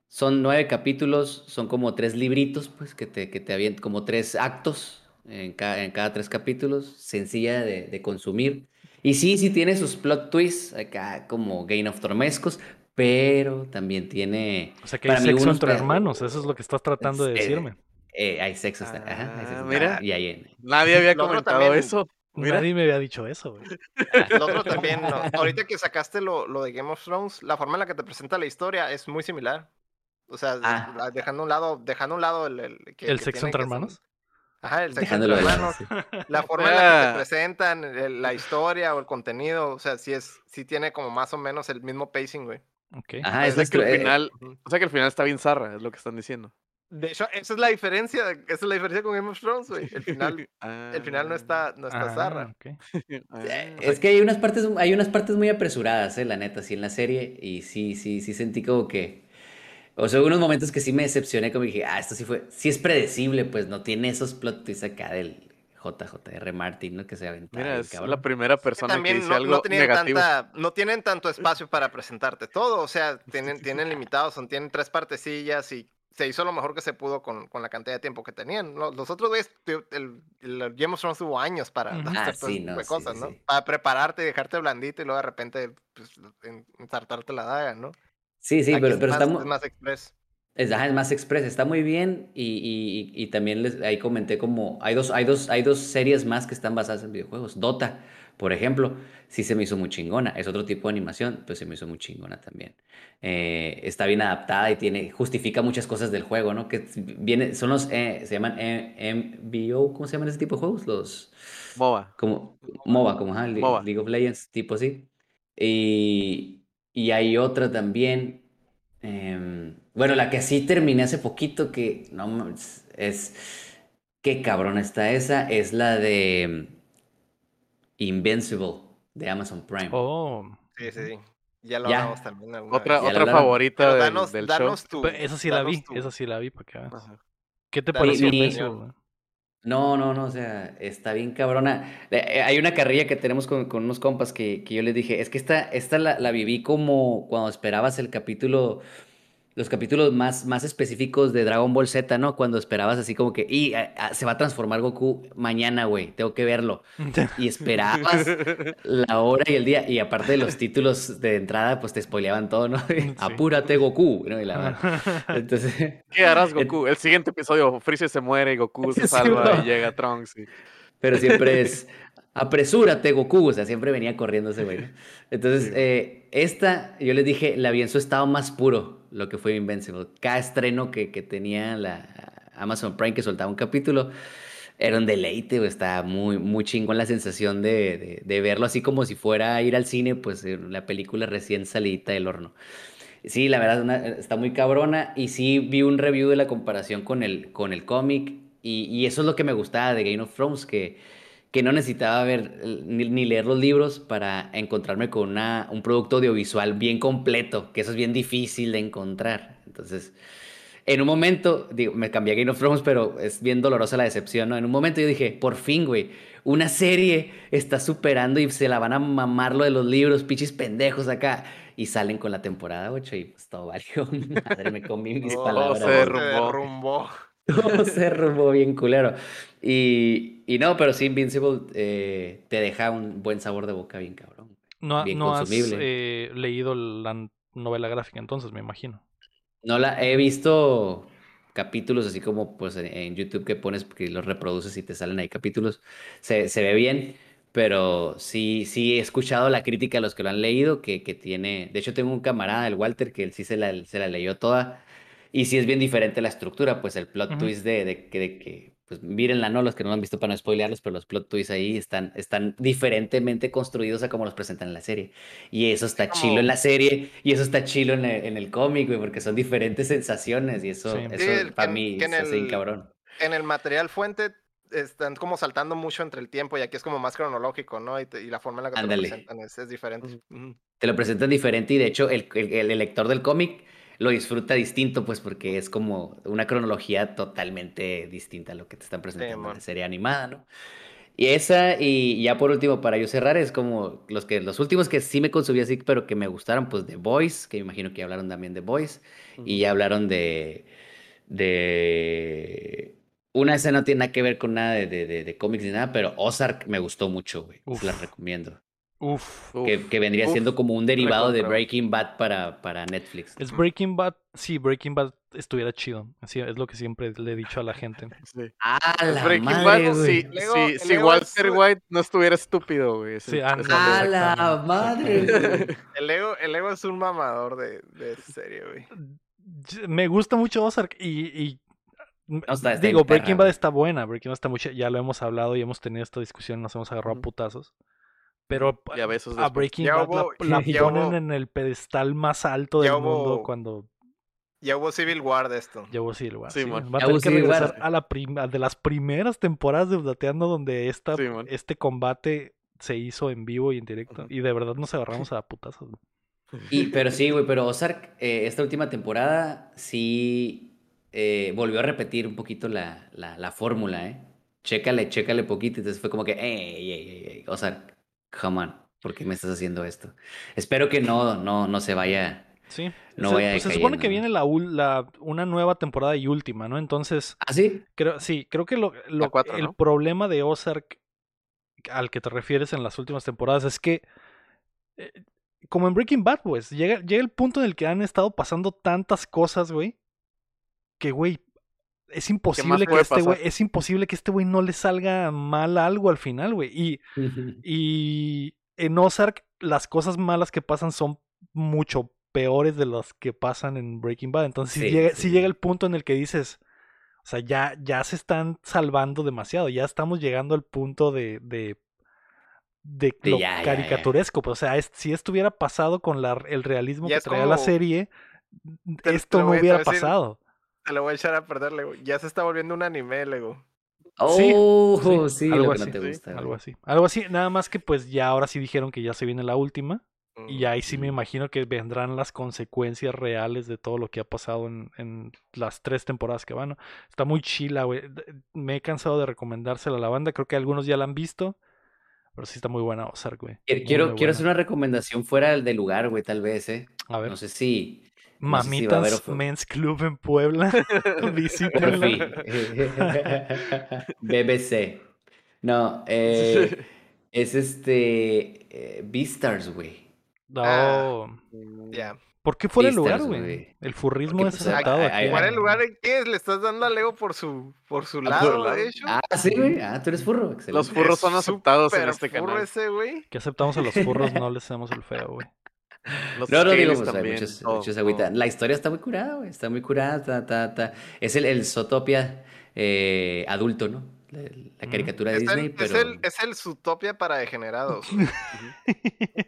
S4: Son nueve capítulos, son como tres libritos, pues, que te, que te avientan, como tres actos en cada, en cada tres capítulos, sencilla de, de consumir. Y sí, sí tiene sus plot twists, acá como Game of Thronescos, pero también tiene...
S1: O sea, que hay
S4: para
S1: sexo
S4: unos
S1: entre hermanos. Eso es lo que estás tratando de
S4: Eh,
S1: decirme.
S4: eh, hay sexo, está- ajá, hay
S3: Ah,
S4: sexo,
S3: mira.
S4: y hay...
S3: Nadie había comentado
S2: también-
S3: eso. Mira.
S1: Nadie me había dicho eso, güey. <laughs>
S2: Lo otro también, no, ahorita que sacaste lo, lo de Game of Thrones, la forma en la que te presenta la historia es muy similar. O sea,
S4: Ah.
S2: dejando a un lado, dejando a un lado el, el, que-
S1: ¿El
S2: que
S1: sexo entre hermanos?
S2: Ajá, el sexo entre hermanos.
S4: sí. <laughs>
S2: La forma en la que te presentan el- la historia o el contenido, o sea, sí es, sí tiene como más o menos el mismo pacing, güey.
S1: Ok.
S4: Ajá, es
S3: o sea
S4: la
S3: que al
S4: estru- eh,
S3: final, o sea que al final está bien zarra, es lo que están diciendo.
S2: De hecho, esa es la diferencia, esa es la diferencia con Game of Thrones, güey. El final, <laughs>
S3: Ah,
S2: el final no está, no está zarra.
S1: Ah, ok. <laughs>
S3: ah,
S4: Eh, Es que hay unas partes, hay unas partes muy apresuradas, eh, la neta, sí, en la serie. Y sí, sí, sí sentí como que. O sea, hubo unos momentos que sí me decepcioné, como dije, ah, esto sí fue. Sí es predecible, pues no tiene esos plot twists acá del JJR Martin, ¿no? Que se aventaba.
S3: Mira, es
S4: cabrón.
S3: la primera
S2: Que
S3: persona que
S2: también
S3: dice
S2: no,
S3: algo
S2: no
S3: negativo.
S2: tanta, no tienen tanto <laughs> espacio para presentarte todo, o sea, tienen, tienen limitados, son, tienen tres partecillas y se hizo lo mejor que se pudo con, con la cantidad de tiempo que tenían. Lo- Los, otros güeyes, el, el Game of Thrones tuvo años para hacer
S4: Ah,
S2: todo
S4: sí, no,
S2: cosas,
S4: sí,
S2: ¿no?
S4: sí.
S2: Para prepararte y dejarte blandito y luego de repente pues, en- ensartarte la daga, ¿no?
S4: Sí, sí,
S2: Aquí
S4: pero,
S2: es
S4: pero
S2: más,
S4: está
S2: es más express.
S4: Es, ajá, es más express, está muy bien y, y- y- y también les, ahí comenté como hay dos, hay, dos, hay dos series más que están basadas en videojuegos. Dota, por ejemplo, sí se me hizo muy chingona. Es otro tipo de animación, pues se me hizo muy chingona también. Eh, está bien adaptada y tiene, justifica muchas cosas del juego, ¿no? Que viene, son los, eh, se llaman eh, MBO, ¿cómo se llaman ese tipo de juegos? Los,
S3: MOBA.
S4: como MOBA, como ajá,
S3: MOBA.
S4: League of Legends, tipo así. Y, y hay otra también. em, bueno, la que sí terminé hace poquito, que no es. Qué cabrona está esa. Es la de Invincible de Amazon Prime.
S1: Oh,
S2: Sí, sí, sí. Ya lo
S4: Ya.
S2: hablamos también alguna
S3: Otra,
S2: vez.
S4: Ya
S3: otra favorita
S2: Pero
S3: del,
S2: danos,
S3: del
S2: danos
S3: show.
S2: tu.
S1: Pe- esa sí la vi, esa sí la vi para que veas. ¿Qué te pareció?
S4: No, no, no, o sea, está bien cabrona. Eh, eh, hay una carrilla que tenemos con, con unos compas que, que yo les dije, es que esta, esta la, la viví como cuando esperabas el capítulo los capítulos más, más específicos de Dragon Ball Z, ¿no? Cuando esperabas así como que, y se va a transformar Goku mañana, güey, tengo que verlo. <laughs> Y esperabas la hora y el día, y aparte de los títulos de entrada, pues te spoileaban todo, ¿no? <laughs> Apúrate, Goku, ¿no? Y la
S3: Entonces... ¿Qué harás, <laughs> Goku? El siguiente episodio, Freezer se muere y Goku se salva y llega Trunks.
S4: Pero siempre es, apresúrate, Goku. O sea, siempre venía corriendo ese güey. <laughs> Entonces, eh, esta, yo les dije, la vi en su estado más puro, lo que fue Invincible. Cada estreno que, que tenía la Amazon Prime que soltaba un capítulo, era un deleite, güey. Estaba muy, muy chingón la sensación de, de, verlo así como si fuera a ir al cine, pues la película recién salida del horno. Sí, la verdad está muy cabrona. Y sí vi un review de la comparación con el, con el cómic. Y, y eso es lo que me gustaba de Game of Thrones, que que no necesitaba ver ni, leer los libros para encontrarme con una, un producto audiovisual bien completo, que eso es bien difícil de encontrar. Entonces, en un momento, digo, me cambié a Game of Thrones, pero es bien dolorosa la decepción, ¿no? En un momento yo dije, por fin, güey, una serie está superando y se la van a mamar lo de los libros, pichis pendejos acá. Y salen con la temporada 8 y pues todo valió. <laughs> Madre, me comí mis palabras.
S2: Se derrumbó. <laughs>
S4: Todo se derrumbó bien culero. Y, y no, pero sí, Invincible eh, te deja un buen sabor de boca bien cabrón.
S1: No, no has eh, leído la novela gráfica entonces, me imagino.
S4: No la he visto capítulos así como pues en, YouTube que pones que los reproduces y te salen ahí capítulos. Se, se, ve bien, pero sí, sí he escuchado la crítica de los que lo han leído, que, que tiene... De hecho tengo un camarada, el Walter, que él sí se la, se la leyó toda y sí es bien diferente la estructura, pues el plot twist de, de, de, que, pues mírenla, ¿no? Los que no lo han visto para no spoilearlos, pero los plot twists ahí están, están diferentemente construidos a como los presentan en la serie. Y eso está chilo en la serie y eso está chilo en el, en el cómic, güey, porque son diferentes sensaciones y eso, eso para mí es así, cabrón.
S2: En el material fuente están como saltando mucho entre el tiempo y aquí es como más cronológico, ¿no? Y, la forma en la que te lo presentan es, diferente.
S4: Te lo presentan diferente y de hecho el, el, el lector del cómic lo disfruta distinto, pues porque es como una cronología totalmente distinta a lo que te están presentando en la serie animada, ¿no? Y esa, y ya por último, para yo cerrar, es como los que los últimos que sí me consumí así, pero que me gustaron, pues The Boys, que imagino que hablaron también de Boys, y ya hablaron de. de. Una escena no tiene nada que ver con nada de, de, de, cómics ni nada, pero Ozark me gustó mucho, güey. La recomiendo.
S1: Uf,
S4: que, vendría siendo como un derivado de Breaking Bad para, para Netflix.
S1: Es Breaking Bad, sí, Breaking Bad estuviera chido. Así es lo que siempre le he dicho a la gente. <laughs>
S4: Sí. Ah, la Breaking
S3: madre, Bad, sí, sí, si Walter White no estuviera estúpido, güey.
S4: Sí, a la madre. <laughs>
S2: el, ego, el ego es un mamador de, de serie, güey.
S1: Me gusta mucho Ozark y, y digo, Breaking Bad está buena, Breaking Bad está mucho, ya lo hemos hablado y hemos tenido esta discusión, nos hemos agarrado a putazos. Pero a Breaking Bad la, ponen en el pedestal más alto del mundo cuando.
S2: Ya hubo Civil War de esto.
S1: Ya hubo Civil War. Sí, Va a tener que regresar a la de las primeras temporadas de Dateando donde esta, este combate se hizo en vivo y en directo. Y de verdad nos agarramos <laughs> a putazos.
S4: Y, pero sí, güey, pero Ozark, eh, esta última temporada sí eh, volvió a repetir un poquito la, la, la fórmula, ¿eh? Chécale, chécale poquito. Entonces fue como que, ey, ey, ey, Ozark, come on, ¿por qué me estás haciendo esto? Espero que no, no, no se vaya.
S1: Sí. No vaya pues se supone que viene la, la, una nueva temporada y última, ¿no? Entonces.
S4: ¿Ah, sí?
S1: Creo, sí, creo que lo, lo el problema de Ozark al que te refieres en las últimas temporadas es que. Eh, como en Breaking Bad, pues, llega, llega el punto en el que han estado pasando tantas cosas, güey. Que, güey, es imposible que este güey, es imposible que este güey no le salga mal algo al final, güey. Y, y en Ozark las cosas malas que pasan son mucho peores de las que pasan en Breaking Bad. Entonces, si, llega, si llega el punto en el que dices, o sea, ya, ya se están salvando demasiado, ya estamos llegando al punto de, de, de lo caricaturesco. Pues, o sea, si estuviera pasado con la, el realismo que traía la serie, esto no hubiera pasado.
S2: Te lo voy a echar a perder, Lego. Ya se está volviendo un anime, Lego.
S4: Oh, sí,
S1: algo, así, algo así. Algo así. Nada más que pues ya ahora sí dijeron que ya se viene la última. Y ahí sí me imagino que vendrán las consecuencias reales de todo lo que ha pasado en, en las tres temporadas que van. ¿no? Está muy chila, güey. Me he cansado de recomendársela a la banda. Creo que algunos ya la han visto. Pero sí está muy buena Ozark, güey.
S4: Quiero,
S1: Muy,
S4: quiero,
S1: buena.
S4: hacer una recomendación fuera de lugar, güey, tal vez, ¿eh?
S1: A ver.
S4: No sé si... no sé si
S1: Mamitas Men's Club en Puebla. <laughs> <laughs> Visítenla.
S4: Porfi. <laughs> BBC. No, eh, es este... Eh, Beastars, güey.
S2: Ah.
S1: No.
S2: Ya.
S1: ¿Por qué fuera el lugar, güey? El furrismo es
S4: pues,
S1: aceptado
S4: hay-
S1: aquí.
S4: hay-
S2: ¿Cuál
S1: güey.
S2: es el lugar en qué? ¿Le estás dando a Leo por su, por su
S3: por
S2: lado,
S3: lado.
S2: de hecho?
S4: Ah, sí, güey. Ah, tú eres furro. Excelente.
S3: Los furros son aceptados en este
S2: furro
S3: canal.
S2: ese, güey.
S1: Que aceptamos a los furros, no les hacemos el feo, güey.
S3: Los
S4: No, no, digo, pues, hay muchos, agüita. La historia está muy curada, güey. Está muy curada. ta, ta, ta. Es el, el Zootopia eh, adulto, ¿no? La, caricatura de
S2: Es
S4: Disney,
S2: el,
S4: pero...
S2: es el, es el Zootopia para degenerados. <laughs>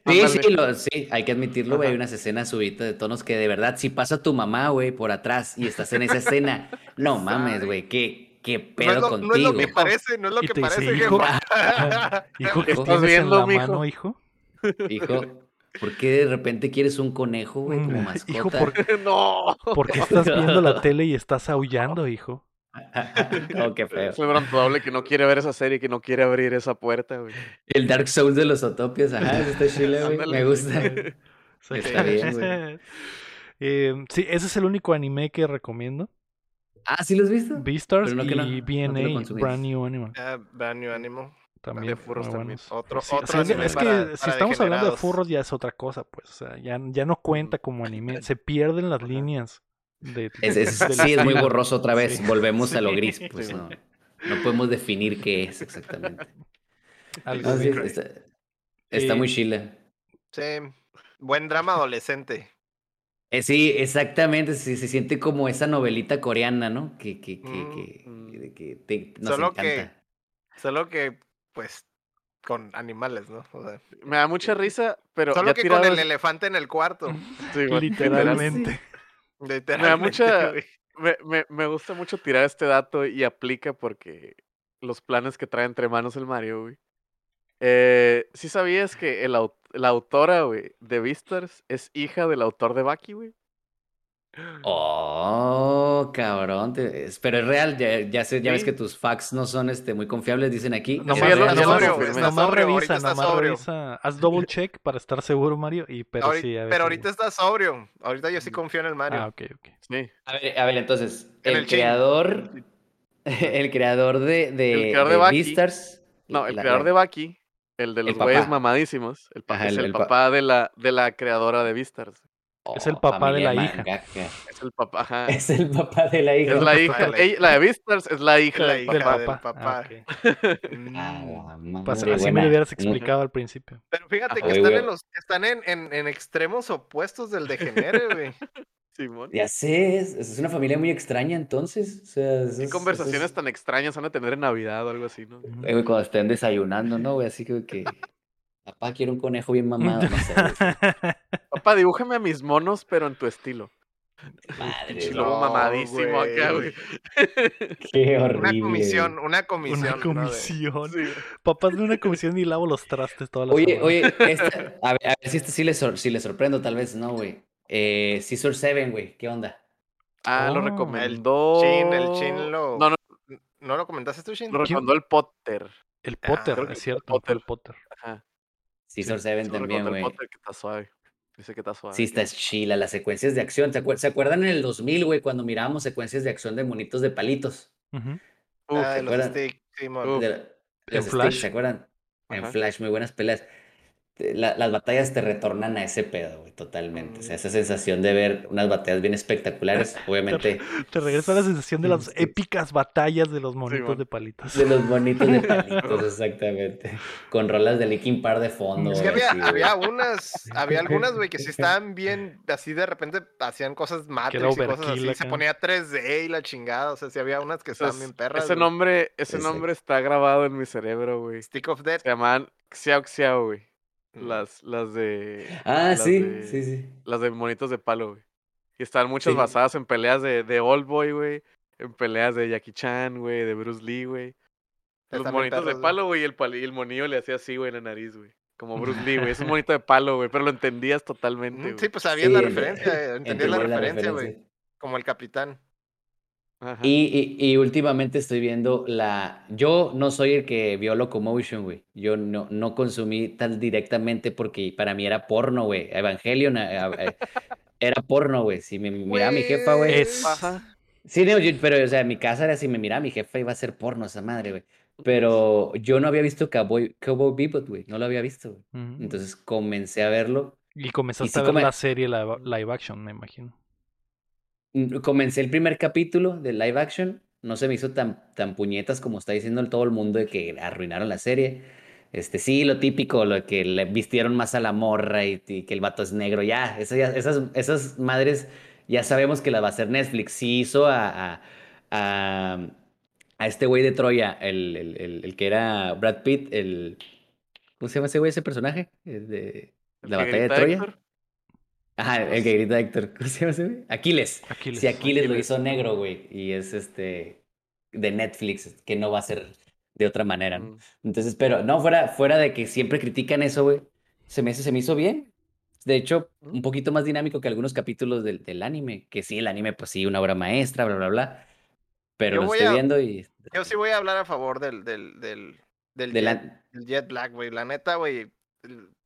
S4: Sí, sí, lo- sí, hay que admitirlo, güey. Hay unas escenas subidas de tonos que de verdad, si pasa tu mamá, güey, por atrás y estás en esa escena, no mames, güey, qué, qué
S2: No es,
S4: pedo
S2: lo,
S4: contigo.
S2: no es lo que parece, no es lo que
S1: te dice,
S2: parece,
S1: hijo, <laughs> ¿qué
S4: ¿Estás
S3: viendo,
S1: en la
S3: mijo?
S1: mano, hijo? <laughs>
S4: Hijo, ¿por qué de repente quieres un conejo, güey, como
S1: Mm,
S4: mascota?
S1: Hijo, ¿por, <laughs>
S3: no.
S1: por qué estás viendo la <laughs> tele y estás aullando, hijo? <laughs>
S4: oh, qué feo.
S3: Es muy probable que no quiere ver esa serie, que no quiere abrir esa puerta, güey.
S4: El Dark Souls de los Zotopias, ajá, eso está chile, güey. Me gusta.
S1: Sí.
S4: Está bien, güey.
S1: Eh, sí, ese es el único anime que recomiendo.
S4: Ah, ¿sí los has visto?
S1: Beastars
S4: no no-
S1: y
S4: no lo
S1: BNA,
S4: consumís.
S1: Brand New Animal.
S2: Ah, Brand New Animal.
S1: También.
S2: de furros
S1: muy
S2: también. Otro-
S1: Sí,
S2: otro
S1: o sea, es-
S2: anime
S1: es que
S2: para-
S1: si
S2: para
S1: estamos hablando de furros ya es otra cosa, pues. O sea, ya, ya no cuenta como <laughs> anime. Se pierden las líneas. De,
S4: Es- es-
S1: del
S4: sí, es muy borroso otra vez.
S1: Sí.
S4: Volvemos a lo gris, pues
S3: Sí.
S4: no. No podemos definir qué es exactamente.
S1: Algo
S4: No, sí,
S1: bien.
S4: está, está
S1: Eh,
S4: muy chile.
S2: Sí. Buen drama adolescente.
S4: Eh, sí, exactamente. Sí, se siente como esa novelita coreana, ¿no? Que, que, que,
S2: Mm,
S4: que,
S3: mm.
S4: que- que te, nos
S2: Solo
S4: encanta.
S2: que- Solo que, pues, con animales, ¿no? O sea,
S3: Me da mucha risa, pero
S2: solo
S3: ya
S2: que con el elefante en el cuarto. <laughs>
S3: sí, güey,
S1: Literalmente. <laughs>
S2: Literalmente,
S3: mucha-
S2: güey.
S3: Me, me, me gusta mucho tirar este dato y aplica porque los planes que trae entre manos el Mario, güey. Eh, ¿Sí sabías que el, la autora, güey, de Beastars es hija del autor de Baki, güey?
S4: Oh, cabrón. te- es- pero es real. Ya, ya, sé- ya ves
S3: Sí.
S4: que tus facts no son este, muy confiables, dicen aquí.
S1: Nomás,
S3: ya lo
S1: nomás-
S3: confirmé.
S2: está
S1: nomás
S2: sobrio, ahorita
S1: revisa,
S2: está
S1: nomás
S2: sobrio.
S1: revisa. Haz double check para estar seguro, Mario. Y, pero
S2: Ahori-
S1: sí, a
S2: pero ahorita está sobrio. Ahorita yo sí confío en el Mario.
S1: Ah, ok, ok.
S3: Sí.
S4: A ver, a ver, entonces,
S2: En
S4: el,
S2: el chin.
S4: creador, <laughs> el creador de, de,
S3: El creador de
S4: de
S3: Baki.
S4: Beastars.
S3: No, el
S4: la-
S3: creador de Baki, el de
S4: El
S3: los güeyes
S4: papá.
S3: mamadísimos, el pa-
S4: Ajá,
S3: es
S4: el-
S3: el,
S4: el pa-
S3: papá de la, de la creadora de
S1: Es el
S4: Oh,
S1: papá de la hija.
S4: mangaka.
S3: Es el papá, ajá. <laughs>
S4: Es el papá de la hija.
S3: Es la hija,
S2: de la
S3: ella- la de Beastars es la hija
S2: La
S3: del
S2: hija
S1: Del
S3: papá.
S2: del
S1: papá. Ah.
S2: Mm. <laughs>
S4: Ah, la
S1: Pues así me lo hubieras
S4: Mm.
S1: explicado al principio.
S2: Pero fíjate
S4: Ah,
S2: que están, en, los, están en, en, en extremos opuestos del degenere, güey. <laughs>
S3: Simón.
S4: Ya sé, es, es una familia muy extraña entonces. O sea, es-
S3: ¿Qué
S4: es-
S3: conversaciones
S4: es-
S3: tan extrañas van a tener en Navidad o algo así, no?
S4: Eh, güey, cuando estén desayunando, ¿no, güey? Así que, que papá quiere un conejo bien mamado, no sé.
S3: Papá, dibújame a mis monos, pero en tu estilo.
S4: Madre,
S2: No,
S3: mamadísimo acá,
S2: güey.
S4: qué horrible.
S2: Una comisión, una comisión.
S1: Una
S2: ¿no? De-
S1: comisión.
S3: Sí.
S1: Papás de una comisión y lavo los trastes todas las
S4: Oye,
S1: semanas.
S4: oye, <laughs> esta- a, ver, a ver si este sí le, sor- si le sorprendo, tal vez, ¿no, güey? Eh, Scissor Seven, güey, ¿qué onda?
S3: Ah, lo
S1: Oh.
S3: recomendó.
S2: Chin, el Chin lo.
S3: No, no,
S2: ¿No lo comentaste tú, Shin?
S3: lo recomendó el Potter.
S1: El
S2: Ah,
S1: Potter,
S3: creo que
S1: es cierto.
S3: Potter.
S1: El Potter.
S3: Ajá.
S4: Scissor
S3: Sí,
S4: Seven
S3: sí lo
S4: también,
S3: recomendó
S4: güey.
S3: el Potter que está suave. Dice que está suave.
S4: Sí, está chila, las secuencias de acción. ¿Se, acuer- se acuerdan en el 2000, güey, cuando mirábamos secuencias de acción de monitos de palitos?
S1: Ujú.
S3: Uf,
S2: Ah,
S4: ¿se
S2: de los
S4: acuerdan?
S2: stick.
S3: Uf.
S4: De la-
S1: En Flash.
S4: ¿se acuerdan? En
S3: Ajá.
S4: Flash, muy buenas peleas. Te- la- las batallas te retornan a ese pedo, güey, totalmente. O sea, esa sensación de ver unas batallas bien espectaculares, <laughs> obviamente,
S1: Te regresa la sensación de las
S4: Sí.
S1: épicas batallas de los monitos de palitos.
S4: de los bonitos de palitos, <laughs> exactamente. Con rolas de Linkin Park de fondo.
S2: Es que
S4: güey,
S2: había,
S4: así,
S2: había unas, había algunas, güey, que sí estaban bien, así de repente hacían cosas Matrix y cosas así, se ponía 3D y la chingada, o sea, sí había unas que estaban bien perras.
S3: ese
S2: güey.
S3: nombre, ese
S4: Exacto.
S3: nombre está grabado en mi cerebro, güey.
S2: Stick of Death.
S3: Se llaman Xiao Xiao, güey. Las, las de.
S4: Ah,
S3: las
S4: sí,
S3: de-
S4: sí, sí.
S3: Las de monitos de palo, güey. Y están muchas
S4: Sí.
S3: basadas en peleas de, de Old Boy, güey. En peleas de Jackie Chan, güey. De Bruce Lee, güey. Los monitos de
S2: perros,
S3: palo, güey. Y el, y el monillo le hacía así, güey, en la nariz, güey. Como Bruce Lee, güey. Es un <laughs> monito de palo, güey, pero lo entendías totalmente,
S2: Mm,
S3: güey.
S2: Sí, pues sabías la
S4: Sí,
S2: referencia, eh, entendías la
S4: entendí la
S2: referencia, güey. Como el capitán.
S4: Y, y, y últimamente estoy viendo la... Yo no soy el que vio Locomotion, güey. Yo no, no consumí tal directamente porque para mí era porno, güey. Evangelion era porno, güey. Si me miraba mi jefa, güey.
S1: Es-
S3: Ajá.
S4: Sí, no, yo- pero o sea, en mi casa era si me miraba mi jefa iba a ser porno esa madre, güey. Pero yo no había visto Cowboy, Cowboy Bebop, güey. No lo había visto, güey. Entonces comencé a verlo.
S1: y comenzaste
S4: sí
S1: a ver
S4: come-
S1: la serie live, live action, me imagino.
S4: Mm, Comencé el primer capítulo de live action. No se me hizo tan, tan puñetas como está diciendo todo el mundo de que arruinaron la serie. Este, sí, lo típico, lo que le vistieron más a la morra y, y que el vato es negro. Ya, ya- esas, esas madres ya sabemos que las va a hacer Netflix. Sí hizo a, a, a, a este güey de Troya, el, el, el, el que era Brad Pitt, el... ¿Cómo se llama ese güey, ese personaje? De la batalla de Troya.
S3: Héctor.
S4: Ajá, el que grita Héctor. ¿Cómo se llama ese güey? Aquiles.
S1: Aquiles.
S4: Si Aquiles lo hizo negro, güey, y es este de Netflix, que no va a ser de otra manera, ¿no?
S3: Mm.
S4: Entonces, pero no, fuera, fuera de que siempre critican eso, güey, se me, se me hizo bien. De hecho, un poquito más dinámico que algunos capítulos del, del anime, que sí, el anime, pues sí, una obra maestra, bla, bla, bla. Pero
S2: Yo
S4: lo estoy
S2: a-
S4: viendo y...
S2: Yo sí voy a hablar a favor del, del, del, del,
S4: de
S2: jet,
S4: la-
S2: del Jet Black, güey. La neta, güey,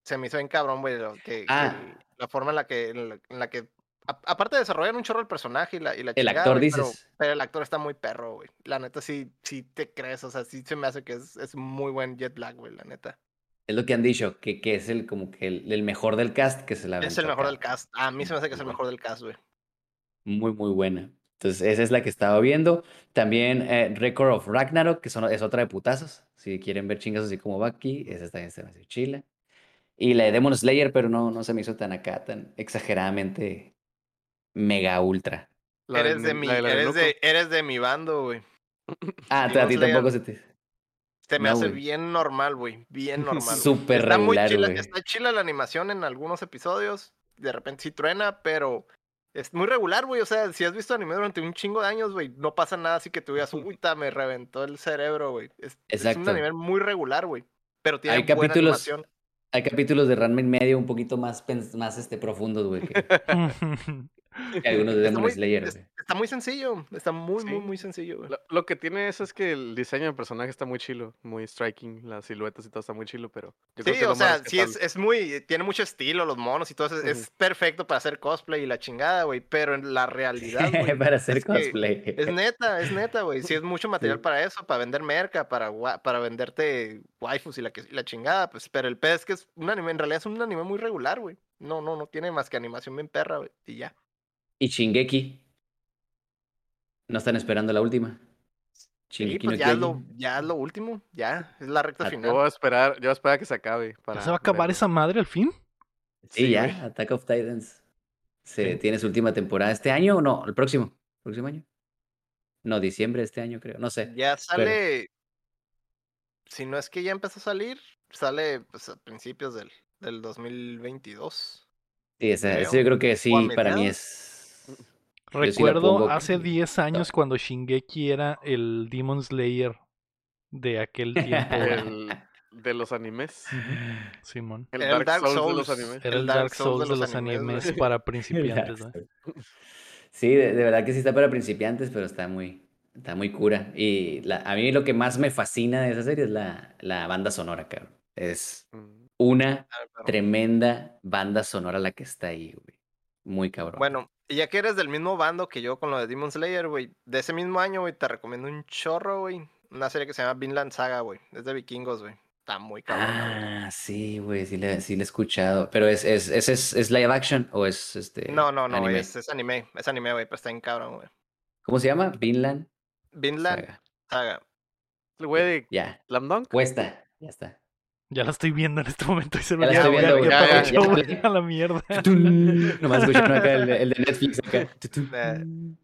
S2: se me hizo bien cabrón, güey, que,
S4: Ah.
S2: La forma en la que, en la, en la que a- aparte de desarrollar un chorro el personaje y la, y la
S4: El
S2: chingada,
S4: actor,
S2: güey,
S4: dices.
S2: Pero, el actor está muy perro, güey. La neta, sí, sí te crees, o sea, sí se me hace que es, es muy buen Jet Black, güey, la neta.
S4: Es lo que han dicho, que, que es el como que el, el mejor del cast que se la
S2: Es el mejor
S4: acá.
S2: del cast. A mí se me hace que es el mejor del cast, güey.
S4: Muy, muy buena. Entonces, esa es la que estaba viendo. También eh, Record of Ragnarok, que son, es otra de putazos. Si quieren ver chingas así como Baki, esa también se me hace chila. Y la de Demon Slayer, pero no, no se me hizo tan acá, tan exageradamente mega ultra.
S3: La
S2: eres de mi,
S3: la
S2: eres de, eres de mi bando, güey.
S4: Ah, a ti tampoco se te...
S2: Se me
S4: No,
S2: hace bien normal, güey. Bien <laughs> normal.
S4: Súper
S2: está muy
S4: regular,
S2: chila,
S4: güey.
S2: está chila la animación en algunos episodios. De repente sí truena, pero es muy regular, güey. O sea, si has visto anime durante un chingo de años, güey, no pasa nada así que tú digas, uy, ta, me reventó el cerebro, güey. Es, es un anime muy regular, güey. Pero tiene
S4: Hay
S2: buena
S4: capítulos,
S2: animación.
S4: Hay capítulos de Ranma medio un poquito más, más este, profundos, güey, <laughs> que algunos de
S2: Está
S4: Demon
S2: muy,
S4: Slayer,
S2: es-
S4: güey.
S2: está muy sencillo. Está muy, muy,
S3: Sí.
S2: muy sencillo.
S3: Lo, lo que tiene eso es que el diseño del personaje está muy chilo, muy striking, las siluetas y todo está muy chilo, pero yo creo
S2: Sí,
S3: que es
S2: o sea, sí es, es muy, tiene mucho estilo, los monos y todo eso, es
S3: Ujú.
S2: perfecto para hacer cosplay y la chingada, güey, pero en la realidad, <laughs> güey,
S4: Para hacer
S2: es que
S4: cosplay.
S2: es neta, es neta, güey, sí es mucho <laughs> material
S4: Sí.
S2: para eso, para vender merca, para, para venderte waifus y la, que- y la chingada, pues, pero el pez es que es un anime, en realidad es un anime muy regular, güey, no, no, no tiene más que animación bien perra, güey, y ya.
S4: Y Shingeki. No están esperando la última.
S2: Sí,
S4: Shingeki
S2: pues
S4: no
S2: ya es, lo, ya es lo último, ya, es la recta
S4: Ah,
S3: Yo
S2: final.
S3: voy a esperar, yo voy a esperar a que se acabe para
S1: ¿Ya se va a acabar esa madre al fin?
S4: Sí,
S3: Sí,
S4: ya,
S3: güey.
S4: Attack of Titans. Se
S1: Sí.
S4: tiene su última temporada este año o no, el próximo. ¿Próximo año? No, diciembre de este año, creo. No sé.
S2: Ya sale. Si no es que ya empezó a salir, sale pues, a principios del, del 2022.
S4: Sí, esa-
S2: creo.
S4: eso yo creo que sí, para mí es. Sí
S1: Recuerdo hace
S4: que-
S1: 10 años cuando Shingeki era el Demon Slayer de aquel tiempo. <laughs>
S3: El- de los animes.
S1: Simón.
S3: El
S2: Era el
S3: Dark,
S2: Dark
S3: Souls, de los animes.
S1: Era el Dark Souls de los animes para principiantes. <laughs>
S4: Sí, de, de verdad que sí está para principiantes, pero está muy, está muy cura. Y la- a mí lo que más me fascina de esa serie es la, la banda sonora, cabrón. Es
S3: Mm.
S4: una
S2: Ah,
S4: tremenda banda sonora la que está ahí, güey. Muy cabrón.
S2: Bueno, y ya que eres del mismo bando que yo con lo de Demon Slayer, güey, de ese mismo año, güey, te recomiendo un chorro, güey. Una serie que se llama Vinland Saga, güey. Es de vikingos, güey. Está muy cabrón.
S4: Ah, sí, güey, sí le, sí le he escuchado. Pero es, es, es, es, es live action o es este.
S2: No, no, no,
S4: anime?
S2: es, es anime. Es anime, güey, pero está en cabrón, güey.
S4: ¿Cómo se llama? Vinland
S2: Vinland
S4: Saga.
S2: Saga.
S3: El güey de
S4: Ya,
S3: Dunk.
S4: cuesta, ya está.
S1: Ya la estoy viendo en este momento y se me
S4: Ya la estoy viendo,
S3: güey. Ya,
S1: a la mierda.
S4: Nomás escucharon acá el, el de Netflix acá. <laughs>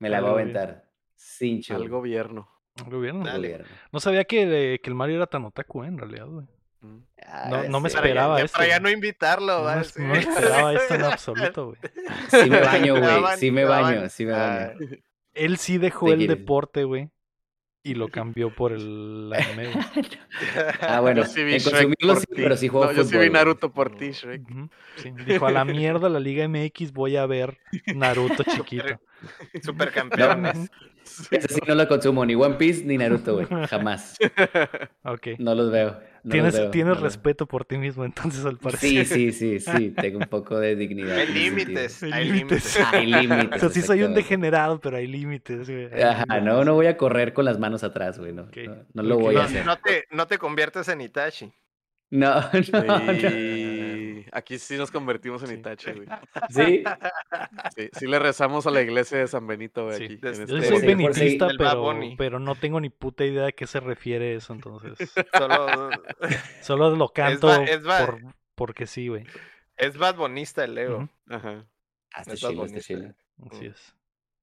S4: Me la voy a aventar. Sin
S3: Al gobierno.
S1: Lo vieron.
S2: Dale.
S1: No sabía que, que el Mario era tan otaku, eh, en realidad, güey.
S3: Mm.
S1: No- no me
S2: Para ya-
S1: esperaba
S2: ya,
S1: esto,
S2: Para ya no invitarlo,
S1: No no me esperaba esto en absoluto, güey.
S4: Sí me baño, <laughs> güey. Sí me baño, sí me
S2: ah,
S4: baño.
S1: Él sí dejó el
S4: quieres.
S1: deporte, güey. Y lo cambió por el anime. <laughs>
S4: Ah, bueno,
S3: Yo sí vi
S4: en consumirlo sí, pero sí juego
S3: No, yo sí vi. Naruto por ti, Shrek.
S1: Sí, Dijo, a la mierda la Liga MX, voy a ver Naruto chiquito. <laughs>
S2: Supercampeones.
S4: Ese sí no lo consumo, ni One Piece ni Naruto, güey. Jamás.
S1: Ok.
S4: No los veo. No
S1: tienes tienes
S4: no
S1: respeto por ti mismo, <laughs> entonces, al parecer.
S4: Sí, sí, sí, sí. Tengo un poco de dignidad.
S2: Hay límites,
S1: Hay límites. <laughs>
S4: Hay límites.
S1: O sea, sí soy un degenerado, pero hay límites. güey, hay
S4: Ajá, no,
S1: límites.
S4: no voy a correr con las manos atrás, güey. No, no, no lo voy a hacer.
S2: no te, no te conviertes en Itachi.
S4: No, <laughs> no, no.
S3: Aquí sí nos convertimos en
S1: Sí.
S3: Itachi, güey.
S4: Sí, <laughs>
S3: Sí, sí le rezamos a la iglesia de San Benito, güey,
S1: Sí.
S3: aquí. En
S1: Yo
S3: este-
S1: soy benitista, pero, no tengo ni puta idea de qué se refiere eso, entonces. <laughs>
S2: Solo <laughs>
S1: Solo lo canto
S2: va- es va-
S1: por, porque sí, güey.
S2: es bad bonista el Leo.
S3: Ajá.
S4: hasta
S2: Es Bad
S4: chilo,
S2: Bunny,
S4: hasta chilo.
S1: Así es.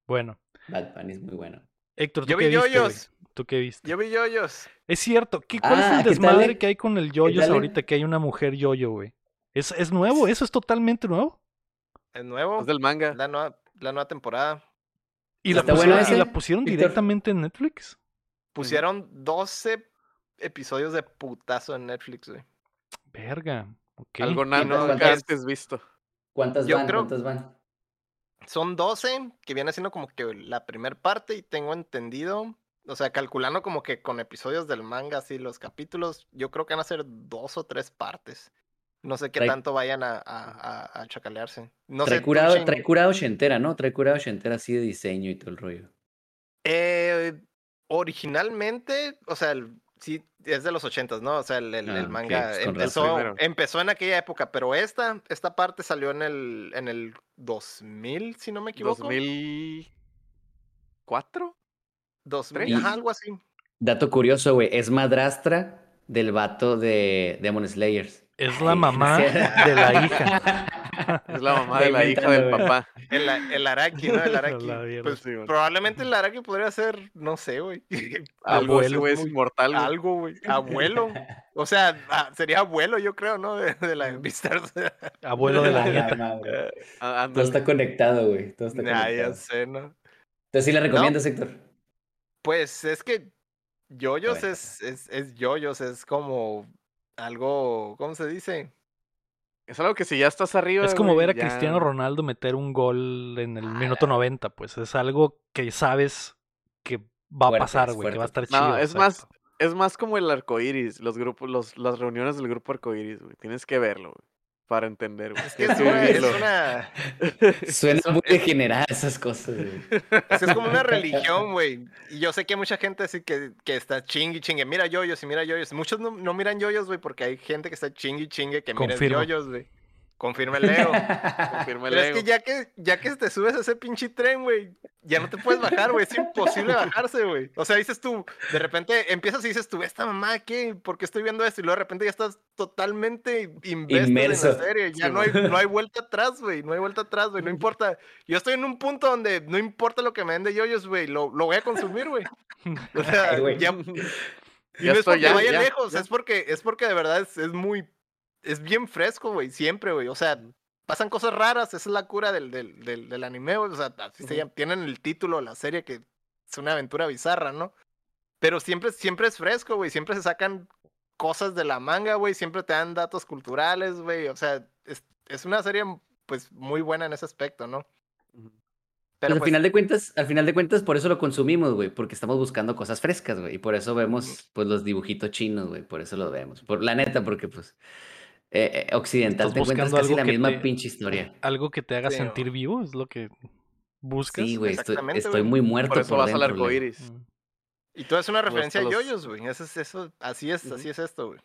S1: Bueno,
S4: Bad Bunny es muy bueno.
S1: Héctor, ¿tú
S2: Yo
S1: qué
S2: vi
S1: viste,
S2: yoyos.
S1: ¿Tú qué viste?
S2: Yo vi yoyos.
S1: Es cierto. ¿qué, ¿Cuál
S4: Ah,
S1: es el
S4: ¿qué tal,
S1: desmadre
S4: eh?
S1: que hay con el yoyos
S4: eh?
S1: ahorita que hay una mujer yoyo, güey? ¿Es, ¿Es nuevo? ¿Eso es totalmente nuevo?
S2: Es nuevo.
S3: Es del manga.
S2: La nueva, la nueva temporada.
S1: ¿Y la,
S2: ¿Está
S1: pusieron,
S2: bueno
S1: y la pusieron directamente en Netflix?
S2: Pusieron 12 episodios de putazo en Netflix, güey.
S1: Verga. ok.
S3: Algo na-
S2: no,
S3: nunca
S2: es-
S3: antes visto.
S4: ¿Cuántas
S2: Yo
S4: van?
S2: creo-
S4: ¿Cuántas van?
S2: Son 12, que viene siendo como que la primera parte, y tengo entendido, o sea, calculando como que con episodios del manga, así los capítulos, yo creo que van a ser dos o tres partes. No sé qué
S4: Trae-
S2: tanto vayan a, a, a- a chacalearse. No
S4: trae,
S2: sé,
S4: curado,
S2: Shane,
S4: trae curado ochentera, ¿no? Trae curado ochentera así de diseño y todo el rollo.
S2: eh, originalmente, o sea, el- sí, es de los ochentas, ¿no? O sea, el,
S4: Ah,
S2: manga
S4: pues
S2: empezó, empezó en aquella época, pero esta, esta parte salió en el, en el 2000, si no me equivoco.
S3: 2004.
S2: 2000,
S4: ¿Tres?
S2: ajá, algo así.
S4: Dato curioso, güey. Es madrastra del vato de Demon Slayers.
S1: Es la mamá de la hija. <laughs>
S3: Es la mamá de la hija del papá.
S2: El, el Araki, ¿no? El <laughs> Araki. Pues probablemente el Araki podría ser, no sé, güey. <laughs>
S3: Algo, ese
S1: Abuelo.
S3: güey es inmortal, güey.
S2: Algo, güey. Abuelo. O sea, ah, sería abuelo, yo creo, ¿no? De, de la Beastars.
S1: Abuelo de la nieta.
S3: Ah,
S4: Todo está conectado, güey. Todo está conectado.
S2: ya sé, ¿no?
S4: Entonces sí la recomiendas, Héctor.
S2: Pues es que Yoyos es, es, es Yoyos, es como algo, ¿cómo se dice?
S3: Es algo que si ya estás arriba.
S1: Es como
S3: güey,
S1: ver a
S3: ya-
S1: Cristiano Ronaldo meter un gol en el
S2: Ah,
S1: minuto 90, pues es algo que sabes que va a pasar, güey, que va a estar chido.
S3: No, es más, es más como el arco iris, los grupos, los, las reuniones del grupo arcoiris, güey. Tienes que verlo, güey. Para entender, güey.
S2: Es que es una, es
S3: vivirlo.
S2: una, <laughs>
S4: Suena
S2: Eso-
S4: muy degenerada esas cosas, güey.
S2: es como una religión, <laughs> güey. Y yo sé que hay mucha gente así que, que está chingue y chingue. Mira yoyos y mira yoyos. Muchos no, no miran yoyos, güey, porque hay gente que está chingue y chingue que mira yoyos, güey. Confirma el Leo. <laughs>
S3: Confirma el
S2: Pero es que ya que ya que te subes a ese pinche tren, güey, ya no te puedes bajar, güey. Es imposible bajarse, güey. O sea, dices tú, de repente empiezas y dices tú, esta mamá, ¿qué? ¿Por qué estoy viendo esto? Y luego de repente ya estás totalmente invested en
S4: Inmerso.
S2: la serie. Ya
S3: Sí,
S2: no hay, no hay vuelta atrás, güey. No hay vuelta atrás, güey. No importa. Yo estoy en un punto donde no importa lo que me den de yoyos, güey. Lo, lo voy a consumir, güey. O sea,
S4: Ay, güey.
S2: ya, <laughs> y
S3: Ya
S2: no es
S3: estoy,
S2: porque
S3: ya,
S2: vaya
S3: ya,
S2: lejos,
S3: ya.
S2: es porque es porque de verdad es, es muy es bien fresco, güey, siempre, güey. O sea, pasan cosas raras, esa es la cura del, del, del, del anime, güey. O sea, así se llama, tienen el título de la serie que es una aventura bizarra, ¿no? Pero siempre, siempre es fresco, güey. Siempre se sacan cosas de la manga, güey. Siempre te dan datos culturales, güey. O sea, es, es una serie, pues, muy buena en ese aspecto, ¿no? Pero
S4: al
S2: pues,
S4: final de cuentas, al final de cuentas, por eso lo consumimos, güey, porque estamos buscando cosas frescas, güey, y por eso vemos, pues, los dibujitos chinos, güey, por eso lo vemos. Por la neta, porque, pues, eh, eh, occidental
S1: Estás
S4: te encuentras
S1: buscando
S4: casi la misma
S1: te-
S4: pinche historia.
S1: Algo que te haga
S2: Sí,
S1: sentir vivo es lo que buscas.
S4: Sí, güey, estoy, estoy
S2: güey.
S4: muy muerto
S3: Por eso vas al
S4: dentro,
S3: arco
S4: Leo.
S3: iris.
S1: Mm.
S2: y todo es una referencia a
S3: los-
S2: yoyos, güey. Eso es, eso, así es,
S3: Ujú.
S2: así es esto, güey.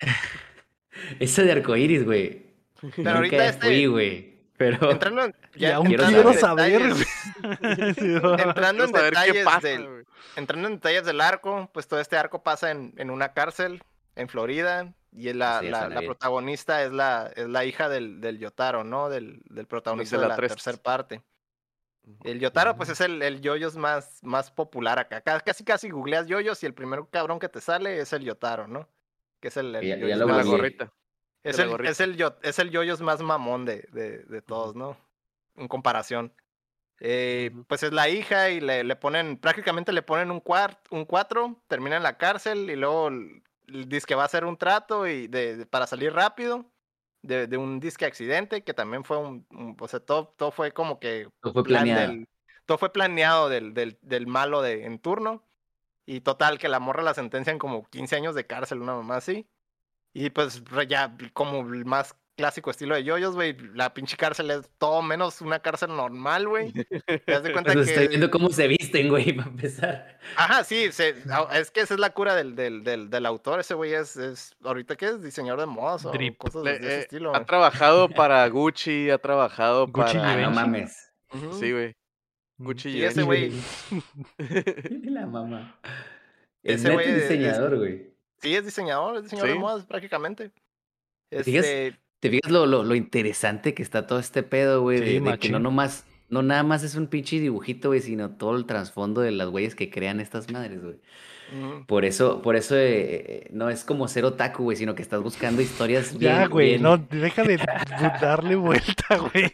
S2: <laughs>
S4: Ese de arcoíris, güey.
S2: Pero
S4: Nunca
S2: ahorita este-
S4: fui, güey. Pero
S2: Entrando en, <laughs>
S1: Y
S2: ya
S1: aún
S4: quiero <laughs>
S1: quiero,
S4: saber
S1: Sí,
S2: entrando en
S3: saber
S2: detalles
S3: pasa,
S2: del,
S3: güey.
S2: entrando en detalles del arco, pues todo este arco pasa en, en una cárcel en Florida y la, la, protagonista es la, es la hija del, del Yotaro, ¿no? Del, del protagonista
S3: de
S2: de
S3: la
S2: tercera parte. El Yotaro, pues es el, el yoyos más, más popular acá. Ca- Casi casi googleas yoyos y el primer cabrón que te sale es el Yotaro, ¿no? Que es el, el
S4: Ya- ya
S2: yoyos
S4: lo
S3: De la
S2: más-
S4: googleé.
S3: gorrita.
S2: es
S3: de
S2: el,
S3: gorrita.
S2: es, el, yo- es el yoyos más mamón de, de, de todos, ¿no? En comparación. Eh, pues es la hija y le, le ponen, prácticamente le ponen un, cuar- un cuatro, termina en la cárcel y luego dice que va a hacer un trato y de, de- para salir rápido de, de un disque accidente que también fue un, un- o sea, todo, todo fue como que
S4: Todo fue
S2: plan
S4: planeado.
S2: del- todo fue planeado del, del, del malo de, en turno. Y total, que la morra la sentencian como 15 años de cárcel, una mamá así. Y pues ya como más clásico estilo de yoyos, güey. La pinche cárcel es todo menos una cárcel normal, güey. Te das de cuenta
S4: Pues estoy
S2: que.
S4: viendo cómo se visten, güey, <laughs> para empezar.
S2: Ajá, sí, se- es que esa es la cura del, del, del, del autor. Ese güey es, es. ¿Ahorita qué es? Diseñador de modas o
S1: Drip.
S2: cosas de ese
S3: eh,
S2: estilo.
S3: ha trabajado <laughs> para Gucci, ha trabajado
S1: Gucci
S3: para.
S4: Ah, no mames.
S2: Ujú.
S3: Sí, güey. Gucci
S2: Y ese güey, <laughs>
S4: La mamá. Es
S2: Ese güey es-
S4: diseñador, güey.
S2: sí, es diseñador, es diseñador
S3: Sí.
S2: de modas prácticamente. Este,
S4: ¿Te fijas lo, lo, lo interesante que está todo este pedo, güey?
S1: Sí,
S4: de, de que no nomás, no nada más es un pinche dibujito, güey, sino todo el trasfondo de las güeyes que crean estas madres, güey. Por eso, por eso eh, eh, no es como ser otaku, güey, sino que estás buscando historias bien,
S1: Ya, güey,
S4: bien-
S1: no, deja de darle vuelta, <laughs> güey.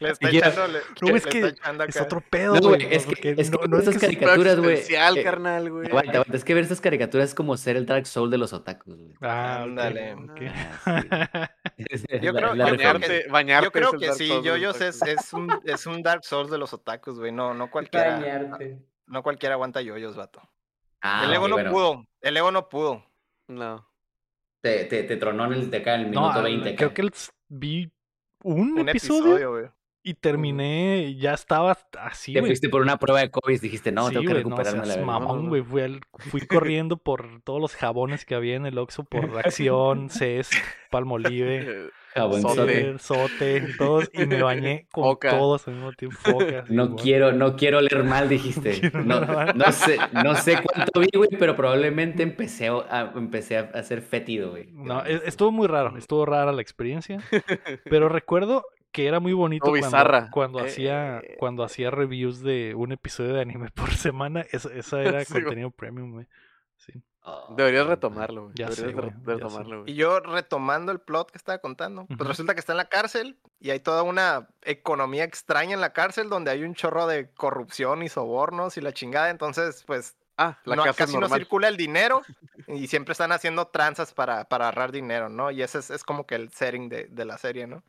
S2: Le está
S4: Ya.
S2: echando, le,
S1: No,
S2: le
S1: es que
S2: está
S1: Es otro pedo,
S4: No,
S1: güey.
S4: güey, es que- es que
S1: no, no es que
S4: caricaturas, güey, eh,
S3: carnal, güey.
S4: Aguanta, aguanta, es que ver estas caricaturas es como ser el Dark Soul de los otakus, güey.
S1: Ah, ok,
S2: Ándale.
S1: ok.
S4: Ah, <laughs> sí. <laughs>
S2: Yo
S4: La-
S2: creo-
S4: la
S2: yo creo que-
S3: Bañarte,
S2: Yo creo que sí, Yoyos es,
S3: otakus.
S2: es, un, es un Dark Souls de los otakus, güey. No, no cualquiera.
S4: Bañarte.
S2: No cualquiera aguanta Yoyos, vato.
S4: Ah,
S2: el ego
S4: ok,
S2: no
S4: bueno.
S2: pudo. El ego no pudo.
S3: No.
S4: Te, te, te tronó en el, de acá en el
S1: No,
S4: minuto
S1: ah,
S4: 20.
S1: creo
S4: acá.
S1: que el- vi un,
S2: Un
S1: episodio,
S2: episodio, güey.
S1: y terminé, ya estaba así,
S4: Te fuiste por una prueba de COVID y dijiste, no,
S1: Sí,
S4: tengo que
S1: no
S4: recuperarme la
S1: mamón,
S3: No, no.
S1: güey. Fui, al- fui <laughs> corriendo por todos los jabones que había en el Oxxo por <laughs> Acción, CES, Palmolive, <laughs> <laughs>
S3: Eh,
S4: Jabonzote.
S1: Sote, Sote, todos, y me bañé <laughs> con todos al mismo tiempo.
S4: No
S1: igual.
S4: quiero, no quiero leer mal, dijiste. <laughs> No, no sé, no sé cuánto vi, güey, pero probablemente empecé a, empecé a hacer fétido, güey.
S1: No, e- estuvo muy raro, estuvo rara la experiencia, pero recuerdo que era muy bonito cuando,
S3: Eh,
S1: hacía
S3: eh.
S1: cuando hacía reviews de un episodio de anime por semana, eso, eso era
S3: Sí,
S1: contenido premium, güey. Sí.
S4: Oh,
S3: Deberías retomarlo, güey.
S1: Ya sé,
S3: Deberías re- retomarlo, güey.
S2: Y yo retomando el plot que estaba contando, pues resulta que está en la cárcel y hay toda una economía extraña en la cárcel donde hay un chorro de corrupción y sobornos y la chingada. Entonces, pues
S3: Ah, la
S2: no,
S3: casa es
S2: casi no circula el dinero y siempre están haciendo tranzas para, para ahorrar dinero, ¿no? Y ese es, es como que el setting de, de la serie, ¿no?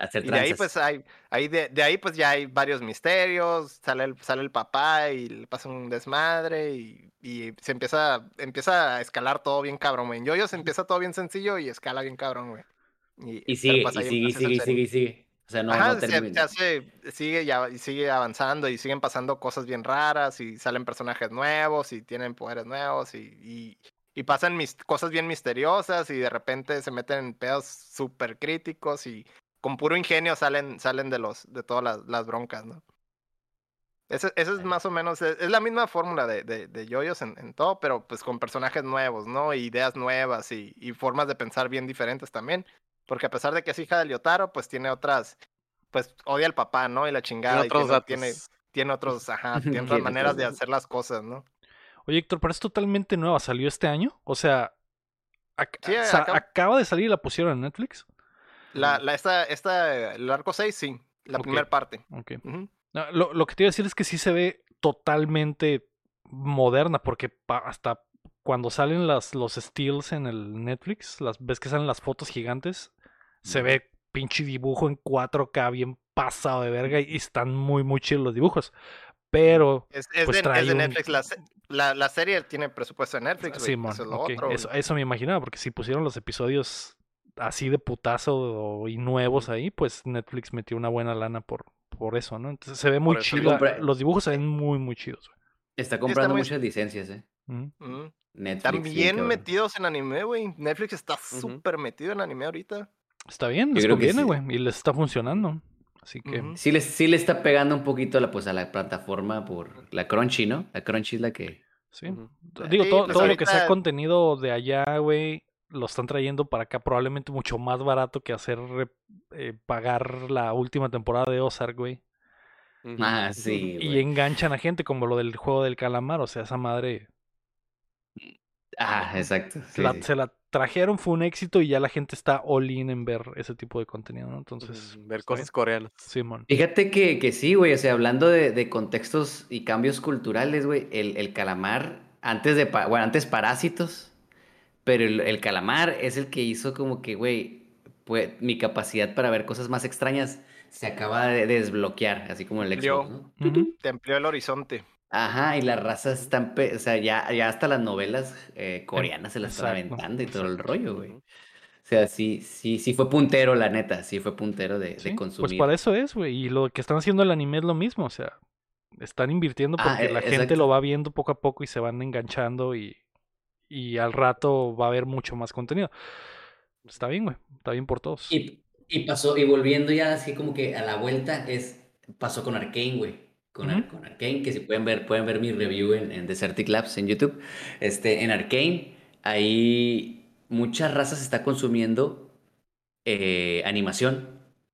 S4: Hacer
S2: Y de ahí pues hay, ahí de, de ahí pues ya hay varios misterios, sale el, sale el papá y le pasa un desmadre y, y se empieza, empieza a escalar todo bien cabrón, güey. En Yoyos empieza todo bien sencillo y escala bien cabrón, güey.
S4: Y
S2: pero,
S4: sigue, y sigue, y sigue, y sigue, y sigue. O sea, no,
S2: Ajá,
S4: no
S2: se- se hace- sigue, ya, y sigue avanzando y siguen pasando cosas bien raras y salen personajes nuevos y tienen poderes nuevos y, y, y pasan mis, cosas bien misteriosas y de repente se meten en pedos súper críticos y con puro ingenio salen, salen de los de todas las, las broncas, ¿no? Ese es más o menos, es, es la misma fórmula de, de, de Yoyos en, en todo, pero pues con personajes nuevos, ¿no? Ideas nuevas y, y formas de pensar bien diferentes también. Porque a pesar de que es hija de Lyotaro, pues tiene otras, pues odia al papá, ¿no? Y la chingada.
S3: Tiene
S2: y tiene,
S3: datos.
S2: tiene, tiene otros, ajá, <laughs> tiene otras maneras de hacer las cosas, ¿no?
S1: Oye, Héctor, pero es totalmente nueva, ¿salió este año? O sea, ac-
S2: Sí,
S1: sa-
S2: acaba-
S1: acaba de salir y la pusieron en Netflix.
S2: La, la, esta, esta, el arco 6, sí, la primera parte.
S1: Ok.
S2: Ujú.
S1: No, lo, lo que te iba a decir es que sí se ve totalmente moderna, porque hasta cuando salen las, los steals en el Netflix, las ves que salen las fotos gigantes, se ve pinche dibujo en 4K bien pasado de verga y están muy, muy chidos los dibujos. Pero,
S2: Es, es
S1: Pues
S2: de,
S1: trae
S2: es de
S1: un-
S2: Netflix. La, la, la serie tiene presupuesto de Netflix, güey.
S1: Simón,
S2: eso es otro.
S1: eso me imaginaba, porque si pusieron los episodios así de putazo y nuevos ahí, pues Netflix metió una buena lana por, por eso, ¿no? Entonces se ve muy chido. Los dibujos se ven muy, muy chidos. güey.
S4: Está comprando
S2: muy-
S4: muchas licencias, ¿eh?
S1: Ujú.
S2: Ujú.
S4: Netflix. Sí, cabrón.
S2: metidos en anime, güey. Netflix está súper metido en anime ahorita.
S1: Está bien, les conviene,
S4: sí.
S1: güey, y les está funcionando. Así que.
S4: Sí, les, sí le está pegando un poquito a la, pues, a la plataforma por la Crunchy, ¿no? La Crunchy es la que...
S1: sí. Digo,
S2: Sí,
S1: todo,
S2: pues
S1: todo lo que sea contenido de allá, güey, lo están trayendo para acá probablemente mucho más barato que hacer re- eh, pagar la última temporada de Ozark, güey.
S4: Ah, sí,
S1: Y enganchan a gente como lo del juego del calamar, o sea, esa madre
S4: Ah, exacto. sí,
S1: la-
S4: sí.
S1: se la trajeron fue un éxito y ya la gente está all in en ver ese tipo de contenido, ¿no? Entonces,
S3: Mm, ver cosas coreanas.
S1: Simón.
S4: Fíjate que, que sí, güey, o sea, hablando de, de contextos y cambios culturales, güey, el, el calamar, antes de, bueno, antes Parásitos, pero el, el calamar es el que hizo como que, güey, pues, mi capacidad para ver cosas más extrañas se acaba de desbloquear, así como el. Xbox.
S2: Te amplió el horizonte.
S4: Ajá, y las razas están, o sea, ya, ya hasta las novelas eh, coreanas se las están aventando y todo el rollo, güey. O sea, sí, sí, sí fue puntero, la neta, sí fue puntero de, de
S1: Sí,
S4: consumir.
S1: Pues para eso es, güey. Y lo que están haciendo el anime es lo mismo. O sea, están invirtiendo
S4: Ah,
S1: porque
S4: e-
S1: la gente lo va viendo poco a poco y se van enganchando y, y al rato va a haber mucho más contenido. Está bien, güey. Está bien por todos.
S4: Y, y pasó, y volviendo ya así como que a la vuelta, es, pasó con Arkane, güey. Con, Ar-
S1: Ujú.
S4: con Arkane, que si pueden ver, pueden ver mi review en, en Desertic Labs en YouTube. Este, en Arkane, ahí muchas razas se está consumiendo eh, animación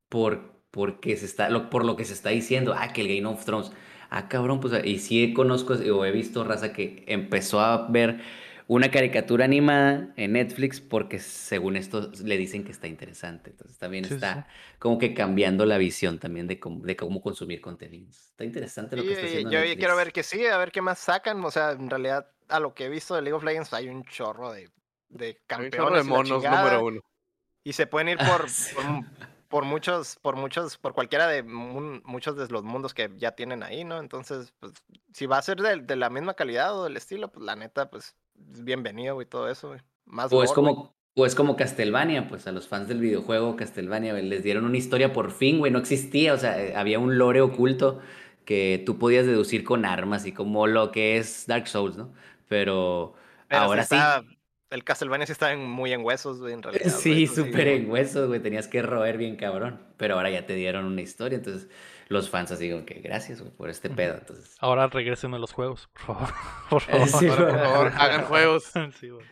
S4: por, porque se está, lo- por lo que se está diciendo, ah, que el Game of Thrones. Ah, cabrón, pues, y sí conozco o he visto raza que empezó a ver una caricatura animada en Netflix porque según esto le dicen que está interesante. Entonces también
S1: Sí, sí,
S4: está como que cambiando la visión también de cómo, de cómo consumir contenidos. Está interesante lo que está haciendo
S2: yo
S4: Netflix.
S2: quiero ver que sí, a ver qué más sacan. O sea, en realidad, a lo que he visto de League of Legends, hay un chorro de, de campeones.
S3: chorro de monos
S2: chingada,
S3: número uno.
S2: Y se pueden ir <laughs>
S4: Ah,
S2: por,
S4: sí.
S2: por, mu- por muchos, por muchos, por cualquiera de muchos de los mundos que ya tienen ahí, ¿no? Entonces, pues, si va a ser de, de la misma calidad o del estilo, pues la neta, pues, es bienvenido, güey, todo eso, güey. Más
S4: O es
S2: güey.
S4: como, o es como Castlevania, pues a los fans del videojuego Castlevania les dieron una historia por fin, güey, no existía, o sea, eh, había un lore oculto que tú podías deducir con armas y como lo que es Dark Souls, ¿no? Pero,
S2: Pero
S4: ahora sí,
S2: está- El Castlevania sí está en- muy en huesos, güey, en <laughs> realidad.
S4: sí, súper en huesos, güey, tenías que roer bien cabrón, pero ahora ya te dieron una historia, entonces los fans así como que gracias güey, por este pedo, entonces...
S1: Ahora regresen a los juegos, por favor. <laughs> Por favor.
S4: Sí,
S3: Por favor, <laughs> hagan juegos. <laughs>
S1: Sí, güey.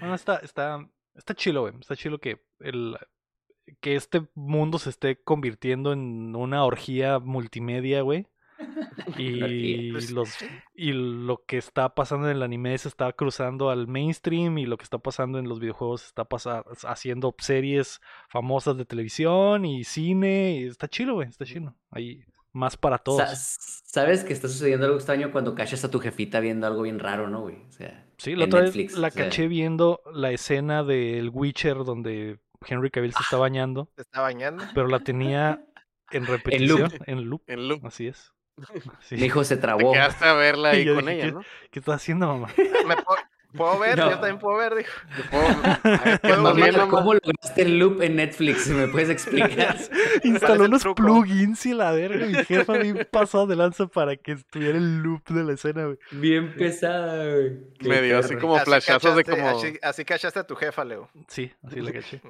S1: No, está, está, está chilo, güey. Está chilo que el que este mundo se esté convirtiendo en una orgía multimedia, güey. <laughs> Y los y lo que está pasando en el anime se está cruzando al mainstream y lo que está pasando en los videojuegos se está haciendo series famosas de televisión y cine. Y está chilo, güey. Está chilo. Ahí más para todos.
S4: ¿Sabes que está sucediendo algo extraño cuando cachas a tu jefita viendo algo bien raro, no, güey? O sea,
S1: Sí, la
S4: en
S1: otra vez
S4: Netflix,
S1: la
S4: o sea.
S1: caché viendo la escena del Witcher donde Henry Cavill se está bañando,
S2: Se está bañando.
S1: pero la tenía en <laughs> repetición,
S4: loop.
S1: en loop.
S3: En loop.
S1: Así es. <laughs> Sí.
S4: mi hijo se
S3: Te
S4: trabó.
S3: quedaste a verla <laughs> ahí con
S1: dije,
S3: ella, ¿no?
S1: ¿Qué estás haciendo, mamá? <laughs>
S2: ¿Me puedo, puedo ver?
S4: No.
S2: Yo también puedo ver, dijo.
S3: Te.
S4: ¿Cómo lograste el loop en Netflix? ¿Me puedes explicar?
S1: Instaló unos
S2: truco?
S1: plugins y la verga. Mi jefa bien pasó de lanza para que estuviera el loop de la escena, güey.
S4: Bien pesada, güey.
S3: Me dio así como flashazos de como.
S2: Así, así cachaste a tu jefa, Leo.
S1: Sí, así la caché.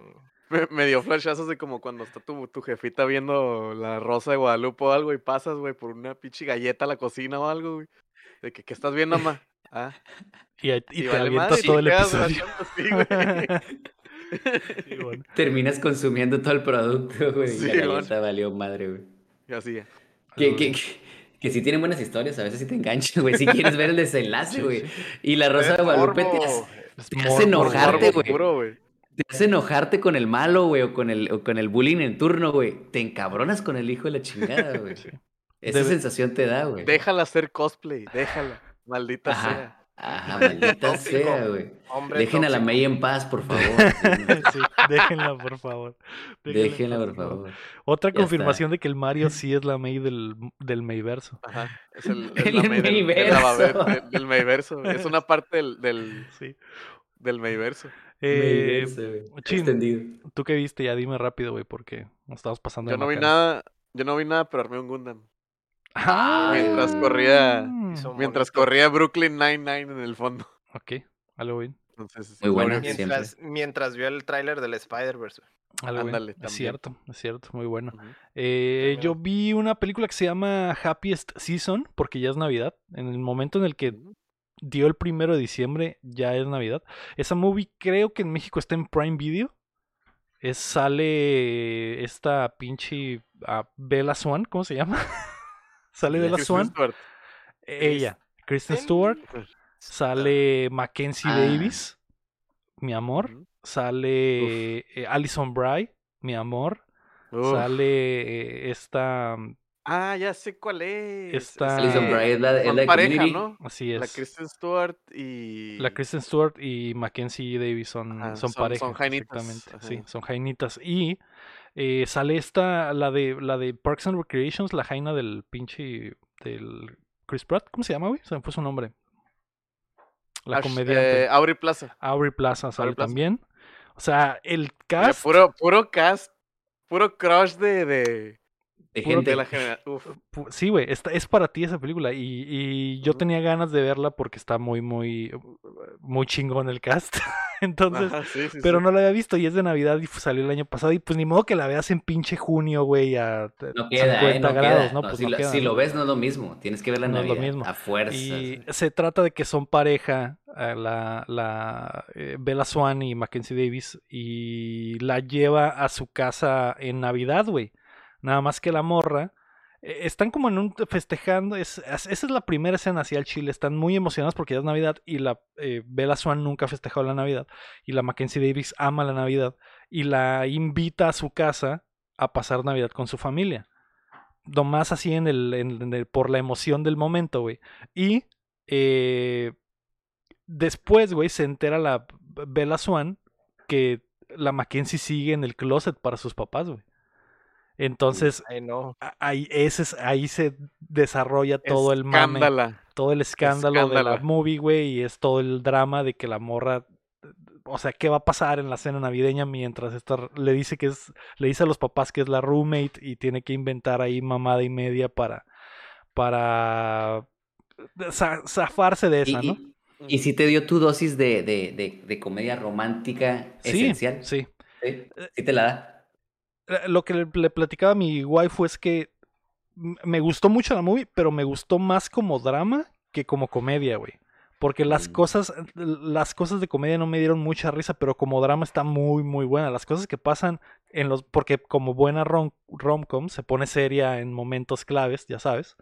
S3: Me, me dio flashazos de como cuando está tu, tu jefita viendo la rosa de Guadalupe o algo y pasas, güey, por una pinche galleta a la cocina o algo, güey. De que, ¿qué estás viendo, <laughs> mamá? Ah,
S1: Y, ahí- y
S3: y
S1: te
S3: vale
S1: avientas todo el episodio. <laughs> <laughs> Sí, bueno.
S4: Terminas consumiendo todo el producto, güey.
S3: Sí,
S4: y la galleta valió madre, güey.
S3: Y así, ya.
S4: Que, que, que, que sí tienen buenas historias, a veces sí te enganchan, güey. Si quieres ver el desenlace, güey. Y la Rosa de Guadalupe te hace, Te hace enojarte,
S1: güey.
S4: Te hace enojarte con el malo, güey, o con el, o con el bullying en turno, güey. Te encabronas con el hijo de la chingada, <laughs> güey.
S1: Sí.
S4: Esa
S1: Debe-
S4: sí te da, güey.
S3: Déjala hacer cosplay, déjala. Maldita
S4: Ajá.
S3: sea.
S4: Ajá, maldita <laughs>
S2: Tóxico.
S4: sea, güey. Dejen a la. May en paz, por favor. Sí, <laughs>
S1: Sí, déjenla, por favor.
S4: Déjenla, por favor.
S1: Otra
S4: Ya
S1: confirmación de que el Mario sí es la May del, del Mayverso.
S3: Ajá. Es el, es
S4: El
S3: la May del, del,
S4: Mayverso.
S3: del Mayverso. Es una parte del, del,
S1: Sí.
S3: del Mayverso.
S1: Eh, chin.
S4: Extendido.
S1: ¿Tú qué viste? Ya dime rápido, güey, porque nos estamos pasando
S3: Yo no vi nada, yo no vi nada, pero armé un Gundam.
S1: Ah,
S3: Mientras corría- Mientras
S2: bonito.
S3: corría Brooklyn Nine-Nine en el fondo.
S1: Ok, algo bien.
S3: Entonces,
S4: Muy buena, siempre.
S2: Mientras, mientras vio el tráiler del Spider-Verse.
S3: Ándale,
S1: Es cierto, es cierto, muy bueno. Eh, yo vi una película que se llama Happiest Season, porque ya es Navidad. En el momento en el que. Dio el primero de diciembre, ya es Navidad. Esa movie creo que en México está en Prime Video. Es, sale esta pinche ah, Bella Swan, ¿cómo se llama? <laughs> sale Bella
S3: Kristen
S1: Swan.
S3: Stewart.
S1: Ella, Kristen Stewart. Sale Mackenzie
S4: Ah.
S1: Davis. mi amor.
S3: Ujú.
S1: Sale eh, Alison Bry, mi amor.
S3: Uf.
S1: Sale eh, esta.
S3: Ah, ya sé cuál es.
S1: Está-
S3: Es
S4: Alison la, es la de
S3: pareja,
S4: Community.
S3: ¿no?
S1: Así
S3: La
S1: es.
S3: Kristen Stewart y.
S1: La Kristen Stewart y Mackenzie Davis son,
S3: Ajá,
S1: son
S3: son-
S1: pareja.
S3: son jainitas,
S1: Exactamente. Sí, son jainitas. Y eh, sale esta, la de, la de Parks and Recreations, la jaina del pinche. del Chris Pratt. ¿Cómo se llama, güey? Se me fue su nombre. La
S3: Ash-
S1: comediante.
S3: eh, Aubrey Plaza.
S1: Aubrey Plaza sale
S3: Aubrey Plaza.
S1: también. O sea, el
S3: Mira,
S1: cast.
S3: Puro, puro cast. Puro crush de, de,
S4: De
S1: Puro
S4: gente.
S3: de la generación.
S1: Sí, güey, esta- es para ti esa película. Y, y yo tenía ganas de verla porque está muy, muy, muy chingón el cast. <laughs> Entonces,
S3: Ajá, sí, sí,
S1: pero
S3: sí.
S1: no la había visto y es de Navidad y salió el año pasado. Y pues ni modo que la veas en pinche junio, güey, a
S4: No queda,
S1: 50
S4: ¿eh? No
S1: grados,
S4: queda.
S1: ¿no?
S4: No,
S1: Pues
S4: si,
S1: no
S4: lo,
S1: queda,
S4: si lo ves no es lo mismo. Tienes que ver la
S1: No es lo
S4: Navidad.
S1: mismo.
S4: A fuerza.
S1: Y se trata de que son pareja, eh, la, la eh, Bella Swan y Mackenzie Davis, y la lleva a su casa en Navidad, güey. Nada más que la morra. eh, Están como en un festejando. Es, es- esa es la primera escena hacia el Chile. Están muy emocionados porque ya es Navidad. Y la eh, Bella Swan nunca ha festejado la Navidad. Y la Mackenzie Davis ama la Navidad. Y la invita a su casa a pasar Navidad con su familia. Nomás así en el, en- en el- por la emoción del momento, güey. Y eh, después, güey, se entera la Bella Swan que la Mackenzie sigue en el closet para sus papás, güey. Entonces,
S2: Ay, no.
S1: ahí, ese es- ahí se desarrolla todo el mame,
S3: Escándala.
S1: todo el escándalo de la
S3: Escándala.
S1: movie, güey, y es todo el drama de que la morra, o sea, ¿qué va a pasar en la cena navideña mientras esta le dice que es, le dice a los papás que es la roommate y tiene que inventar ahí mamada y media para, para za- zafarse de
S4: Y,
S1: esa, ¿no?
S4: y- y si te dio tu dosis de, de, de, de comedia romántica
S1: Sí,
S4: esencial.
S1: sí.
S4: ¿Sí? ¿Sí te la da.
S1: Eh, Lo que le, platicaba a mi waifu es que me gustó mucho la movie, pero me gustó más como drama que como comedia, güey. Porque las
S4: Mm.
S1: cosas, las cosas de comedia no me dieron mucha risa, pero como drama está muy, muy buena. Las cosas que pasan en los, porque como buena rom- rom-com se pone seria en momentos claves, ya sabes.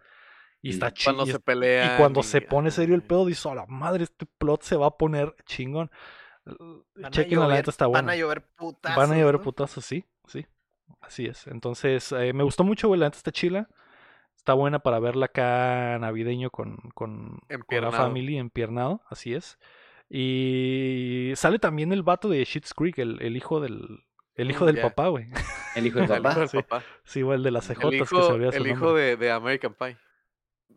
S1: Y está chido.
S3: Cuando se pelean.
S1: Y cuando se pone serio el pedo, dices, a la madre, este plot se va a poner chingón. Chequen la neta, está buena.
S2: Van a llover putazos.
S1: Van a llover
S2: ¿no?
S1: putazos, sí, sí. Así es. Entonces, eh, me gustó mucho, güey. La neta está chila. Está buena para verla acá navideño con, con, con la family, empiernado, así es. Y sale también el vato de Shit's Creek, el, el hijo del, el hijo
S3: Mm,
S1: del papá, güey. <laughs>
S4: El hijo del <laughs>
S3: El hijo
S4: papá.
S3: del papá.
S1: Sí, güey, el de las
S3: El
S1: que se
S3: hijo,
S1: olvida su
S3: el hijo de, de American Pie.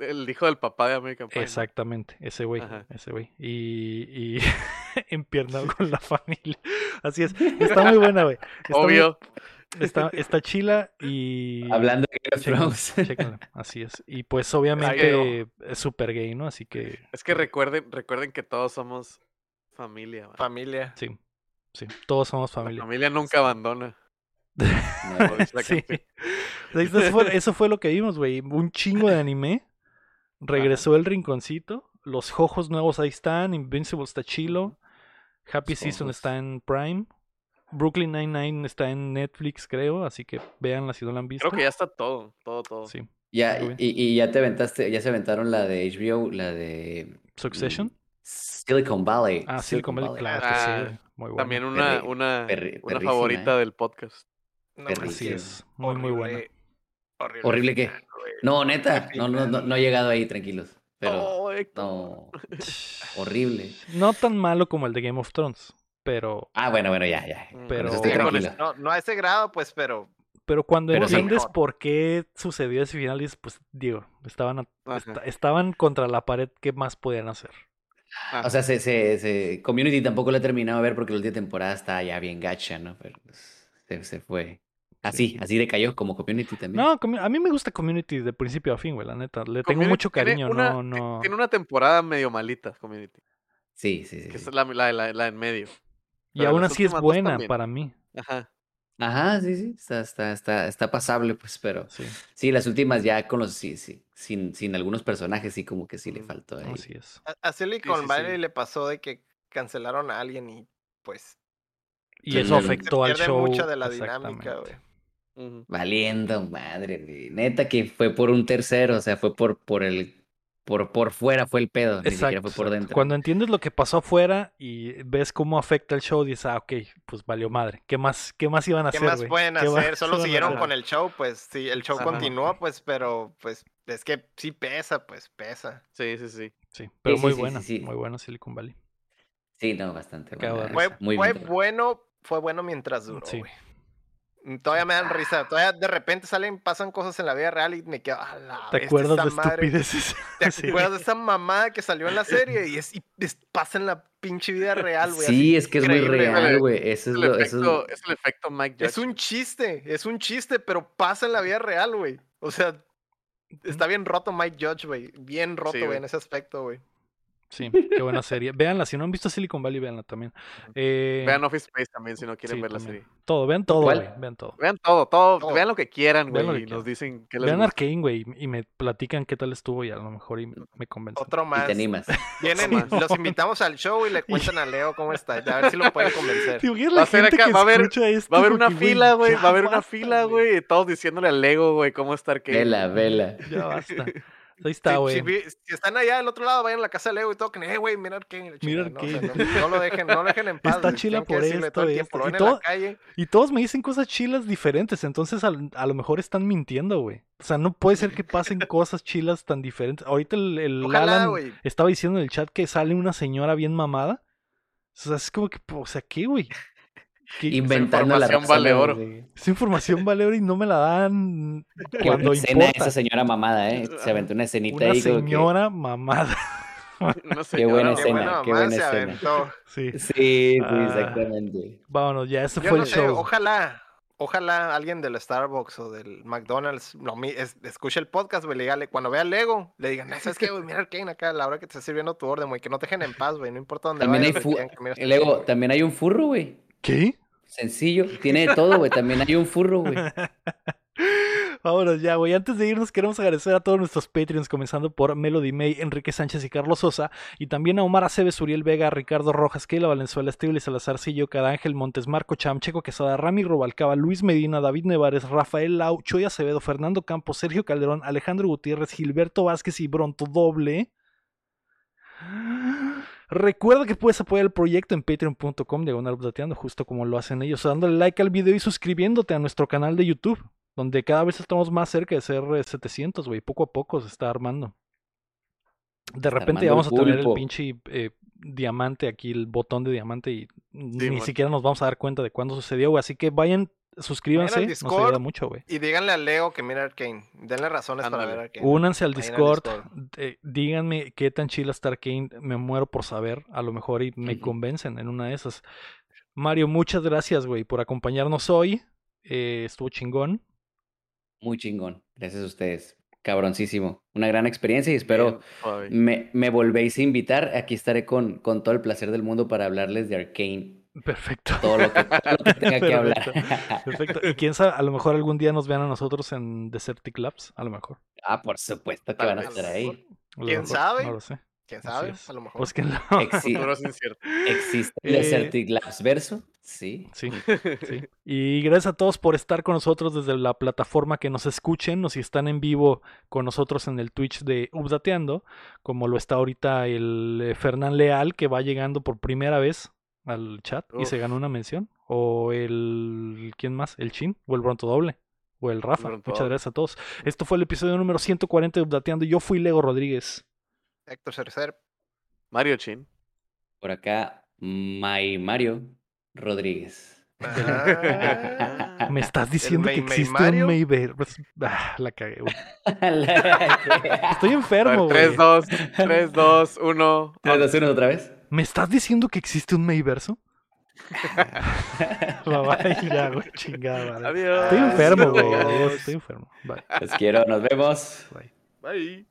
S3: El hijo del papá de American Pie. ¿no?
S1: Exactamente, ese güey, ese güey. Y, y <laughs> empiernado con la familia. Así es. Está muy buena, güey. Muy-
S3: Obvio.
S1: Está, <laughs> está chila y...
S4: Hablando de Game of Thrones. <laughs>
S1: así es. Y pues obviamente es súper gay, ¿no? Así que
S3: Es que recuerden, recuerden que todos somos familia. man.
S2: Familia.
S1: sí, sí, todos somos
S3: La
S1: familia.
S3: familia nunca abandona. <laughs>
S4: No,
S1: Sí. Eso fue, eso fue lo que vimos, güey. Un chingo de anime. Regresó el rinconcito. Los jojos nuevos ahí están. Invincible está chilo. Happy
S4: Los
S1: Season está en Prime. Brooklyn Nine-Nine está en Netflix, creo. Así que véanla si no la han visto.
S3: Creo que ya está todo, todo, todo.
S1: Sí.
S4: Ya, y, y ya te aventaste, ya se aventaron la de HBO, la de
S1: Succession.
S4: mm, Silicon Valley.
S1: Ah, Silicon Valley, claro que sí,
S3: Ah,
S1: güey. Muy bueno.
S3: También una,
S4: Perri-
S3: una,
S4: perri-
S3: una favorita
S4: ¿eh?
S3: del podcast.
S2: No.
S1: Así
S2: sí,
S1: es. Muy, muy buena.
S2: horrible, Horrible. Güey.
S4: No, neta, no, no, no, no he llegado ahí, tranquilos. Pero
S3: Oh,
S4: no, horrible. <laughs>
S1: No tan malo como el de Game of Thrones, pero,
S4: Ah, bueno, bueno, ya, ya. Con
S1: Pero-
S4: estoy
S2: No, no a ese grado, pues, pero
S1: pero cuando
S4: Pero
S1: entiendes por qué sucedió ese final, dices, pues, digo, estaban, estaban contra la pared, ¿qué más podían hacer?
S3: Ajá.
S4: O sea, se, se, se- Community tampoco la he terminado de ver porque la última temporada está ya bien gacha, ¿no? Pero se, se fue. Así, así decayó como Community también.
S1: No, a mí me gusta Community de principio a fin, güey, la neta. Le tengo mucho cariño,
S3: una-
S1: no, no.
S3: Tiene una temporada medio malita, Community.
S4: Sí, sí, sí.
S3: Que
S4: sí.
S3: es la, la, la, la en medio.
S1: Y aún así es buena para mí.
S3: Ajá.
S4: Ajá, sí, sí. Está, está, está, está pasable, pues, pero.
S1: Sí,
S4: Sí, las últimas ya con los. Sí, sí. Sin, sin algunos personajes, sí, como que sí le faltó ahí.
S1: así es.
S2: a, a Silicon
S3: sí,
S2: Valley
S3: sí.
S2: le pasó de que cancelaron a alguien y pues
S1: Y eso afectó al
S2: pierde
S1: show.
S2: mucha de la dinámica, güey.
S4: Valiendo, madre, güey. Neta que fue por un tercero, o sea, fue por, por el por, por fuera fue el pedo, ni siquiera fue por
S1: exacto.
S4: dentro.
S1: Cuando entiendes lo que pasó afuera y ves cómo afecta el show, dices, ah, ok, pues valió madre. ¿Qué más, qué más iban a
S2: ¿Qué
S1: hacer?
S2: más pueden
S1: ¿Qué más
S2: hacer? Solo siguieron con el show, pues sí, el show
S3: Ajá.
S2: continúa, pues, pero pues es que sí pesa, pues pesa.
S3: Sí, sí, sí.
S1: Sí, pero
S4: sí,
S1: muy
S4: sí,
S1: buena,
S4: sí, sí.
S1: muy buena Silicon Valley.
S4: Sí, no, bastante. Buena,
S2: Fue,
S4: muy
S2: bueno, fue bueno mientras duró,
S1: Sí.
S2: güey. Mm, Todavía me dan risa, todavía de repente salen, pasan cosas en la vida real y me quedo, a la
S1: ¿Te acuerdas
S2: esta
S1: de
S2: madre".
S1: estupideces? <laughs>
S2: ¿Te
S1: Sí.
S2: acuerdas de esa mamada que salió en la serie? Y, es, y es- pasa en la pinche vida real, güey.
S4: Sí, es que es muy real, güey. Eso es
S3: el,
S4: lo. Eso
S3: efecto,
S4: es...
S3: es el efecto Mike Judge.
S2: Es un chiste, es un chiste, pero pasa en la vida real, güey. O sea, está bien roto Mike Judge, güey. Bien roto, güey. en ese aspecto, güey.
S1: Sí, qué buena serie. Véanla, si no han visto Silicon Valley, véanla también. Eh,
S3: Vean Office Space también si no quieren
S1: sí,
S3: ver la
S1: también.
S3: serie.
S1: Todo, vean todo, güey, vean todo.
S3: Vean todo, todo,
S2: Todo.
S3: vean lo que quieran, güey,
S1: que
S3: y nos
S1: quieran.
S3: dicen qué les
S1: Vean
S3: gusta.
S1: Arcane, güey, y me platican qué tal estuvo y a lo mejor y me convencen.
S2: Otro
S4: Y
S2: más.
S4: te animas. <laughs>
S2: Vienen,
S3: más.
S2: los invitamos al show y le <laughs> cuentan a Leo cómo está. A ver si lo pueden convencer.
S1: ¿Te imaginas
S3: Va
S1: la
S3: a ser acá,
S1: que
S3: va a haber-
S1: esto?
S3: Va a haber una fila, güey, va a haber una
S1: basta,
S3: fila, güey, y todos diciéndole al Lego, güey, cómo está Arcane.
S4: Vela, vela.
S1: Ya basta. Ahí está, güey.
S2: si, están allá del otro lado, vayan a la casa de Leo y toquen, eh, güey, mira Arcane.
S1: Mira
S2: ¿no? O sea,
S1: Arcane.
S2: no, no lo dejen, no lo dejen en <laughs> paz.
S1: Está chila por
S2: decirle todo el
S1: esto,
S2: tiempo,
S1: y
S2: en
S1: todo-. Y todos me dicen cosas chilas diferentes, entonces al- a, lo mejor están mintiendo, güey. O sea, no puede ser que pasen <laughs> cosas chilas tan diferentes. Ahorita el, el
S2: Ojalá,
S1: Alan estaba diciendo en el chat que sale una señora bien mamada. O sea, es como que, o sea, ¿qué, güey? ¿Qué-
S4: Inventando la
S3: información
S4: raza,
S3: vale oro.
S1: Esa información vale oro y no me la dan
S4: Qué
S1: cuando
S4: buena escena
S1: importa.
S4: esa señora mamada, ¿eh? Se aventó una escenita
S1: Una
S4: ahí que-
S1: señora mamada.
S3: Una <laughs>
S4: Qué buena
S3: señora,
S2: Qué
S3: güey.
S4: escena,
S2: buena
S4: qué buena
S2: se
S4: escena.
S1: Sí.
S4: Sí, sí,
S1: Ah.
S4: exactamente.
S1: Vámonos, ya, ese
S2: Yo
S1: fue
S2: no
S1: el
S2: sé,
S1: show.
S2: ojalá, ojalá alguien del Starbucks o del McDonald's lo mi- es- escuche el podcast, güey, le diga, cuando vea Lego, le digan, "Ah, ¿sabes qué, güey? Mira Arcane acá a la hora que te esté sirviendo tu orden, güey, que no te dejen en paz, güey, no importa dónde
S4: También hay,
S2: vayas,
S4: fu- también hay un furro, güey.
S1: ¿Qué?
S4: Sencillo, tiene de todo, güey. También hay un furro, güey. <laughs>
S1: Vámonos ya, güey. Antes de irnos, queremos agradecer a todos nuestros Patreons, comenzando por Melody May, Enrique Sánchez y Carlos Sosa, y también a Omar Aceves, Uriel Vega, Ricardo Rojas, Keila Valenzuela, Estíbal y Salazarcillo, Cada Ángel Montes, Marco Cham, Checo Quesada, Rami Robalcaba, Luis Medina, David Nevares, Rafael Lau, Choy Acevedo, Fernando Campos, Sergio Calderón, Alejandro Gutiérrez, Gilberto Vázquez y Bronto Doble. Recuerda que puedes apoyar el proyecto en patreon.com diagonal updateando, justo como lo hacen ellos, dándole like al video y suscribiéndote a nuestro canal de YouTube, donde cada vez estamos más cerca de ser eh, 700, güey, poco a poco se está armando. De repente ya vamos a tener el pinche eh, diamante aquí, el botón de diamante y ni
S3: man.
S1: siquiera nos vamos a dar cuenta de cuándo sucedió, güey, así que vayan, suscríbanse, nos
S2: Discord.
S1: ayuda mucho, güey.
S2: Y díganle a Leo que mira Arcane, denle razones para ver Arcane.
S1: Únanse al Discord,
S2: Discord.
S1: eh, díganme qué tan chila está Arcane, me muero por saber, a lo mejor y me convencen en una de esas. Mario, muchas gracias, güey, por acompañarnos hoy. Eh, estuvo chingón.
S4: Muy chingón. Gracias a ustedes. Cabroncísimo. Una gran experiencia y espero
S3: Bien,
S4: me, me volvéis a invitar. Aquí estaré con, con todo el placer del mundo para hablarles de Arcane.
S1: Perfecto.
S4: Todo lo que, todo lo que tenga que hablar.
S1: Perfecto. Y quién sabe, a lo mejor algún día nos vean a nosotros en Desertic Labs, a lo mejor.
S4: ah, por supuesto que
S3: Tal
S4: van a estar ahí.
S2: ¿Quién sabe?
S1: No lo sé.
S2: ¿Quién sabe? A lo mejor.
S1: Búsquenlo. <laughs>
S4: Exi-
S3: Futuro es incierto.
S4: ¿Existe
S1: Eh,
S4: Desertic Labs Verso? Sí.
S1: Sí, <laughs> sí. Y gracias a todos por estar con nosotros desde la plataforma que nos escuchen o si están en vivo con nosotros en el Twitch de Updateando, como lo está ahorita el eh, Fernán Leal, que va llegando por primera vez al chat y se
S3: Uf.
S1: ganó una mención. O el. ¿Quién más? ¿El Chin? ¿O el Bronto Doble? O el Rafa.
S3: Bronto
S1: Muchas gracias a todos. Esto fue el episodio número 140 de Updateando. Yo fui Lego Rodríguez.
S2: Héctor Cercer.
S3: Mario Chin.
S4: Por acá, May Mario Rodríguez. <laughs>
S2: Ah.
S1: Me estás diciendo que existe
S2: Mario?
S1: un Mayber. Pues, ah, la cagué.
S4: La- <laughs>
S1: Estoy enfermo,
S3: ver,
S1: güey.
S3: 3, 2, 3, 2, 1.
S4: ¿Tres, dos, uno, otra vez?
S1: ¿Me estás diciendo que existe un Mayverso? <laughs> Ya, güey, chingada madre.
S3: Adiós.
S1: Estoy enfermo, güey. Estoy enfermo. Bye.
S4: Los quiero, nos vemos.
S1: Bye.
S3: Bye.